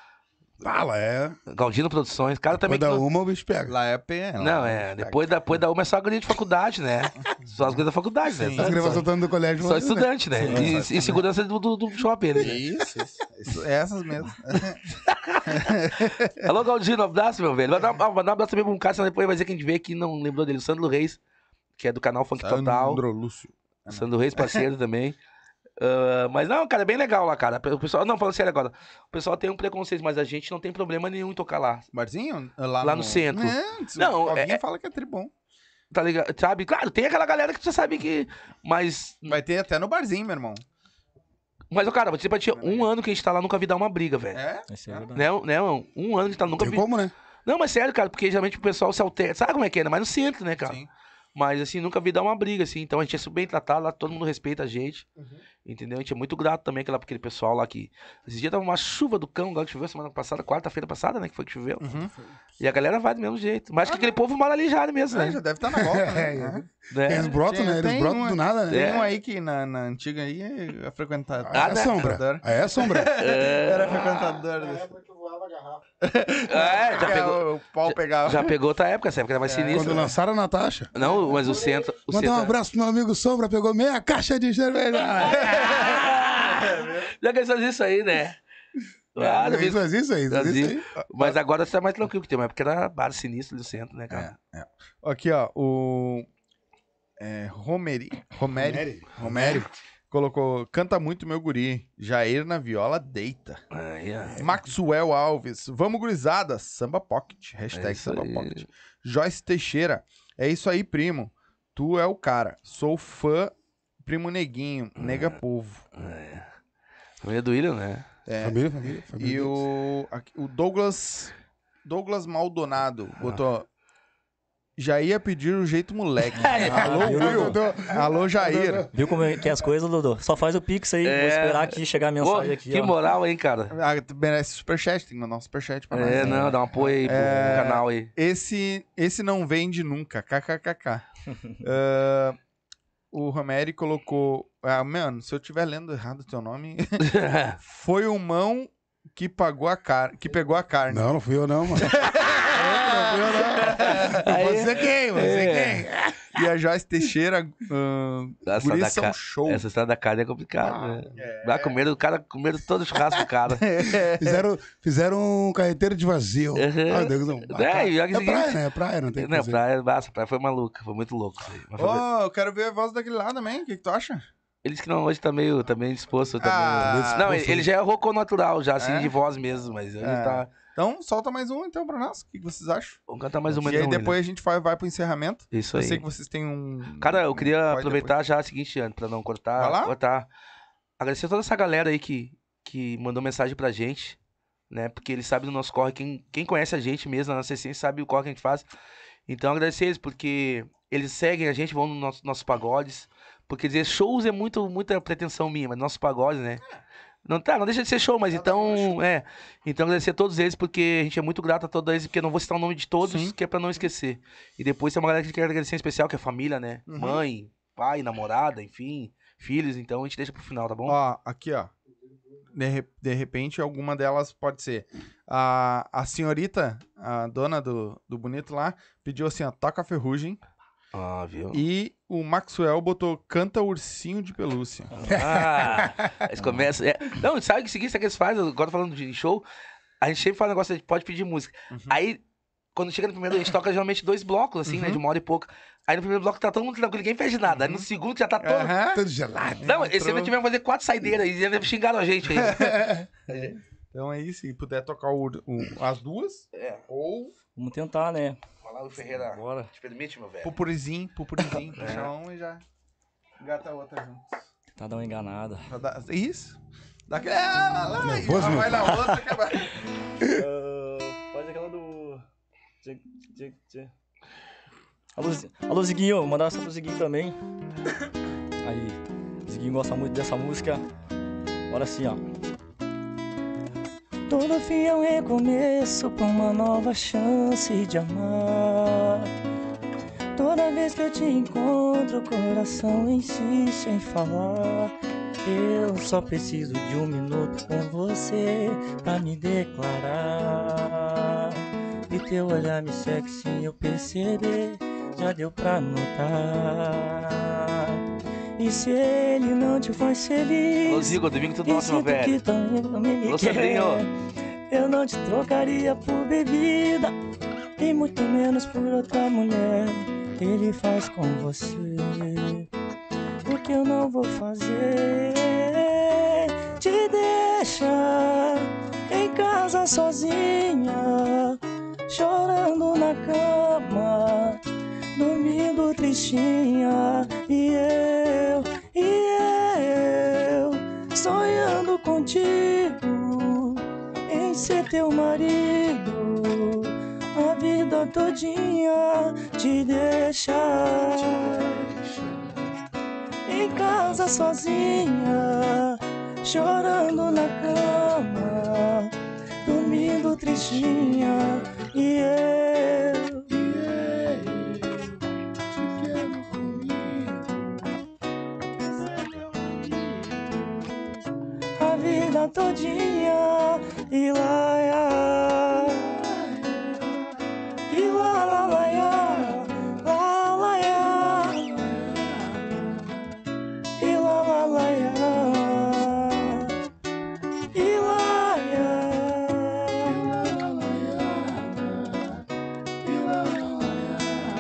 Ah, lá é. Galdino Produções. Cara também. Depois da uma o bicho pega. Lá é P. lá Não, é. Depois da, depois da uma é só a guria de faculdade, né? Só as coisas da faculdade, Sim. né? As crianças soltando do colégio. Só mas- estudante, né? E, e segurança do, do, do shopping. Né? Isso, isso. É essas mesmo. Alô, Galdino, um abraço, meu velho. Mandar um abraço também pra um cara, senão depois vai dizer que a gente vê que não lembrou dele. O Sandro Reis, que é do canal Funk Total. Sandro Lúcio. Sandro Reis, parceiro também. Ah, mas não, cara, é bem legal lá, cara. O pessoal, não, falando sério agora. O pessoal tem um preconceito, mas a gente não tem problema nenhum em tocar lá. Barzinho? Lá, Lá no centro. Não, Não, alguém é- fala que é tribom. Tá ligado? Sabe? Claro, tem aquela galera que você sabe que. Mas. Vai ter até no barzinho, meu irmão. Mas, cara, vou dizer pra ti, um ano que a gente tá lá, nunca vi dar uma briga, velho. É? É verdade. Né, né, mano? Um ano que a gente tá, nunca Tem vi. como, né? Não, mas sério, cara, porque geralmente o pessoal se altera. Sabe como é que é? né? Mas no centro, né, cara? Sim. Mas assim, nunca vi dar uma briga, assim. Então a gente é super bem tratado lá, todo mundo respeita a gente. Entendeu? A gente é muito grato também aquela, aquele pessoal lá que. Esse dia tava uma chuva do cão, igual que choveu semana passada, quarta-feira passada, né? Que foi que choveu. Uhum. E a galera vai do mesmo jeito. Mas acho que aquele povo mora ali já mesmo, É, né? já deve estar na volta, né? É. Né? Eles brotam, Tem- né? Eles tem brotam uma- do nada, né? Tem É. um aí que na, na antiga aí é frequentado. Aí é né? sombra. Aí é sombra. Era frequentador. desse. É, já Que pegou. O pau pegava. Já pegou outra época, essa época era mais sinistra. Quando né? lançaram a Natasha. Não, mas o centro. O Mandar um abraço pro meu amigo Sombra, pegou meia caixa de cerveja. Já que eles fazem isso aí, né? Ah, É, isso, é isso aí. Isso é aí. Mas agora você tá mais tranquilo, que tem uma época que era bar sinistro do centro, né, cara? É, é. Aqui, ó, o. É, Romeri. Romeri. Romeri. Colocou. Canta muito meu guri. Jair na viola deita. Aí, ó. Maxwell Alves. Vamos, gurizada. Samba Pocket. Hashtag É Samba aí. Pocket. Joyce Teixeira. É isso aí, primo. Tu é o cara. Sou fã. Primo Neguinho. Nega povo. Família do William, né? É. Família, família. família E o, aqui- o Douglas. Douglas Maldonado botou. Já ia pedir o jeito moleque. Alô, Will. Alô, Jair. Viu como é que é as coisas, Dudu? Só faz o pix aí. É. Vou esperar aqui chegar a Pô, mensagem aqui. que ó. moral, hein, cara? Ah, tu merece superchat, tem que mandar um superchat pra nós. É, né? não, dá um apoio aí pro É. canal aí. Esse, esse não vende nunca. KKKK. Ah, o Romeri colocou. Ah, mano, se eu estiver lendo errado o teu nome. Foi o mão que pagou a carne. Que pegou a carne. Não, não fui eu não, mano. não fui eu não. Aí- Você quem? Você É. quem? E a Joyce Teixeira. Uh, Essa guris da são ca- show. Essa história da carne é complicada, Ah, né? é. Vai comer o cara, comer todo o churrasco do cara. Fizeram, fizeram um carreteiro de vazio. Uhum. Ai, Deus, não. É, é seguinte- praia, né? É praia, não tem Não, fazer. praia, nossa, a praia foi maluca, foi muito louco. isso aí. Mas foi- eu quero ver a voz daquele lá também. O que, que tu acha? Ele disse que não, hoje tá meio, tá meio disposto. Tá Ah, meio... Não, ele, ele já é rouco natural, já, assim, É? de voz mesmo, mas ele É. tá. Então, solta mais um então pra nós. O que, vocês acham? Vamos cantar mais uma e aí então, depois a gente vai, vai pro encerramento. Isso Eu aí. sei que vocês têm um. Cara, eu queria Vai aproveitar já o seguinte, Ana, pra não cortar. Vai lá. cortar. Agradecer a toda essa galera aí que, que mandou mensagem pra gente, né? Porque eles sabem do nosso corre. Quem, quem conhece a gente mesmo, a nossa essência, sabe o corre que a gente faz. Então, agradecer eles, porque eles seguem a gente, vão nos nossos, nossos pagodes. Porque dizer shows é muito, muita pretensão minha, mas nossos pagodes, né? Não, tá, não deixa de ser show, mas então, é. Então, agradecer a todos eles, porque a gente é muito grato a todos eles, porque eu não vou citar o nome de todos, Sim. que é pra não esquecer. E depois tem uma galera que a gente quer agradecer em especial, que é a família, né? Uhum. Mãe, pai, namorada, enfim, filhos. Então a gente deixa pro final, tá bom? Ó, aqui, ó. de, de repente, alguma delas pode ser. A, a senhorita, a dona do, do bonito lá, pediu assim, ó, toca a ferrugem. Ah, viu? E o Maxwell botou canta ursinho de pelúcia. Ah, eles começam. é. Não, sabe o que seguinte, sabe o que eles fazem? Agora falando de show, a gente sempre fala um negócio, a gente pode pedir música. Aí, quando chega no primeiro, a gente toca geralmente dois blocos, assim, né? De uma hora e pouca. Aí no primeiro bloco tá todo mundo tranquilo, ninguém pede nada. Aí no segundo já tá todo. Aham. Tudo gelado. Não, esse ano tivemos fazer quatro saideiras e ainda xingaram a gente aí. Então é isso, se puder tocar o- o- as duas, É, ou Vamos tentar, né? Falar o Ferreira. Bora. Te permite, meu velho? pupurizinho, pupurizinho, puxa um e já gata a outra junto. Tentar dar uma enganada. Pra dar- Isso. Dá aquele... Ah, lá, lá, e Nervoso, já meu vai na outra, que vai... Ah, faz aquela do. Tchê, tchê, tchê. Alô, Zi- Alô, Ziguinho, mandar essa pro Ziguinho também. Aí, Ziguinho gosta muito dessa música. Bora assim, ó. Todo fim é um recomeço pra uma nova chance de amar. Toda vez que eu te encontro, o coração insiste em falar. Eu só preciso de um minuto com você pra me declarar. E teu olhar me segue sem eu perceber, já deu pra notar. E se ele não te faz feliz, Alô, Zigo, domingo tudo nosso, meu sinto que velho. também também me Sandrinho. eu não te trocaria por bebida e muito menos por outra mulher. Ele faz com você o que eu não vou fazer. Te deixar em casa sozinha, chorando na cama, dormindo tristinha. E eu, e eu, sonhando contigo em ser teu marido. Todinha te deixar em casa sozinha, chorando na cama, dormindo tristinha. E eu, e eu, te quero comigo. A vida todinha e lá,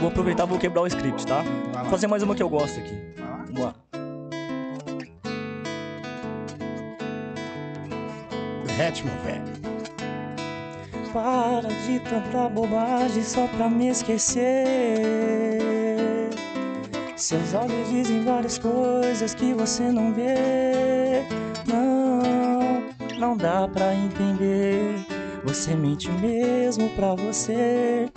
Vou aproveitar e vou quebrar o script, tá? Vou fazer mais uma que eu gosto aqui. Vamos lá. Meu velho. Para de tanta bobagem só pra me esquecer. Seus olhos dizem várias coisas que você não vê. Não, não dá pra entender. Você mente mesmo pra você.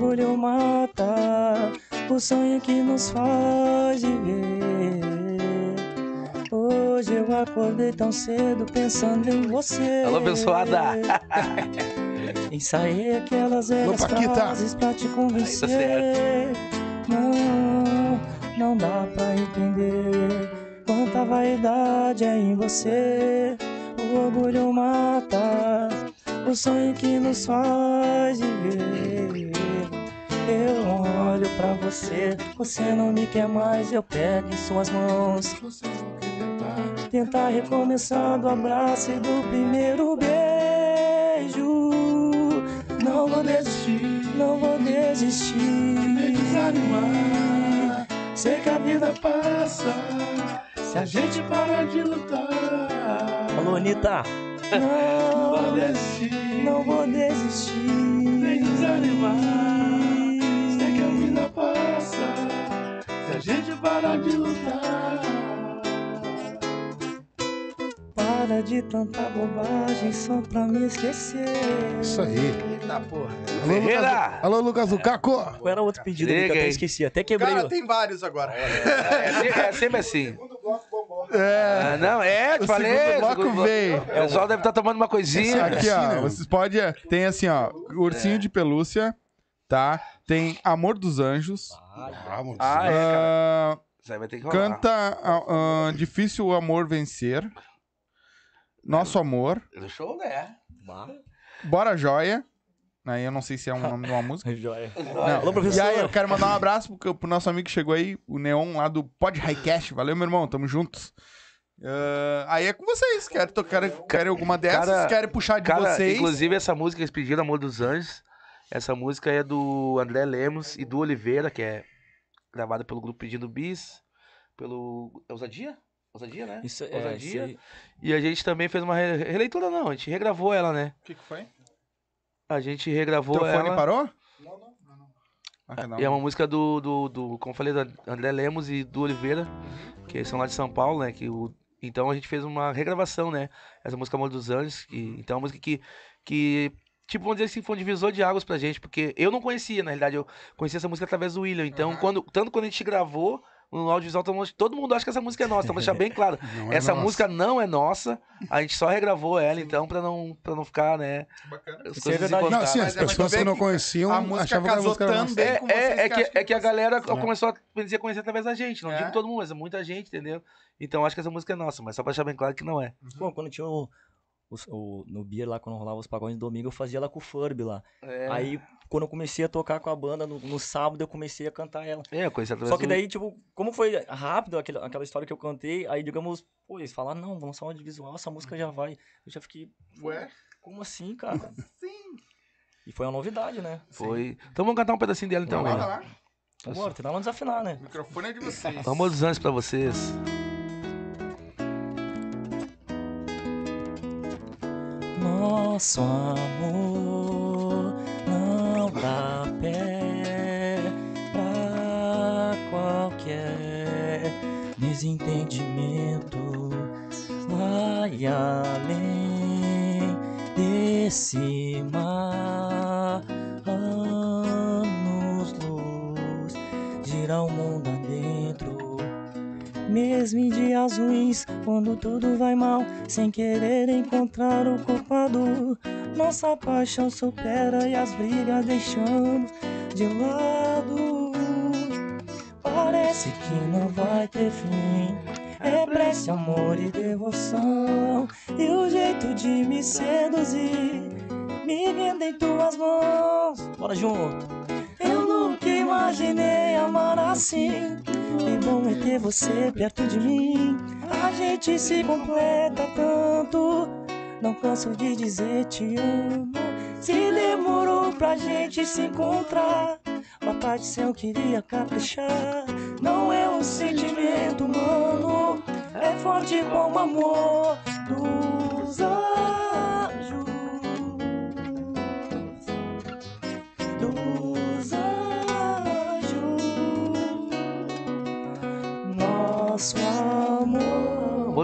O orgulho mata o sonho que nos faz viver. Hoje eu acordei tão cedo pensando em você. Alô, abençoada. Ensaiei aquelas velhas frases pra te convencer. Aí Não, não dá pra entender quanta vaidade é em você. O orgulho mata o sonho que nos faz viver. Eu olho pra você, você não me quer mais. Eu pego em suas mãos. Tentar recomeçar do abraço e do primeiro beijo. Não vou desistir, não vou desistir. Nem desanimar. Sei que a vida passa. Se a gente parar de lutar. Alô, Anitta. Não vou desistir, não vou desistir. Nem desanimar. Se a gente parar de lutar. Para de tanta bobagem só pra me esquecer. Isso aí. Eita porra. Alô, Ferreira! Lucas, alô, Lucas Lucaco. Qual era outro pedido ali que eu Liga até esqueci? Até quebrei. Cara, o- tem vários agora. É, se- é sempre assim. É. Ah, não, é, te O falei. segundo bloco segundo veio. O pessoal deve estar tomando uma coisinha. Aqui, ó, vocês podem. Tem assim, ó, ursinho de pelúcia, tá? Tem Amor dos Anjos. Vamos. Ah, é, cara. ah, Isso aí vai ter que rolar. canta ah, ah, Difícil o Amor Vencer. Nosso Amor, Do show, né? Bora Joia. Aí eu não sei se é um nome de uma música. joia. Não. Alô, E professor. aí, eu quero mandar um abraço pro, pro nosso amigo que chegou aí, o Neon lá do Pod Highcast. Valeu, meu irmão, tamo juntos. Ah, aí é com vocês. Querem, to- querem, querem alguma dessas? Cara- querem puxar de Cara, vocês? inclusive essa música que eles pediram, Amor dos Anjos, essa música é do André Lemos e do Oliveira, que é gravada pelo grupo Pedindo Bis, pelo... É Ousadia? Ousadia, né? Isso é, isso Ousadia. aí. E a gente também fez uma re- releitura, não, a gente regravou ela, né? O que, que foi? A gente O regravou teu fone ela. parou? Não, não. não. E é uma música do, do, do, como eu falei, do André Lemos e do Oliveira, que são lá de São Paulo, né? Que o, então a gente fez uma regravação, né? Essa música Amor dos Anjos, que, então é uma música que, que, tipo, vamos dizer assim, foi um divisor de águas pra gente, porque eu não conhecia, na realidade, eu conhecia essa música através do William. Então, quando, tanto quando a gente gravou, no audiovisual, todo mundo, todo mundo acha que essa música é nossa, então deixar bem claro. É essa nossa. música não é nossa, a gente só regravou ela, então, pra não, pra não ficar, né? As Isso é verdade. Não, sim, as é, pessoas que não conheciam a música achavam que a música era nossa. também É, é, é que que, é que a galera É. começou a dizer conhecer através da gente. Não É. digo todo mundo, mas é muita gente, entendeu? Então acho que essa música é nossa, mas só pra deixar bem claro que não é. Pô, quando tinha o, os- o- no Beer lá, quando rolava os pagões de domingo, eu fazia ela com o Furby lá. É, Aí, quando eu comecei a tocar com a banda, no, no sábado eu comecei a cantar ela. é através Só que do- daí, tipo, como foi rápido aquela, aquela história que eu cantei, aí, digamos, pô, eles falaram, não, vamos lançar um audiovisual, essa música já vai. Eu já fiquei, Ué? como assim, cara? Sim. E foi uma novidade, né? Foi. Então vamos cantar um pedacinho dela então, Bora lá. Bora, tentar não desafinar, né? O microfone é de vocês. Amor dos anjos pra vocês. Nosso amor não dá pé pra qualquer desentendimento. Vai além desse mar, anos luz, gira o mundo. Mesmo em dias ruins, quando tudo vai mal, sem querer encontrar o culpado. Nossa paixão supera e as brigas deixamos de lado. Parece que não vai ter fim. É prece, amor e devoção. E o jeito de me seduzir me rende em tuas mãos. Bora junto. Eu nunca imaginei amar assim. Que bom é ter você perto de mim. A gente se completa tanto. Não canso de dizer te amo. Se demorou pra gente se encontrar. Papai do céu queria caprichar. Não é um sentimento humano. É forte como amor dos anjos.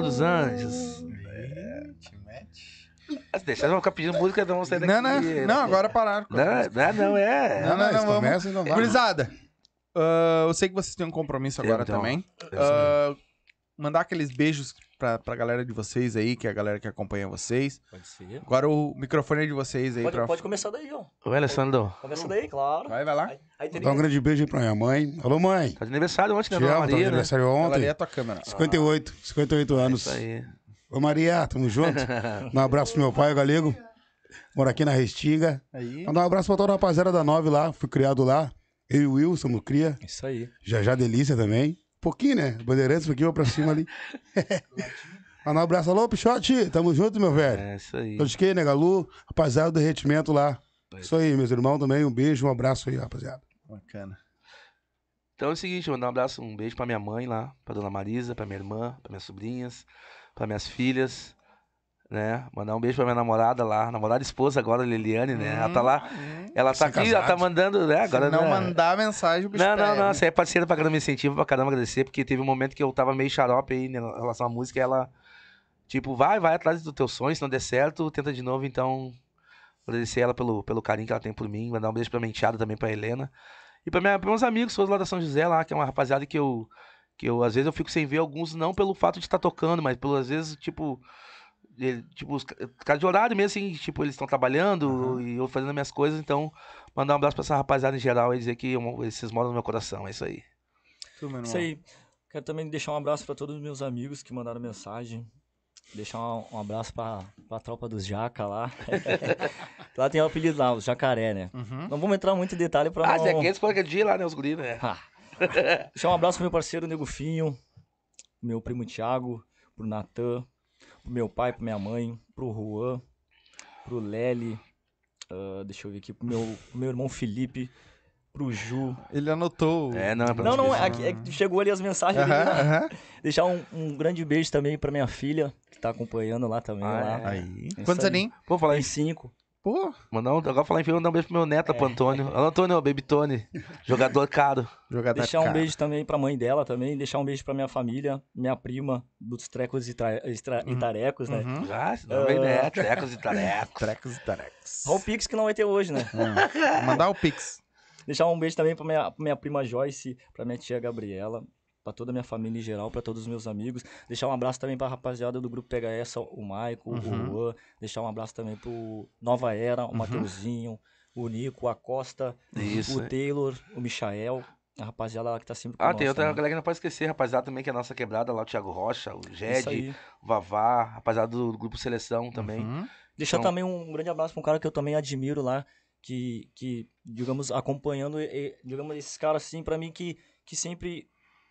Dos anjos. Mas Deixa eu ficar pedindo música, então vamos sair daqui. Não, não, não, agora pararam. Não, não, não, é. Não, não, Não, não, vamos. começa e não vai. Gurizada, ah, eu sei que vocês têm um compromisso agora Então, também. Ah, mandar aqueles beijos pra, pra galera de vocês aí, que é a galera que acompanha vocês. Pode ser. Agora o microfone é de vocês aí. Pode, pra... pode começar daí, ó. Oi, Alessandro. Começa daí, claro. Vai, vai lá. Aí, aí teria dar um grande beijo aí pra minha mãe. Alô, mãe. Tá de aniversário ontem, né, Te amo, tá de Maria, né? aniversário Ela ali ontem. é a tua câmera. 58, 58 anos. Isso aí. Ô, Maria, tamo junto. Um abraço pro meu pai, o Galego. Mora aqui na Restinga. Aí. Mandar um abraço pra toda a rapaziada da Nove lá. Fui criado lá. Eu e o Will somos cria. Isso aí. Já já Delícia também. Pouquinho, né? Bandeirantes, um pouquinho pra cima ali. Mandar um abraço. Alô, Pichote. Tamo junto, meu velho. É, isso aí. Quê, né, Galu? Rapaziada do derretimento lá. Isso aí, meus irmãos também. Um beijo, um abraço aí, rapaziada. Bacana. Então é o seguinte, mandar um abraço, um beijo pra minha mãe lá, pra dona Marisa, pra minha irmã, pra minhas sobrinhas, pra minhas filhas, né? Mandar um beijo pra minha namorada lá, namorada e esposa agora, Liliane, né? Ela tá lá, ela tá aqui, ela tá casado. mandando, né? Agora Se não né? mandar mensagem, o bicho Não, não, pega. não, você é parceira pra caramba, incentiva pra caramba agradecer, porque teve um momento que eu tava meio xarope aí em relação à música, e ela, tipo, vai, vai atrás do teu sonho, se não der certo, tenta de novo, então, agradecer ela pelo, pelo carinho que ela tem por mim, mandar um beijo pra minha enteada também, pra Helena, e pra, minha, pra meus amigos, todos lá da São José, lá, que é uma rapaziada que eu, que eu, às vezes eu fico sem ver alguns, não pelo fato de estar tocando, mas pelo, às vezes, tipo, ele- tipo, os ca- caras de horário mesmo, assim, tipo, eles estão trabalhando e eu fazendo minhas coisas, então, mandar um abraço pra essa rapaziada em geral e dizer que eu- esses moram no meu coração, é isso aí. Tu, meu irmão. Isso aí. Quero também deixar um abraço para todos os meus amigos que mandaram mensagem. Deixar um, um abraço pra, pra tropa dos Jaca lá. lá tem o apelido lá, os Jacaré, né? Uhum. Não vamos entrar muito em detalhe pra Ah, não... Zé Quentes foi aquele dia lá, né? Os guris, né? Ah. Deixar um abraço pro meu parceiro Nego Finho, pro meu primo Thiago, pro Natan, pro meu pai, pro minha mãe, pro Juan, pro Lely, ah, deixa eu ver aqui, pro meu, pro meu irmão Felipe, pro Ju. Ele anotou. É, não, é pra Não, não, é, é que chegou ali as mensagens aham. Deixar um, um grande beijo também pra minha filha, que tá acompanhando lá também. Ah, lá. é. Aí. Quantos aninhos? Pô, falar em cinco. Pô, Mandar um, agora falar em filme, mandar um beijo pro meu neto, pro Antônio. Alô, Antônio, Baby Tony. Jogador caro. jogador Deixar um cara. beijo também pra mãe dela também. Deixar um beijo pra minha família, minha prima, dos trecos e, tra- e e tarecos, né? Uhum. Ah, senão vem né? Trecos e tarecos. Trecos e tarecos. Só o Pix que não vai ter hoje, né? Hum. Mandar o Pix. Deixar um beijo também pra minha, pra minha prima Joyce, pra minha tia Gabriela, pra toda a minha família em geral, pra todos os meus amigos. Deixar um abraço também pra rapaziada do grupo PHS, o Maico, Uhum. o Juan. Deixar um abraço também pro Nova Era, o Mateuzinho, o Nico, a Costa, Isso. o Taylor, o Michael. A rapaziada lá que tá sempre com Ah, tem outra também. galera que não pode esquecer, rapaziada também, que é a nossa quebrada lá, o Thiago Rocha, o Jed, o Vavá, rapaziada do, grupo Seleção também. Uhum. Deixar Então- também um grande abraço pra um cara que eu também admiro lá, que, que digamos, acompanhando, digamos, esses caras, assim, pra mim, que, que sempre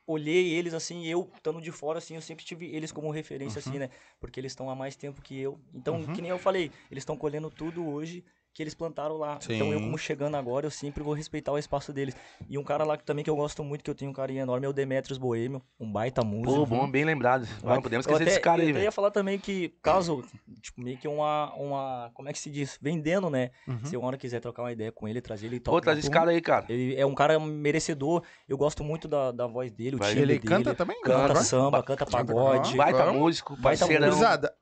olhei eles, assim, eu, estando de fora, assim, eu sempre tive eles como referência, assim, né? Porque eles estão há mais tempo que eu. Então, Uhum. que nem eu falei, eles estão colhendo tudo hoje que eles plantaram lá. Então, eu, Sim. como chegando agora, eu sempre vou respeitar o espaço deles. E um cara lá que também que eu gosto muito, que eu tenho um carinho enorme, é o Demetrius Boêmio, um baita músico. Pô, bom, bem lembrado. Não podemos esquecer Eu desse até- cara aí, Eu até velho. ia falar também que, caso, tipo, meio que uma, uma, como é que se diz? Vendendo, né? Uhum. Se uma hora quiser trocar uma ideia com ele, trazer ele, Pô, toca. traz esse cara aí, cara. Ele é um cara merecedor, eu gosto muito da, da voz dele, o Vai. timbre Ele dele. canta também? Canta Agora? samba, canta pagode. Baita vamos. músico, Baita parceirão. Gurizada,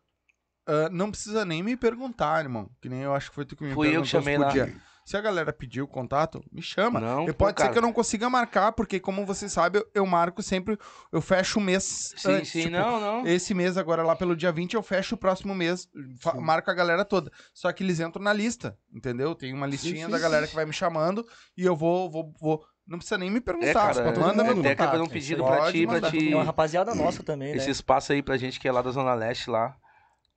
ah, não precisa nem me perguntar, irmão. Que nem eu acho que foi tu que me Fui eu perguntou que se chamei lá. Se a galera pediu o contato, me chama. Não, E pode ser cara. que eu não consiga marcar, porque como você sabe, eu, eu marco sempre, eu fecho o mês Sim, antes, sim, tipo, não, não. Esse mês agora, lá pelo dia 20, eu fecho o próximo mês, marco a galera toda. Só que eles entram na lista, entendeu? Tem uma listinha sim, da sim. galera que vai me chamando e eu vou, vou, vou. Não precisa nem me É, perguntar, cara, só todo manda meu até fazer um contato. pedido pra ti, pra ti. É uma rapaziada nossa também, né? Esse espaço aí pra gente que é lá da Zona Leste lá.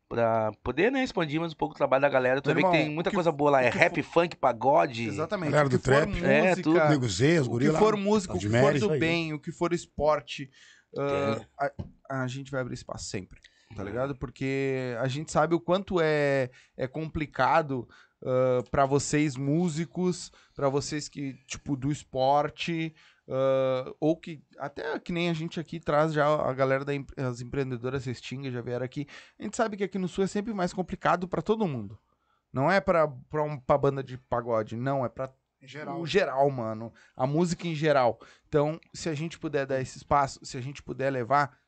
Pra poder, né, expandir mais um pouco o trabalho da galera. Tu vê que tem muita que- coisa boa lá. É rap, funk, pagode. Exatamente. Galera do for trap. música, É, tudo. Nego Z, os o que for música, o que for do bem, o que for esporte, ah, a, a gente vai abrir espaço sempre, tá ligado? Porque a gente sabe o quanto é, é complicado ah, pra vocês músicos, pra vocês que, tipo, do esporte, ah, ou que, até que nem a gente aqui traz já a galera das as empreendedoras Restinga, já vieram aqui, a gente sabe que aqui no Sul é sempre mais complicado pra todo mundo. Não é pra, pra, um, pra banda de pagode, não, é pra Em geral. o geral, mano. A música em geral. Então, se a gente puder dar esse espaço, se a gente puder levar,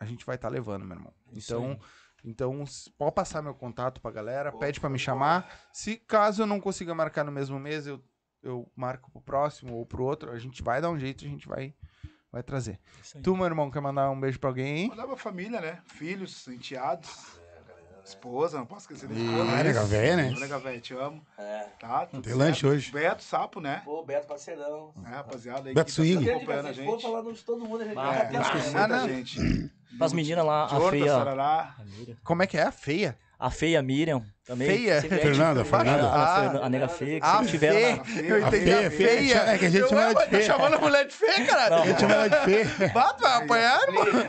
a gente vai estar levando, meu irmão. Isso Então, aí. então pode passar meu contato pra galera, pede pra me chamar. Se caso eu não consiga marcar no mesmo mês, eu, eu marco pro próximo ou pro outro, a gente vai dar um jeito, a gente vai vai trazer. Tu, meu irmão, quer mandar um beijo pra alguém aí? Mandar pra família, né? Filhos, enteados. Esposa, não posso esquecer da esposa. Ah, nega véia, né? Nega véia, te amo. É. Tá? tudo Tem certo. lanche hoje. Beto, sapo, né? Pô, Beto parceirão. É, rapaziada aí Beto que Swing. tá acompanhando a gente. falar de todo mundo, a gente Ah, vai eu esqueci. Muita Ah, não. gente. As meninas lá, a Jorda, feia. Sarará. Como é que é? A feia? A feia Miriam também. Feia? é, Fernanda, tipo, Fernanda. A, a, Ah. A nega feia, que sempre tiveram feia. Eu entendi. feia, A feia. feia. É que a gente chama ela de ué, tá feia. chamando a mulher de feia, cara. Não. A gente chama ela de feia. Bato, vai apanhar.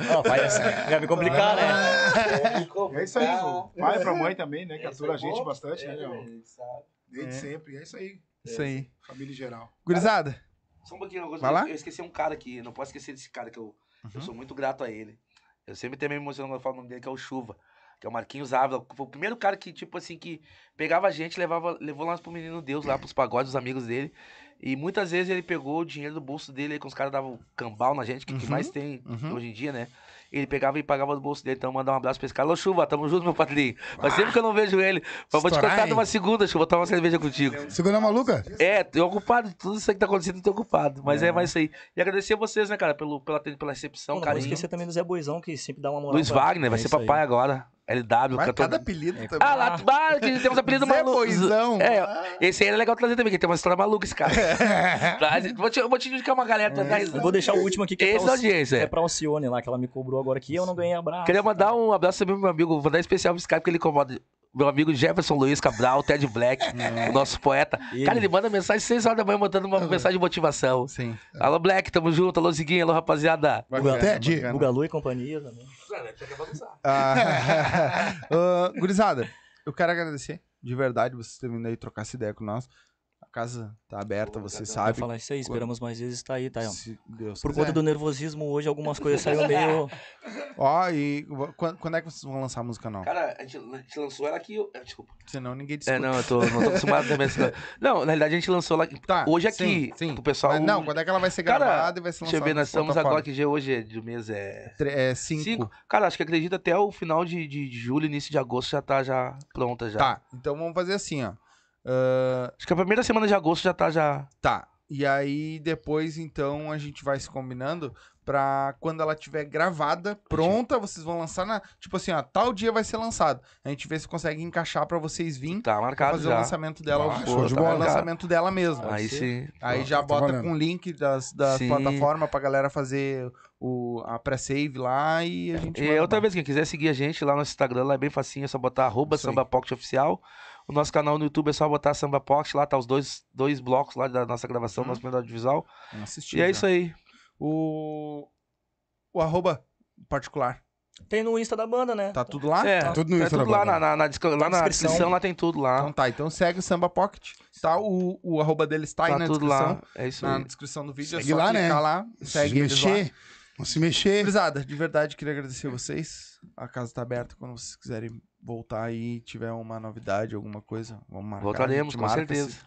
Não, vai, já me complicar, né? É isso aí, pai pra mãe também, né? Que atura a gente bastante, É, né, meu? Desde sempre. É isso aí. Isso aí. Família em geral. Gurizada, Só um pouquinho, eu esqueci um cara aqui, não posso esquecer desse cara que eu, Uhum. eu sou muito grato a ele. Eu sempre também me emociono quando eu falo o nome dele, que é o Chuva. Que é o Marquinhos Ávila. Foi o primeiro cara que, tipo assim, que pegava a gente, levava, levou lá pro Menino Deus, lá pros pagodes, os amigos dele. E muitas vezes ele pegou o dinheiro do bolso dele, aí, que os caras davam cambal na gente, que, que Uhum, mais tem uhum. hoje em dia, né? Ele pegava e pagava do bolso dele. Então, mandar um abraço pra esse cara. Ô, Chuva, tamo junto, meu padrinho. Mas sempre que eu não vejo ele, eu vou te contar hein? numa segunda, Chuva, tomar uma cerveja contigo. Segunda maluca? É, tô ocupado, tudo isso aí que tá acontecendo, tô ocupado. Mas é, mais isso aí. E agradecer a vocês, né, cara, pelo, pela, pela recepção, Não, não vou carinho. esquecer também do Zé Boizão, que sempre dá uma moral. Luiz Wagner, vai É ser isso aí. papai agora. LW, Mas cantor. cada apelido também. Ah, lá, ah, que temos apelido Zé maluco. Boizão. É, esse aí era legal trazer também, que tem uma história maluca esse cara. Pra- vou, te, vou te indicar uma galera pra dar Eu vou deixar o último aqui que é Esse pra, da Alci- audiência. é pra Alcione lá, que ela me cobrou agora aqui e eu não ganhei abraço. Queria mandar um abraço também pro meu amigo, vou dar especial pro Skype, porque ele incomoda. Meu amigo Jefferson Luiz Cabral, Ted Black, o nosso poeta. Ele. Cara, ele manda mensagem às 6 horas da manhã, mandando uma mensagem de motivação. Sim. Alô, Black, tamo junto. Alô, Ziguinho. Alô, rapaziada. Bacana, Ted. Bugalu e companhia também. Ah, ah, gurizada, eu quero agradecer de verdade vocês terem vindo aí trocar essa ideia com nós. A casa tá aberta, vocês Vai sabem. falar isso aí, esperamos mais vezes tá aí, tá? ó. Se Deus Por quiser. conta do nervosismo, hoje algumas coisas saíram meio. Ó, e quando, quando é que vocês vão lançar a música nova? Cara, a gente, a gente lançou ela aqui. eu- é, Desculpa. Senão ninguém discute. É, não, eu tô, não tô acostumado também. Não, Não, na realidade a gente lançou lá. Tá, hoje sim, aqui, sim. pro pessoal. Mas não, quando é que ela vai ser Cara, gravada e vai ser Deixa lançada? eu ver, nós estamos agora, que dia hoje é de mês é. Tre- É cinco. Cinco. Cara, acho que acredito até o final de, de julho, início de agosto já tá já pronta já. Tá, então vamos fazer assim, ó. Ah, Acho que a primeira semana de agosto já tá já. tá. E aí depois, então, a gente vai se combinando pra quando ela tiver gravada, pronta, vocês vão lançar na. Tipo assim, ó, tal dia vai ser lançado. A gente vê se consegue encaixar pra vocês virem Tá pra marcado fazer o já. lançamento dela Ah, show de tá? bola. O lançamento dela mesmo. Aí sim. Aí já tá bota valendo. com o link das, das Sim. plataformas pra galera fazer o, a pré-save lá e a gente E manda outra vez, quem quiser seguir a gente lá no Instagram, lá é bem facinho, é só botar arroba Isso aí. Oficial. O nosso canal no YouTube é só botar Samba Pocket, lá tá os dois, dois blocos lá da nossa gravação, Uhum. nosso primeiro audiovisual. Vamos assistir E é já. isso aí. O, o arroba particular. Tem no Insta da banda, né? Tá tudo lá? É, Tá tudo no tá Insta da tudo lá, banda. na, na, na descri- lá na descrição. descrição, lá tem tudo lá. Então tá, então segue o Samba Pocket. Tá, o, o arroba deles tá, aí tá na tudo descrição. lá. É isso Na aí. descrição do vídeo Segue é só lá, né? lá. Se Segue eles lá. mexer. Vamos se mexer. Gurizada, de verdade, queria agradecer vocês. A casa tá aberta quando vocês quiserem voltar aí, tiver uma novidade, alguma coisa, vamos marcar. Voltaremos, a com marca, certeza.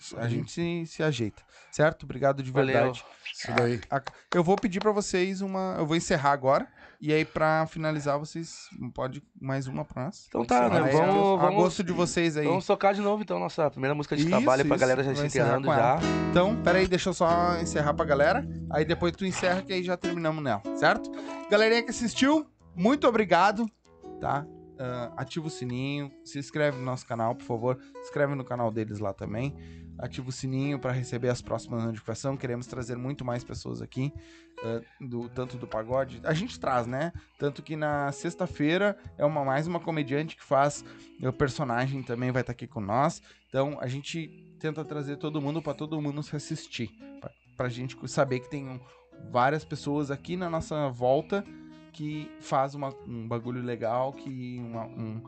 se- a gente se, se ajeita, certo? Obrigado de Valeu. verdade. Isso daí. A- Eu vou pedir pra vocês uma. Eu vou encerrar agora. E aí, pra finalizar, vocês. Pode mais uma pra nós? Então tá, né? Aí, Vamos, a, a vamos, gosto de vocês aí. vamos tocar de novo então nossa primeira música de Isso, trabalho pra isso. galera já se com já. Então, peraí, deixa eu só encerrar pra galera. Aí depois tu encerra que aí já terminamos nela, certo? Galerinha que assistiu, muito obrigado, tá? Ah, ativa o sininho, se inscreve no nosso canal, por favor. Se inscreve no canal deles lá também. Ativa o sininho para receber as próximas notificações. Queremos trazer muito mais pessoas aqui, ah, do, tanto do pagode. A gente traz, né? Tanto que na sexta-feira é uma mais uma comediante que faz o personagem também vai estar aqui com nós. Então a gente tenta trazer todo mundo para todo mundo se assistir, pra, pra gente saber que tem um- várias pessoas aqui na nossa volta que faz uma- um bagulho legal, que uma, um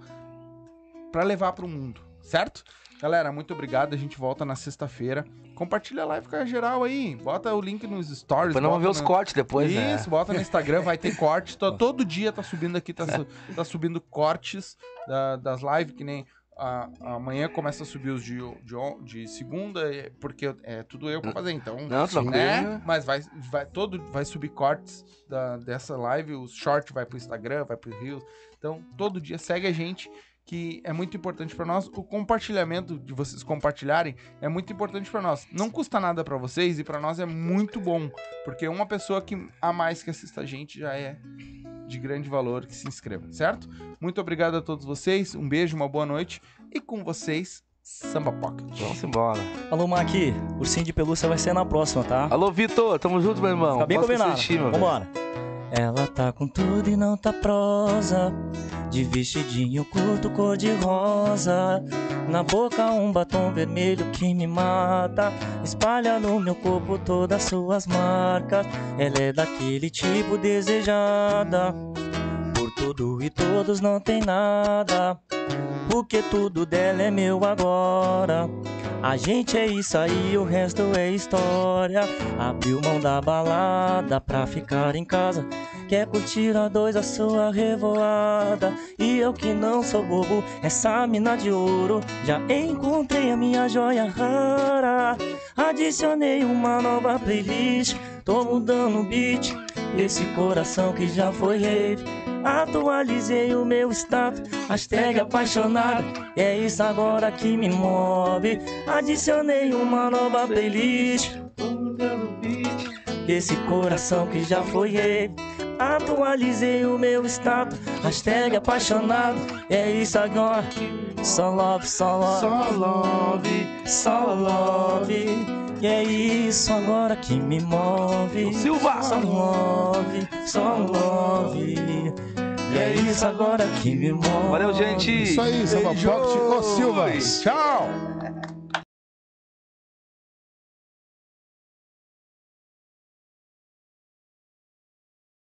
para levar pro mundo, certo? Galera, muito obrigado. A gente volta na sexta-feira. Compartilha a live com a geral aí. Bota o link nos stories. Nós vamos ver bota os no- cortes depois, né? isso, bota no Instagram, vai ter cortes. Tó- todo dia tá subindo aqui, tá, su- tá subindo cortes da- das lives, que nem a- amanhã começa a subir os de, de, de segunda, é, porque é tudo eu pra fazer, então. Não, tranquilo. Né? Mas vai, vai, todo, vai subir cortes da- dessa live, o short vai pro Instagram, vai pro Reels. Então, todo dia segue a gente, que é muito importante pra nós. O compartilhamento de vocês compartilharem é muito importante pra nós. Não custa nada pra vocês e pra nós é muito bom, porque uma pessoa que a mais que assista a gente já é de grande valor que se inscreva, certo? Muito obrigado a todos vocês. Um beijo, uma boa noite e com vocês Samba Pocket. Vamos embora. Alô, Maqui, ursinho de pelúcia vai ser na próxima, tá? Alô, Vitor, tamo junto, meu irmão. Fica bem Posso combinado. assistir, meu velho. Ela tá com tudo e não tá prosa. De vestidinho curto, cor de rosa. Na boca um batom vermelho que me mata. Espalha no meu corpo todas as suas marcas. Ela é daquele tipo desejada. Tudo e todos não tem nada. Porque tudo dela é meu agora. A gente é isso aí, o resto é história. Abriu mão da balada pra ficar em casa. Quer curtir a dois a sua revoada. E eu que não sou bobo, essa mina de ouro. Já encontrei a minha joia rara. Adicionei uma nova playlist. Tô mudando o beat. Esse coração que já foi rave. Atualizei o meu status, hashtag apaixonado. É isso agora que me move. Adicionei uma nova playlist. Esse coração que já foi rave. Atualizei o meu status, hashtag apaixonado. É isso agora. Só love, só love, Só love, só love. E é isso agora que me move. Silva! Só love, só love. E é isso agora que me move. Valeu, gente. Isso aí, Samba Pocket. Ô, Silva. Tchau!